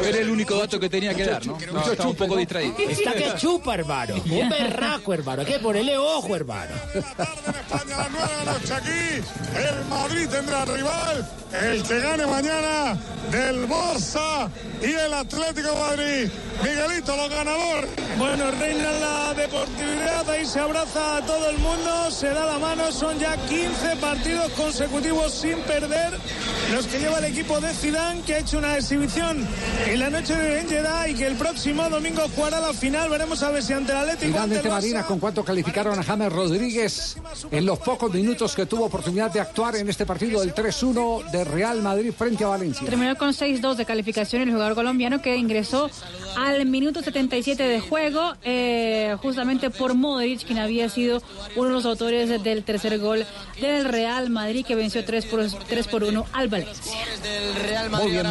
Era el único dato que tenía que dar, ¿no? Yo estoy un poco distraído. Está que chupa, hermano. Un berraco, hermano. Hay que ponerle ojo, hermano. España a las 9 de la noche aquí. El Madrid tendrá rival. El que gane mañana del Barça y el Atlético de Madrid. Miguelito, los ganadores. Bueno, reina la deportividad, ahí se abraza a todo el mundo, se da la mano, son ya 15 partidos consecutivos sin perder los que lleva el equipo de Zidane, que ha hecho una exhibición en la noche de en Jeddah y que el próximo domingo jugará la final, veremos a ver si ante el Atlético ante Finalmente, el Barça. Marina, ¿con cuánto calificaron a James Rodríguez en los pocos minutos que tuvo oportunidad de actuar en este partido del 3-1 de Real Madrid frente a Valencia? Terminó con 6-2 de calificación el jugador colombiano que ingresó al minuto 77 de juego, eh, justamente por Modric, quien había sido uno de los autores del tercer gol del Real Madrid, que venció 3 por, 3 por 1 al Valencia. Muy bien.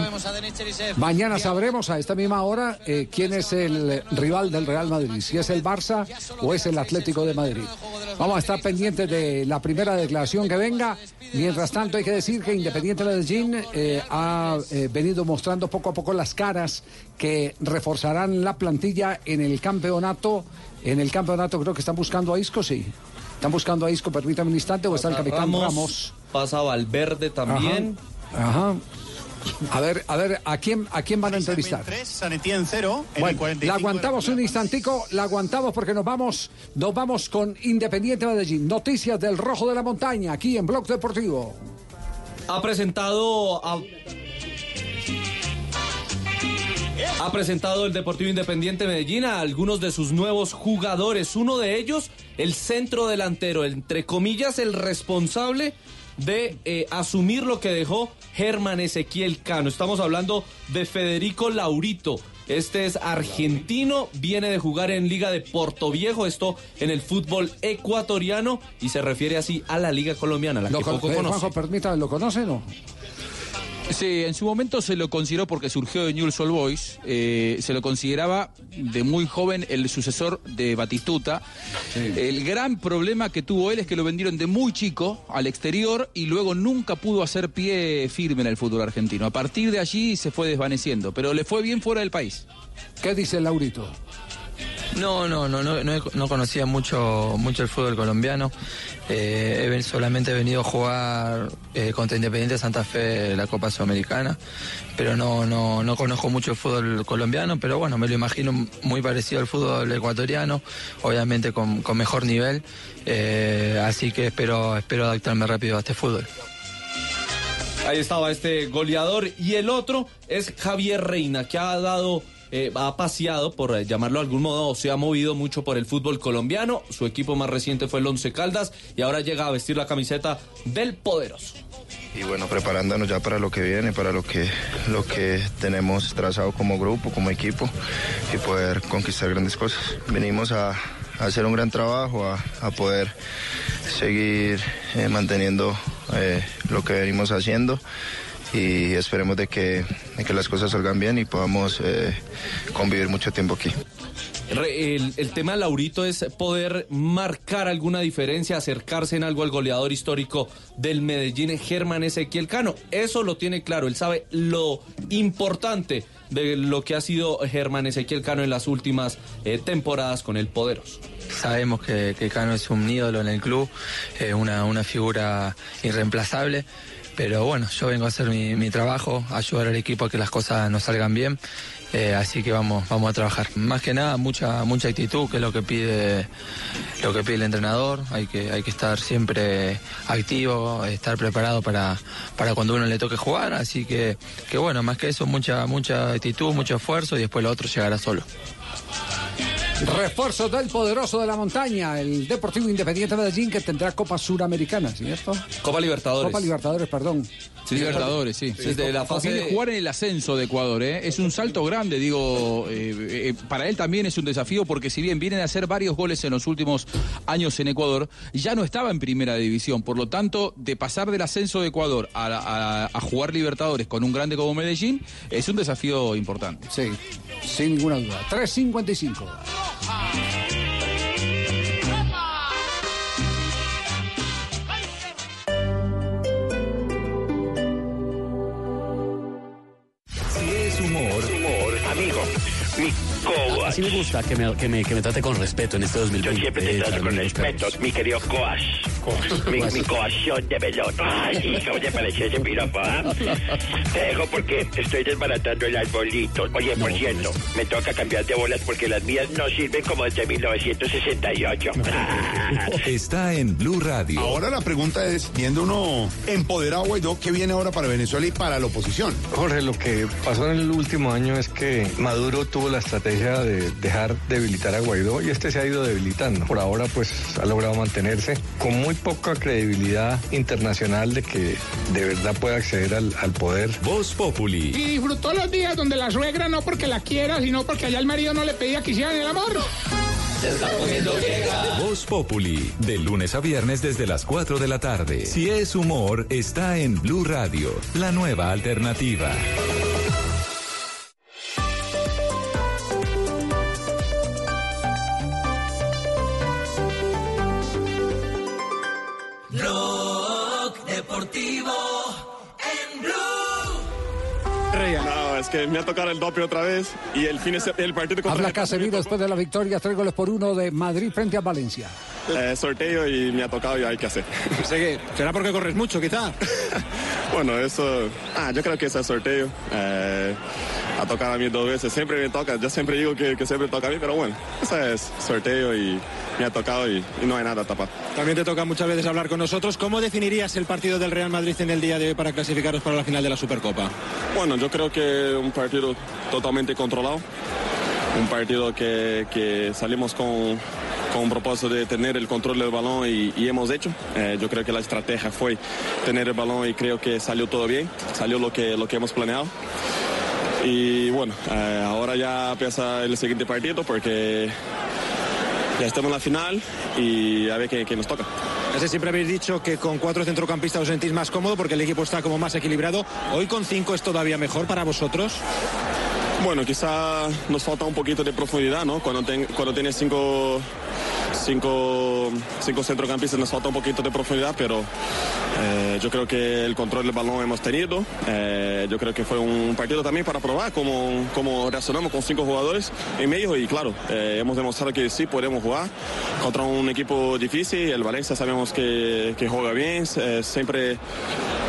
Mañana sabremos a esta misma hora eh, quién es el rival del Real Madrid, si es el Barça o es el Atlético de Madrid. Vamos a estar pendientes de la primera declaración que venga. Mientras tanto, hay que decir que Independiente Medellín eh, ha eh, venido mostrando poco a poco las caras que reforzarán la plantilla en el campeonato. En el campeonato creo que están buscando a Isco, sí. Están buscando a Isco, permítame un instante, o está el capitán Ramos. Pasa Valverde también. Ajá. Ajá. A ver, a ver, ¿a quién, a quién van a entrevistar? 3, San Etienne 0. en Bueno, 45 la aguantamos un instantico, la aguantamos porque nos vamos, nos vamos con Independiente Medellín. Noticias del Rojo de la Montaña, aquí en Blog Deportivo. ha presentado a- ha presentado el Deportivo Independiente Medellín a algunos de sus nuevos jugadores. Uno de ellos, el centro delantero, entre comillas, el responsable de eh, asumir lo que dejó Germán Ezequiel Cano. Estamos hablando de Federico Laurito. Este es argentino, viene de jugar en Liga de Portoviejo, esto en el fútbol ecuatoriano y se refiere así a la Liga colombiana, la Lo que poco eh, conoce. Juanjo, permítame, ¿lo conoce o no? Sí, en su momento se lo consideró porque surgió de Newell's Old Boys, eh, se lo consideraba de muy joven el sucesor de Batistuta. El gran problema que tuvo él es que lo vendieron de muy chico al exterior y luego nunca pudo hacer pie firme en el fútbol argentino. A partir de allí se fue desvaneciendo, pero le fue bien fuera del país. ¿Qué dice Laurito? No, no, no, no, no, no conocía mucho, mucho el fútbol colombiano. Eh, he solamente he venido a jugar eh, contra Independiente Santa Fe la Copa Sudamericana, pero no, no, no conozco mucho el fútbol colombiano, pero bueno, me lo imagino muy parecido al fútbol ecuatoriano, obviamente con, con mejor nivel, eh, así que espero, espero adaptarme rápido a este fútbol. Ahí estaba este goleador. Y el otro es Javier Reina, que ha dado, eh, ha paseado, por eh, llamarlo de algún modo, o se ha movido mucho por el fútbol colombiano. Su equipo más reciente fue el Once Caldas y ahora llega a vestir la camiseta del Poderoso. y bueno, preparándonos ya para lo que viene, para lo que, lo que tenemos trazado como grupo, como equipo y poder conquistar grandes cosas. Venimos a, hacer un gran trabajo, a, a poder seguir eh, manteniendo eh, lo que venimos haciendo y esperemos de que, de que las cosas salgan bien y podamos eh, convivir mucho tiempo aquí. El, el tema de Laurito es poder marcar alguna diferencia, acercarse en algo al goleador histórico del Medellín, Germán Ezequiel Cano. Eso lo tiene claro, él sabe lo importante de lo que ha sido Germán Ezequiel Cano en las últimas eh, temporadas con el Poderoso. Sabemos que, que Cano es un ídolo en el club, eh, una, una figura irreemplazable. Pero bueno, yo vengo a hacer mi, trabajo, ayudar al equipo a que las cosas nos salgan bien. eh, así que vamos, vamos a trabajar. Más que nada, mucha, mucha actitud, que es lo que pide, lo que pide el entrenador. Hay que, hay que estar siempre activo, estar preparado para, para cuando uno le toque jugar. Así que, que bueno, más que eso, mucha, mucha actitud, mucho esfuerzo y después lo otro llegará solo. Refuerzo del poderoso de la montaña, el Deportivo Independiente Medellín que tendrá Copa Suramericana, ¿cierto? Copa Libertadores. Copa Libertadores, perdón. Sí, Libertadores, sí. Desde la fase de- jugar en el ascenso de Ecuador, ¿eh? Es un salto grande, digo. eh, eh, para él también es un desafío porque si bien vienen a hacer varios goles en los últimos años en Ecuador, ya no estaba en primera división. Por lo tanto, de pasar del ascenso de Ecuador a, a- a jugar Libertadores con un grande como Medellín, es un desafío importante. Sí, sin ninguna duda. 355. Si es humor, humor, amigo así me gusta, que me, que, me, que me trate con respeto en este 2020. Yo siempre te eh, trato con respeto, mi querido Coas. Mi, mi coación de melón. Ay, ¿cómo te pareció ese piropo? ah? Te dejo porque estoy desbaratando el arbolito. Oye, por cierto, me toca cambiar de bolas porque las mías no sirven como desde 1968. Está en Blue Radio. Ahora la pregunta es, viendo uno empoderado Guaidó, ¿qué viene ahora para Venezuela y para la oposición? Jorge, lo que pasó en el último año es que Maduro tuvo la estrategia de dejar debilitar a Guaidó y este se ha ido debilitando. Por ahora pues ha logrado mantenerse con muy poca credibilidad internacional de que de verdad pueda acceder al, al poder. Voz Populi. Y disfrutó los días donde la suegra no porque la quiera, sino porque allá el marido no le pedía que hicieran el amor. Se está poniendo vieja. Voz Populi, de lunes a viernes desde las 4 de la tarde. Si es humor, está en Blue Radio, la nueva alternativa. Blue. No, es que me ha tocado el doble otra vez y el fin es el partido contra Habla Casemiro después de la victoria, tres goles por uno de Madrid frente a Valencia. eh, sorteo y me ha tocado y hay que hacer. ¿Será porque corres mucho, quizá? bueno, eso. Ah, yo creo que ese es sorteo. Eh, ha tocado a mí dos veces. Siempre me toca. Yo siempre digo que, que siempre toca a mí, pero bueno, ese es sorteo y me ha tocado y, y no hay nada tapado. También te toca muchas veces hablar con nosotros. ¿Cómo definirías el partido del Real Madrid en el día de hoy para clasificaros para la final de la Supercopa? Bueno, yo creo que un partido totalmente controlado. Un partido que, que salimos con, con un propósito de tener el control del balón y, hemos hecho. Eh, yo creo que la estrategia fue tener el balón y creo que salió todo bien. Salió lo que, lo que hemos planeado. Y bueno, eh, ahora ya empieza el siguiente partido porque ya estamos en la final y a ver qué, qué nos toca. Ese siempre habéis dicho que con cuatro centrocampistas os sentís más cómodo porque el equipo está como más equilibrado. Hoy con cinco es todavía mejor para vosotros. Bueno, quizá nos falta un poquito de profundidad, ¿no? Cuando, ten- cuando tienes cinco, cinco, cinco centrocampistas nos falta un poquito de profundidad, pero eh, yo creo que el control del balón hemos tenido. Eh, yo creo que fue un partido también para probar cómo, cómo reaccionamos con cinco jugadores en medio y claro, eh, hemos demostrado que sí podemos jugar contra un equipo difícil. El Valencia sabemos que, que juega bien, siempre,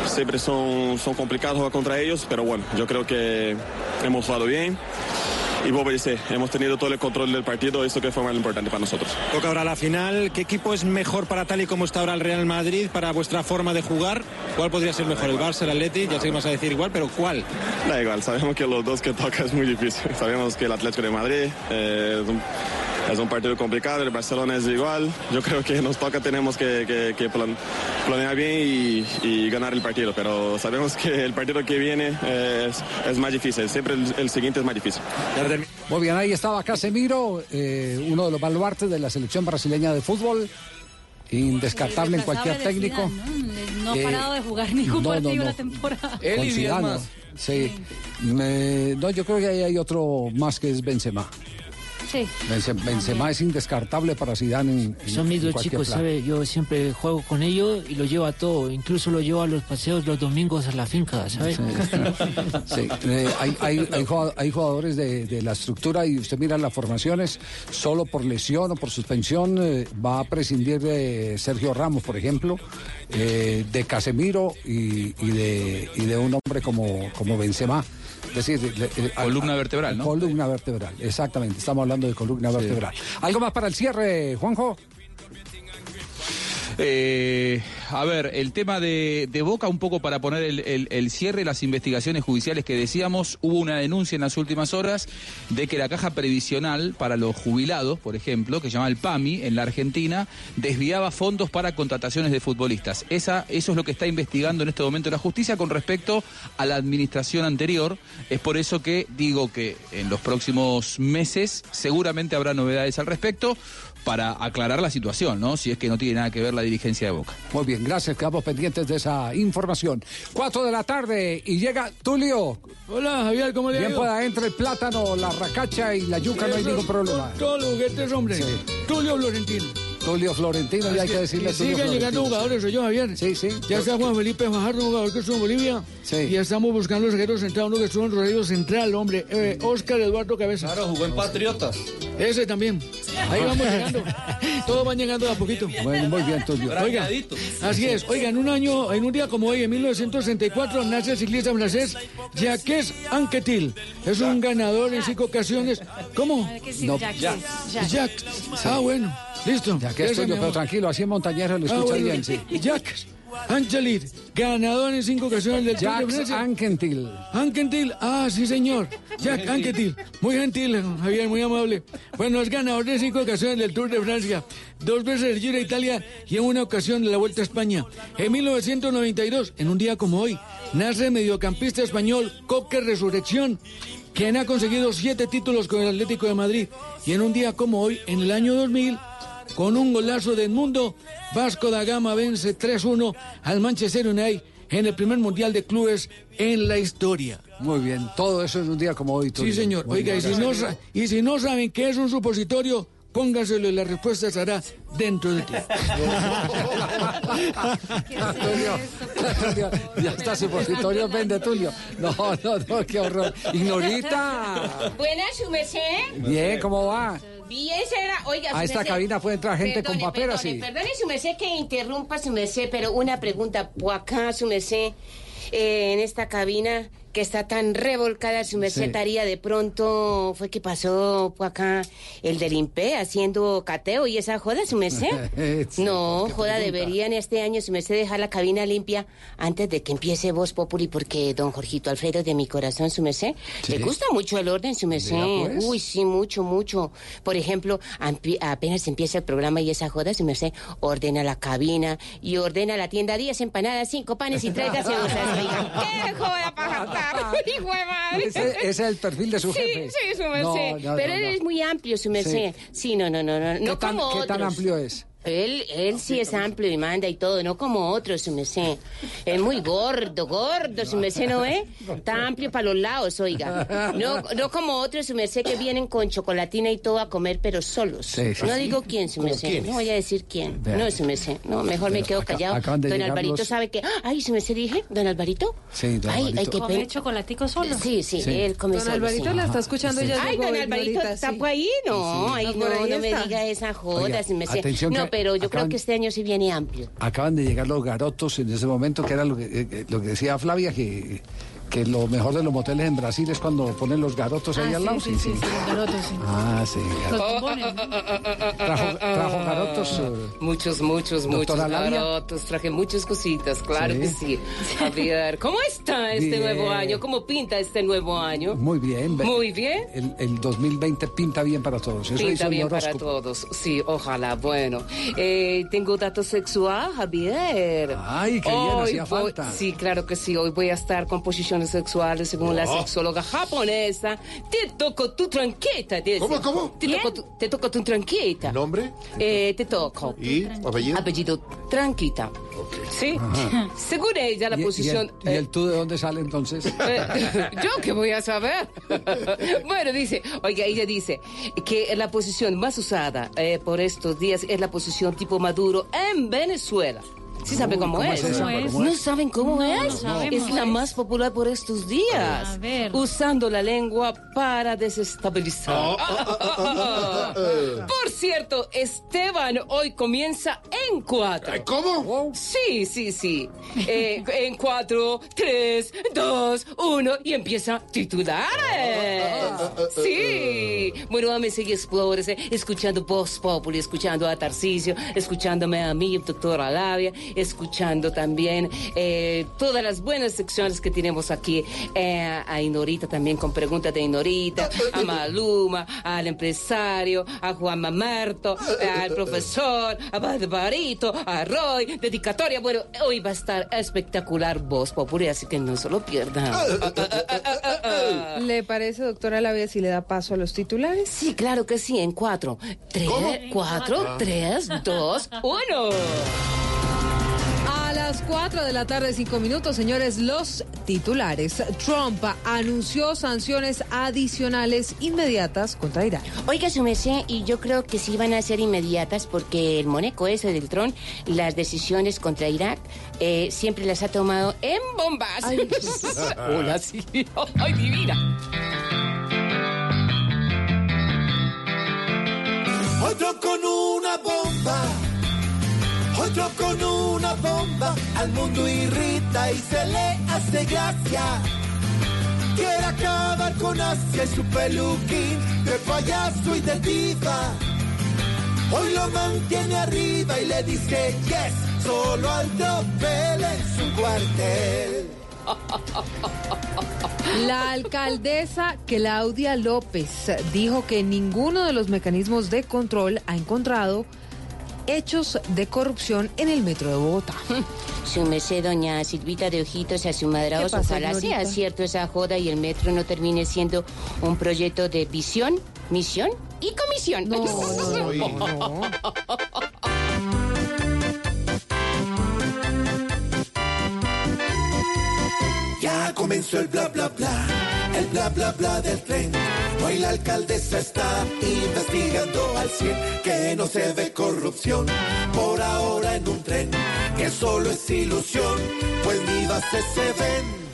siempre son, son complicados jugar contra ellos, pero bueno, yo creo que hemos jugado bien. Y Bobo dice, hemos tenido todo el control del partido, eso que fue más importante para nosotros. Toca ahora la final. ¿Qué equipo es mejor para tal y como está ahora el Real Madrid, para vuestra forma de jugar? ¿Cuál podría ser mejor? ¿El Barça, el Atleti? Ya sé que vas a decir igual, pero ¿cuál? Da igual, sabemos que los dos que toca es muy difícil. Sabemos que el Atlético de Madrid eh, es, un, partido complicado, el Barcelona es igual. Yo creo que nos toca, tenemos que, que- que plan- planear bien y, y ganar el partido, pero sabemos que el partido que viene es, es más difícil, siempre el, el siguiente es más difícil. Muy bien, ahí estaba Casemiro, eh, uno de los baluartes de la selección brasileña de fútbol. Indescartable en cualquier técnico. Zidane, ¿no? No ha Eh, parado de jugar ningún no, partido no. la temporada. Zidane, ¿no? Sí. Me- no, yo creo que ahí hay otro más que es Benzema. Sí. Benzema, Benzema es indescartable para Zidane en, en- Son mis dos chicos, plan. ¿sabe? Yo siempre juego con ellos y los llevo a todo. Incluso los llevo a los paseos los domingos a la finca, ¿sabe? Sí, eh, hay, hay- hay jugado- hay jugadores de, de la estructura y usted mira las formaciones, solo por lesión o por suspensión eh, va a prescindir de Sergio Ramos, por ejemplo, eh, de Casemiro y, y de, y de un hombre como, como Benzema. Decir, le- Columna a- vertebral, ¿no? Columna vertebral, exactamente. Estamos hablando de columna vertebral. ¿Algo más para el cierre, Juanjo? Eh, a ver, el tema de, Boca, un poco para poner el cierre, las investigaciones judiciales que decíamos, hubo una denuncia en las últimas horas de que la caja previsional para los jubilados, por ejemplo, que se llama el PAMI en la Argentina, desviaba fondos para contrataciones de futbolistas. Esa, eso es lo que está investigando en este momento la justicia con respecto a la administración anterior. Es por eso que digo que en los próximos meses seguramente habrá novedades al respecto para aclarar la situación, ¿no? Si es que no tiene nada que ver la dirigencia de Boca. Muy bien, gracias, quedamos pendientes de esa información. Cuatro de la tarde y llega Tulio. Hola, Javier, ¿cómo le ha Bien pueda, entre el plátano, la racacha y la yuca, no hay ningún problema. Todos los juguetes, hombre. Tulio Florentino. Tulio Florentino, ya hay que decirle Tulio Siguen llegando jugadores, soy yo, Javier. Sí, sí. Ya está Juan Felipe Fajardo, un jugador que estuvo en Bolivia. Sí. Y ya estamos buscando el zaguero central, uno que estuvo en Rodrigo Central, hombre. Eh, Oscar Eduardo Cabeza. Claro, jugó en Patriotas. Ese también. Ahí vamos llegando. Todos van llegando de a poquito. Bueno, muy bien, Tulio. Oiga, así es. Oiga, en un año, en un día como hoy, en 1964, nace el ciclista francés Jacques Anquetil. Es un ganador en cinco ocasiones. ¿Cómo? No, Jacques. Ah, bueno. Listo. Ya que Ese, estoy yo, pero tranquilo, así en montañero lo Ah, escucha bueno. bien, sí. Jacques Anquetil, ganador en cinco ocasiones del Tour de Jacques Francia. Anquetil. Anquetil, ah, sí, señor. Jack Anquetil. Muy gentil, Javier, muy amable. Bueno, es ganador de cinco ocasiones del Tour de Francia, dos veces el Giro de Italia y en una ocasión de la Vuelta a España. En 1992, en un día como hoy, nace el mediocampista español Coque Resurrección, quien ha conseguido siete títulos con el Atlético de Madrid. Y en un día como hoy, en el año 2000, con un golazo de Edmundo, Vasco da Gama vence 3-1 al Manchester United en el primer Mundial de Clubes en la historia. Muy bien, todo eso en un día como hoy. Sí, señor. Muy Oiga, y si, no, y si no saben qué es un supositorio, póngaselo y la respuesta estará dentro de ti. Tulio, ya está supositorio, vende Tulio. No, no, no, qué horror. Ignorita. Buenas, su merced. Bien, ¿cómo va? Bien, será. Oiga, su A esta merced. cabina puede entrar gente con paperas, sí. Perdone, su merced, que interrumpa, su merced, pero una pregunta por acá, su merced. eh, en esta cabina que está tan revolcada, su merced, Sí. de pronto, fue que pasó por acá el del INPE haciendo cateo y esa joda, su merced. Sí, No, ¿qué joda, pregunta? deberían este año, su merced, dejar la cabina limpia antes de que empiece Voz Populi, porque don Jorgito Alfredo de mi corazón, su merced, le gusta mucho el orden, su merced. Pues. Uy, sí, mucho, mucho. Por ejemplo, apenas empieza el programa y esa joda, su merced, ordena la cabina y ordena la tienda 10 empanadas, 5 panes y 3 gaseosas. ¡Qué joda para gastar! ¡Hijo de madre! Ese, ese es el perfil de su Sí, jefe. sí, su merced. No, no, Pero no, él no. es muy amplio, su merced. Sí, no, no, no, no. ¿Qué No tan, como qué tan otros. amplio es? Él, él sí es amplio y manda y todo, no como otros, su merced. Es muy gordo, gordo, su merced, ¿no ve? Está amplio para los lados, oiga. No, no como otros, su merced, que vienen con chocolatina y todo a comer, pero solos. Sí, sí, no sí. digo quién, su ¿Cómo merced. quiénes? No voy a decir quién. No, su merced. No, mejor me quedo callado. Don Alvarito sabe que... Ay, su merced dije, don Alvarito. Sí, don Ay, ay, Alvarito. qué ¿Come pena. chocolatico solo? Sí, sí, él come Don solo, Alvarito la está escuchando ya Ay, don Alvarito, ¿está por ahí? No, ay, No, no, me diga esa joda, Oiga, si me sé. atención No, que pero yo creo acaban- que este año sí viene amplio. Acaban de llegar los garotos en ese momento, que era lo que, eh, eh, lo que decía Flavia, que, que lo mejor de los moteles en Brasil es cuando ponen los garotos ahí Ah, al sí, lado. sí, sí, sí, los garotos, sí. Ah, sí. Trajo, trajo garotos. eh, Muchos, muchos, muchos garotos. Traje muchas cositas, claro Sí. que sí. Javier, ¿cómo está este Bien. nuevo año? ¿Cómo pinta este nuevo año? Muy bien. Muy bien. El, el 2020 pinta bien para todos. Eso Pinta bien para todos. Sí, ojalá. Bueno, eh, tengo dato sexual, Javier. Ay, qué bien, hacía voy- falta. Sí, claro que sí. Hoy voy a estar con sexuales según la Oh. sexóloga japonesa. Te toco tu tranqueta, dice. ¿Cómo, cómo? Te toco tu, te toco tu tranqueta. ¿Nombre? Eh, te toco. ¿Y apellido? Apellido Tranquita. ¿Sí? Ajá. Según ella, la ¿Y- y el- posición... ¿Y eh, el tú de dónde sale entonces? eh, ¿Yo qué voy a saber? bueno, dice, oiga, ella dice que la posición más usada eh, por estos días es la posición tipo Maduro en Venezuela. ¿Sí sabe cómo, ¿cómo es? es esa? ¿Cómo es? ¿Cómo ¿No saben cómo No, es? no es la más popular por estos días. A ver. Usando la lengua para desestabilizar. Por cierto, Esteban hoy comienza en cuatro. ¿Cómo? Sí, sí, sí. Eh, en cuatro, tres, dos, uno y empieza titulares. Sí. Bueno, a Messi Explorers, eh, escuchando Voz Populi, escuchando a Tarcisio, escuchándome a mí, doctora Labia, escuchando también eh, todas las buenas secciones que tenemos aquí. eh, a Inorita también con preguntas de Inorita, a Maluma, al empresario, a Juan Mamerto, al profesor, a Barbarito, a Roy, dedicatoria. Bueno, hoy va a estar espectacular Voz Populi, así que no se lo pierdan. ¿Le parece, doctora Lavia, si le da paso a los titulares? Sí, claro que sí, en cuatro. Tres, cuatro, tres, dos, uno. Las 4 de la tarde, 5 minutos, señores, los titulares. Trump anunció sanciones adicionales inmediatas contra Irán. Oiga, su merced, y yo creo que sí van a ser inmediatas porque el moneco ese del tron, las decisiones contra Irak, eh, siempre las ha tomado en bombas. Hola, sí. Ay, divina. Otro con una bomba, otro con una bomba, al mundo irrita y se le hace gracia. Quiere acabar con Asia y su peluquín de payaso y de diva. Hoy lo mantiene arriba y le dice yes, solo al tropel en su cuartel. La alcaldesa Claudia López dijo que ninguno de los mecanismos de control ha encontrado hechos de corrupción en el metro de Bogotá. Su merced, doña Silvita de Ojitos, a su madraos, ¿Qué pasa, ojalá sea cierto esa joda y el metro no termine siendo un proyecto de visión, misión y comisión. No, no, no, Ya comenzó el bla bla bla, el bla bla bla del tren. Hoy la alcaldesa está investigando al 100 que no se ve corrupción por ahora en un tren, que solo es ilusión, pues ni bases se ven.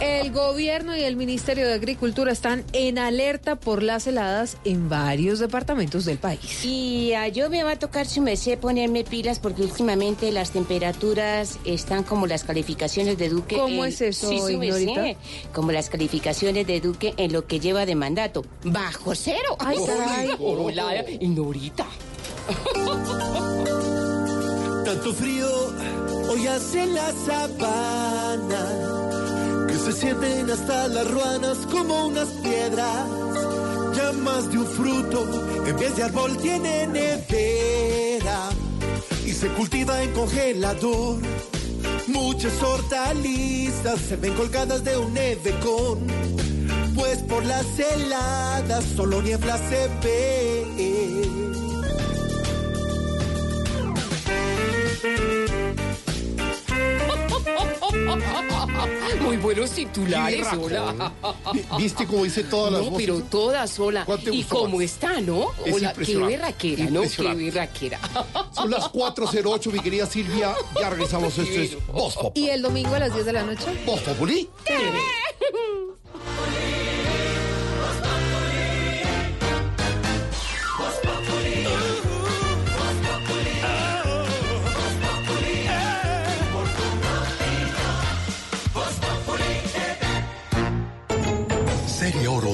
El gobierno y el Ministerio de Agricultura están en alerta por las heladas en varios departamentos del país. Y a yo me va a tocar su merced ponerme pilas porque últimamente las temperaturas están como las calificaciones de Duque. ¿Cómo en- es eso, Sí? Como las calificaciones de Duque en lo que lleva de mandato. Bajo cero. Ay, caray. Hola, Ignorita. Tanto frío hoy hace en la sabana que se sienten hasta las ruanas como unas piedras. Ya más de un fruto en vez de árbol tiene nevera y se cultiva en congelador. Muchas hortalizas se ven colgadas de un nevecón, pues por las heladas solo niebla se ve. Muy buenos titulares, Qué hola. ¿Viste cómo dice todas las No, voces? pero todas, hola. ¿Cuál te Y cómo más? está, ¿no? Es Hola, qué impresionante. berraquera, ¿no? Qué berraquera. Son las 4.08, mi querida Silvia. Ya regresamos. Esto es Voz Pop. ¿Y el domingo a las 10 de la noche? Voz Populi. Serie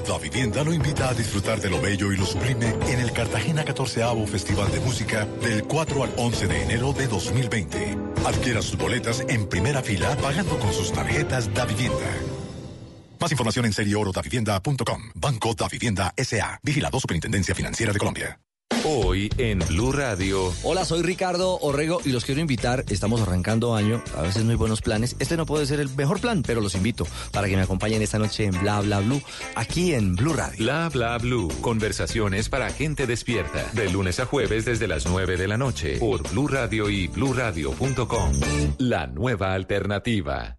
Da Vivienda lo invita a disfrutar de lo bello y lo sublime en el Cartagena 14 Festival de Música del 4 al 11 de enero de 2020. Adquiera sus boletas en primera fila pagando con sus tarjetas Da Vivienda. Más información en serieorodavivienda.com. Banco Da Vivienda S.A. Vigilado Superintendencia Financiera de Colombia. Hoy en Blue Radio. Hola, soy Ricardo Orrego y los quiero invitar. Estamos arrancando año, a veces muy buenos planes. Este no puede ser el mejor plan, pero los invito para que me acompañen esta noche en Bla Bla Blue, aquí en Blue Radio. Bla bla blue. Conversaciones para gente despierta. De lunes a jueves desde las 9 de la noche. Por Blue Radio y bluradio.com. La nueva alternativa.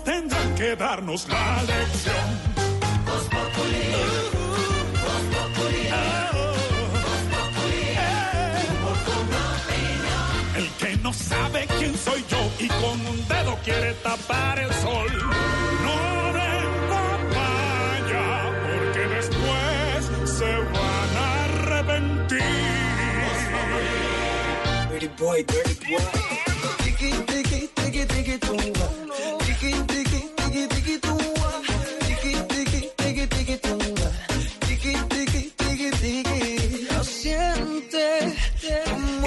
Tendrán que darnos la lección. El que no sabe quién soy yo y con un dedo quiere tapar el sol. No den papaya, porque después se van a arrepentir. Dirty boy, dirty boy. Tiki, tiki, tiki, tiki, tumba.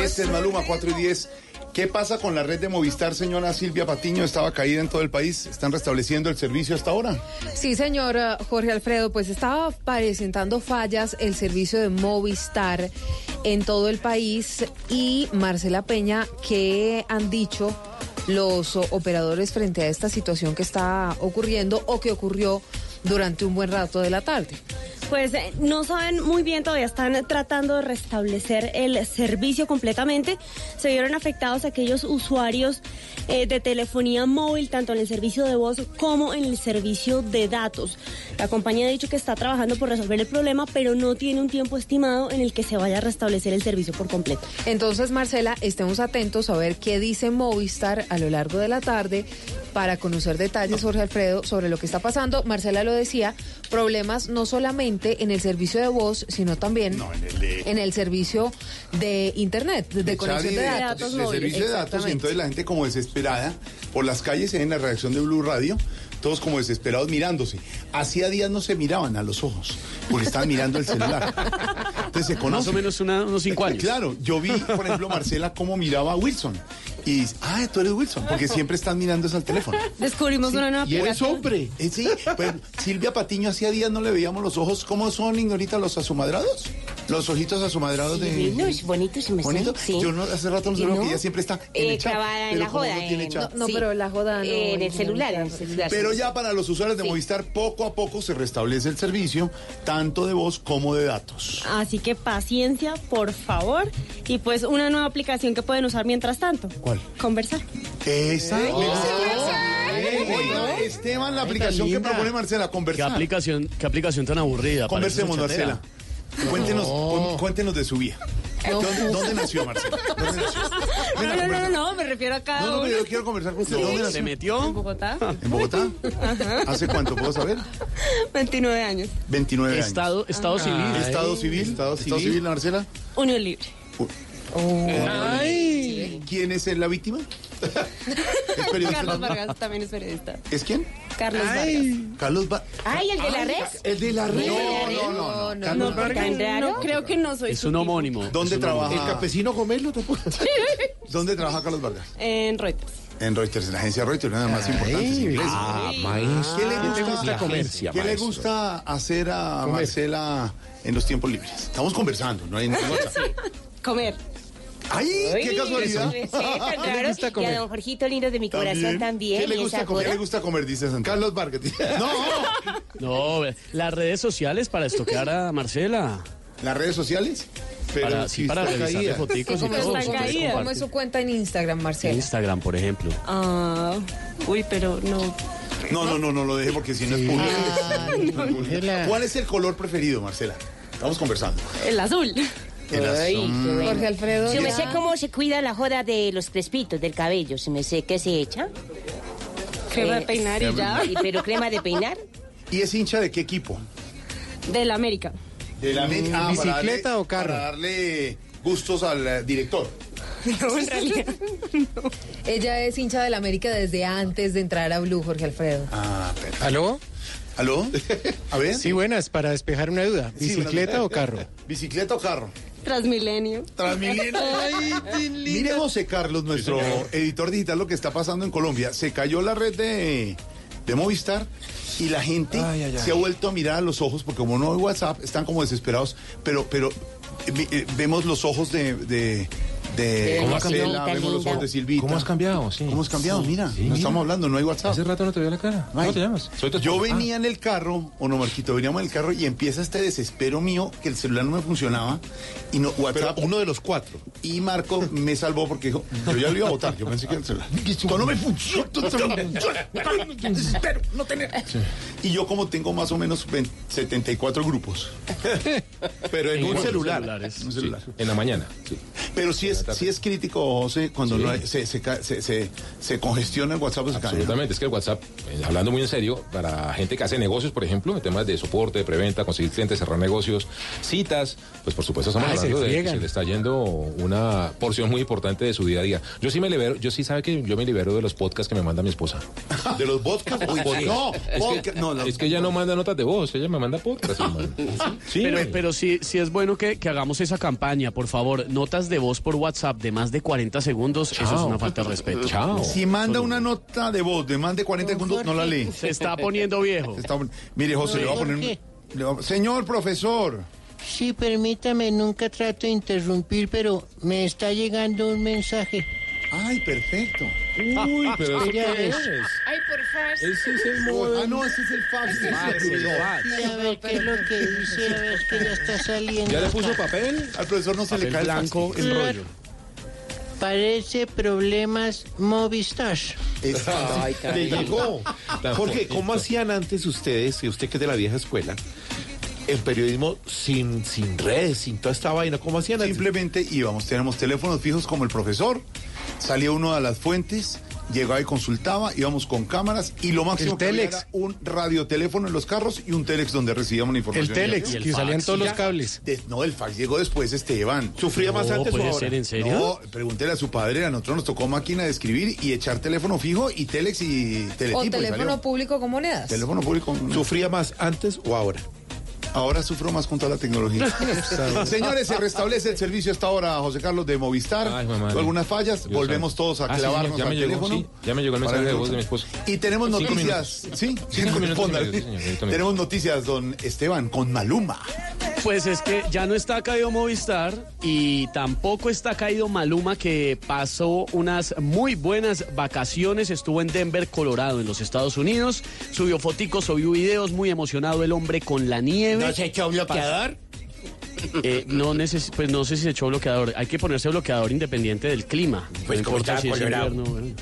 Este, 10, es Maluma, 4 y 10. ¿Qué pasa con la red de Movistar, señora Silvia Patiño? Estaba caída en todo el país. ¿Están restableciendo el servicio hasta ahora? Sí, señor eh, Jorge Alfredo, pues estaba presentando fallas el servicio de Movistar en todo el país y Marcela Peña, ¿qué han dicho los operadores frente a esta situación que está ocurriendo o que ocurrió durante un buen rato de la tarde? Pues eh, no saben muy bien, todavía están tratando de restablecer el servicio completamente. Se vieron afectados aquellos usuarios eh, de telefonía móvil, tanto en el servicio de voz como en el servicio de datos. La compañía ha dicho que está trabajando por resolver el problema, pero no tiene un tiempo estimado en el que se vaya a restablecer el servicio por completo. Entonces, Marcela, estemos atentos a ver qué dice Movistar a lo largo de la tarde para conocer detalles, Jorge Alfredo, sobre lo que está pasando. Marcela lo decía, problemas no solamente en el servicio de voz, sino también en el servicio de Internet, de, conexión de datos. de servicio de datos, y entonces la gente como desesperada por las calles en la redacción de Blue Radio, todos como desesperados mirándose. Hacía días no se miraban a los ojos, porque estaban mirando el celular. Se conocen. Más o menos una- unos cinco años. Claro, yo vi, por ejemplo, Marcela cómo miraba a Wilson. Y dice, ah, tú eres Wilson, porque siempre están mirando eso al teléfono. Descubrimos una nueva Y eres hombre. Eh, sí, pues, Silvia Patiño hacía días no le veíamos los ojos. ¿Cómo son, Ignorita, los asumadrados? Los ojitos asumadrados de... Divinos, bonitos, me ¿Bonito? sí. Yo no, hace rato no ¿Y sé no? que ella siempre está en Eh, el chat. clavada en la joda. no tiene en- chat. No, pero la joda no, En el celular, en el celular. Pero sí. ya para los usuarios de Movistar, poco a poco se restablece el servicio, tanto de voz como de datos. Así que paciencia, por favor. Y pues una nueva aplicación que pueden usar mientras tanto. ¿Cuál? Conversar. Esa. Oh. Eh, Esteban, la aplicación que propone Marcela, ¿Qué conversar. aplicación, qué aplicación tan aburrida? Conversemos, Marcela. Cuéntenos, No. cu- cuéntenos de su vida. ¿Dónde, dónde nació Marcela? ¿Dónde nació? No, no, no, no, no, me refiero a cada No, no, uno. pero yo quiero conversar con usted. ¿Dónde nació? ¿Se metió? ¿En Bogotá? ¿En Bogotá? Ajá. ¿Hace cuánto puedo saber? 29 años. 29 años. Estado, estado civil. Estado civil. Estado civil, Marcela. Unión libre. Ay. ¿Quién es la víctima? ¿Es periodista? Carlos Vargas también es periodista. ¿Es quién? Carlos Vargas. Carlos Vargas. Ay, el de la red. El de la red. No, no, no. No, Carlos no, Vargas. tan raro. No, creo que no soy Es un homónimo. ¿Dónde Es un trabaja? homónimo. El campesino Gomelo ¿Dónde trabaja Carlos Vargas? En Reuters. En Reuters, en la agencia Reuters, una de las más importantes inglesas. ah, ¿Qué le ¿Qué te gusta, comercia, ¿qué le maestro? gusta hacer a Marcela en los tiempos libres? Estamos conversando, no hay no hay WhatsApp. Comer. ¡Ay, qué Uy, casualidad! sí, tan ¿Qué le Y a don Jorgito lindo de mi corazón también. ¿Qué le gusta comer? ¿Qué joda. le gusta comer? Dice Santiago. Carlos Vargas. No, No, las redes sociales para estoquear a Marcela. ¿las redes sociales? Para, sí, para foticos y ¿Cómo, es todo. cómo es su cuenta en Instagram, Marcela? Instagram, por ejemplo. Ah, uy, pero no. No, no, no, no lo deje porque si no es público. ¿Cuál es el color preferido, Marcela? Estamos conversando. El azul. El Ay. Jorge Alfredo. Si me sé cómo se cuida la joda de los crespitos del cabello, si me sé qué se echa. Crema Eh, de peinar y ya. y- Pero crema de peinar. ¿Y es hincha de qué equipo? Del América. ¿De la América? Ah, para ¿Bicicleta darle- o carro? Para darle gustos al eh, director. No, en realidad. Ella es hincha del América desde antes de entrar a Blue, Jorge Alfredo. Ah, perfecto. ¿Aló? ¿Aló? A ver. Sí, buenas, para despejar una duda. Sí, ¿Bicicleta o carro? ¿Bicicleta o carro? Transmilenio. Transmilenio. Mire, José Carlos, nuestro editor digital, lo que está pasando en Colombia. Se cayó la red de, de Movistar y la gente Ay, ay, ay. se ha vuelto a mirar a los ojos porque como no hay WhatsApp, están como desesperados, pero, pero eh, eh, vemos los ojos de... de de ¿Cómo Marcela, vemos los ojos de Silvita. ¿Cómo has cambiado? Sí. ¿Cómo has cambiado? Mira, Sí, no mira. estamos hablando, no hay WhatsApp. Hace rato no te veo la cara. ¿Cómo te llamas? Soy tu Yo venía en el carro, o no, Marquito, veníamos en el carro y empieza este desespero mío que el celular no me funcionaba y no WhatsApp. uno de los cuatro. Y Marco me salvó porque dijo, yo ya lo iba a votar, yo pensé que el celular. Cuando no me funciona, desespero, no tener. Y yo como tengo más o menos 20 74 grupos. Pero en ¿En un celular. Un celular. En la mañana. Sí. Pero sí es, sí es crítico, José, cuando no hay- se, se, se, se, se congestiona el WhatsApp. Se cae, ¿no? Absolutamente, es que el WhatsApp, eh, hablando muy en serio, para gente que hace negocios, por ejemplo, en temas de soporte, de preventa, conseguir clientes, cerrar negocios, citas, pues por supuesto estamos Ah, se hablando de que se le está yendo una porción muy importante de su día a día. Yo sí me libero, yo sí sabe que yo me libero de los podcasts que me manda mi esposa. De los podcasts. Uy, Podcast. no, es, podcast, que, no, no. es que ella no manda notas de voz, ella me manda podcasts. hermano. Sí, Pero, pero sí, sí es bueno que, que hagamos esa campaña, por favor. Notas de voz por WhatsApp. WhatsApp de más de 40 segundos, eso es una falta de respeto. Si manda una nota de voz de más de 40 segundos, no la lee. Se está poniendo viejo. Se está pon- Mire, José, le voy a poner un... le voy a- Señor profesor. Sí, permítame, nunca trato de interrumpir, pero me está llegando un mensaje. Ay, perfecto. Uy, pero ¿eso qué es? Ay, por favor. Ese es el modo. Ah, no, ese es el fax. Sí, a ver qué es lo que dice, a ver que ya está saliendo. acá. papel? Al profesor no se le cae el blanco fax. en rollo. Parece problemas Movistar. Ay, Le llegó. Jorge, ¿cómo hacían antes ustedes, y usted que es de la vieja escuela, el periodismo sin, sin redes, sin toda esta vaina? ¿Cómo hacían antes? Simplemente íbamos, tenemos teléfonos fijos como el profesor, salía uno a las fuentes, llegaba y consultaba, íbamos con cámaras y lo máximo El que había telex. era un radioteléfono en los carros y un telex donde recibíamos la información. El telex, Y el que salían todos los cables. De- no, el fax llegó después, Esteban. ¿Sufría más No, antes o puede ahora? ser, ¿en serio? No, pregúntele a su padre, a nosotros nos tocó máquina de escribir y echar teléfono fijo y telex y teletipo. O teléfono público con monedas. Teléfono público. ¿Sufría más antes o ahora? Ahora sufro más con toda la tecnología. Señores, se restablece el servicio hasta ahora, José Carlos de Movistar. Ay, mamá. Algunas fallas, Dios volvemos todos a Ah, sí, clavarnos ya me al llegó, teléfono. sí, ya me llegó el mensaje de voz de mi esposa. Y tenemos Cinco noticias. minutos. Sí, Cinco minutos señor, Tenemos noticias, don Esteban, con Maluma. Pues es que ya no está caído Movistar y tampoco está caído Maluma que pasó unas muy buenas vacaciones, estuvo en Denver, Colorado, en los Estados Unidos, subió foticos, subió videos, muy emocionado el hombre con la nieve. ¿No se echó bloqueador? Eh, no, neces pues no sé si se echó bloqueador, hay que ponerse bloqueador independiente del clima. Pues no como importa estaba si es colorado. invierno, bueno.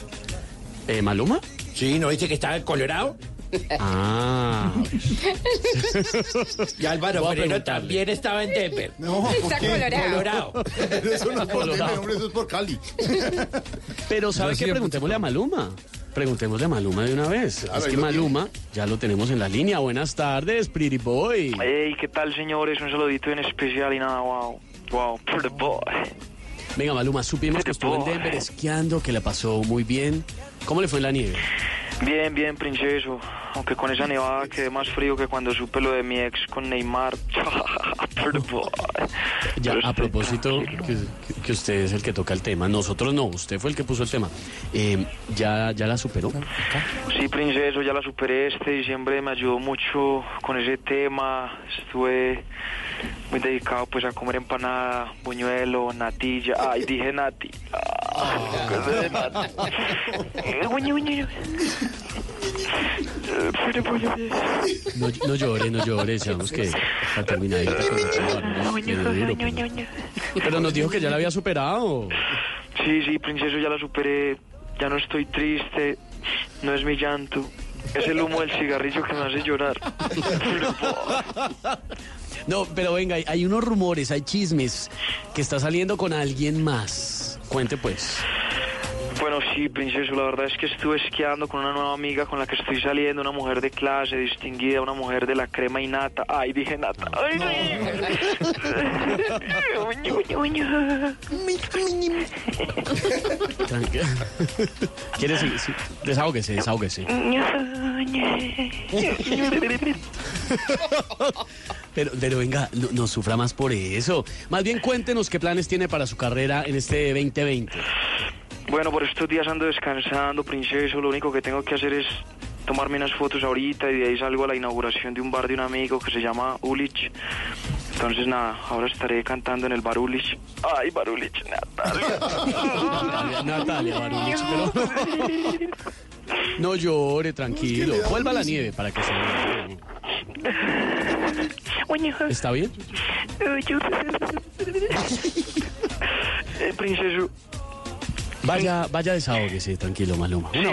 Eh, ¿Maluma? Sí, ¿no dice que estaba en Colorado? Ah. Y Álvaro Moreno también estaba en Denver. No, Está colorado. Colorado. Eso no es por Denver, hombre, eso es por Cali. Pero ¿sabe Yo qué? Preguntémosle a Maluma. Preguntémosle a Maluma de una vez. Claro, es que Maluma ya lo tenemos en la línea. Buenas tardes, Pretty Boy. Hey, ¿qué tal, señores? Un saludito en especial y nada, wow. Wow, pretty boy. Venga, Maluma, supimos que estuvo en Denver esquiando, que le pasó muy bien. ¿Cómo le fue en la nieve? Bien, bien, princeso. Aunque con esa nevada quedé más frío que cuando supe lo de mi ex con Neymar. Ya, a propósito, que, que usted es el que toca el tema. Nosotros no, usted fue el que puso el tema. Eh, ¿ya, ¿Ya la superó? Sí, princeso, ya la superé. Este diciembre me ayudó mucho con ese tema. Estuve muy dedicado pues a comer empanada, buñuelo, natilla. Ay, dije nati. Ah, cosa No, no llore, no llore. Sabemos que está terminadita con el tema, es medio duro, pero- nos dijo que ya la había superado. Sí, sí, princeso, ya la superé. Ya no estoy triste. No es mi llanto. Es el humo del cigarrillo que me hace llorar. No, pero venga, hay, hay unos rumores, hay chismes que está saliendo con alguien más. Cuente pues. Bueno, sí, princeso, la verdad es que estuve esquiando con una nueva amiga con la que estoy saliendo, una mujer de clase, distinguida, una mujer de la crema y nata. Ay, dije nata. Ay, Uñu, uñu, uñu. Tranquila. ¿Quiere sí, sí. Desahógese, desahógese. Pero, pero venga, no, no sufra más por eso. Más bien cuéntenos qué planes tiene para su carrera en este 2020. Bueno, por estos días ando descansando, princeso. Lo único que tengo que hacer es tomarme unas fotos ahorita y de ahí salgo a la inauguración de un bar de un amigo que se llama Ulich. Entonces, nada, ahora estaré cantando en el bar Ulich. Ay, bar Ulich, Natalia. Natalia, Natalia Barulich, pero... No llore, tranquilo. Vuelva a la nieve para que se vea. ¿Está bien? Eh, princeso. Vaya, vaya desahógese, tranquilo, Maluma. Un abrazo.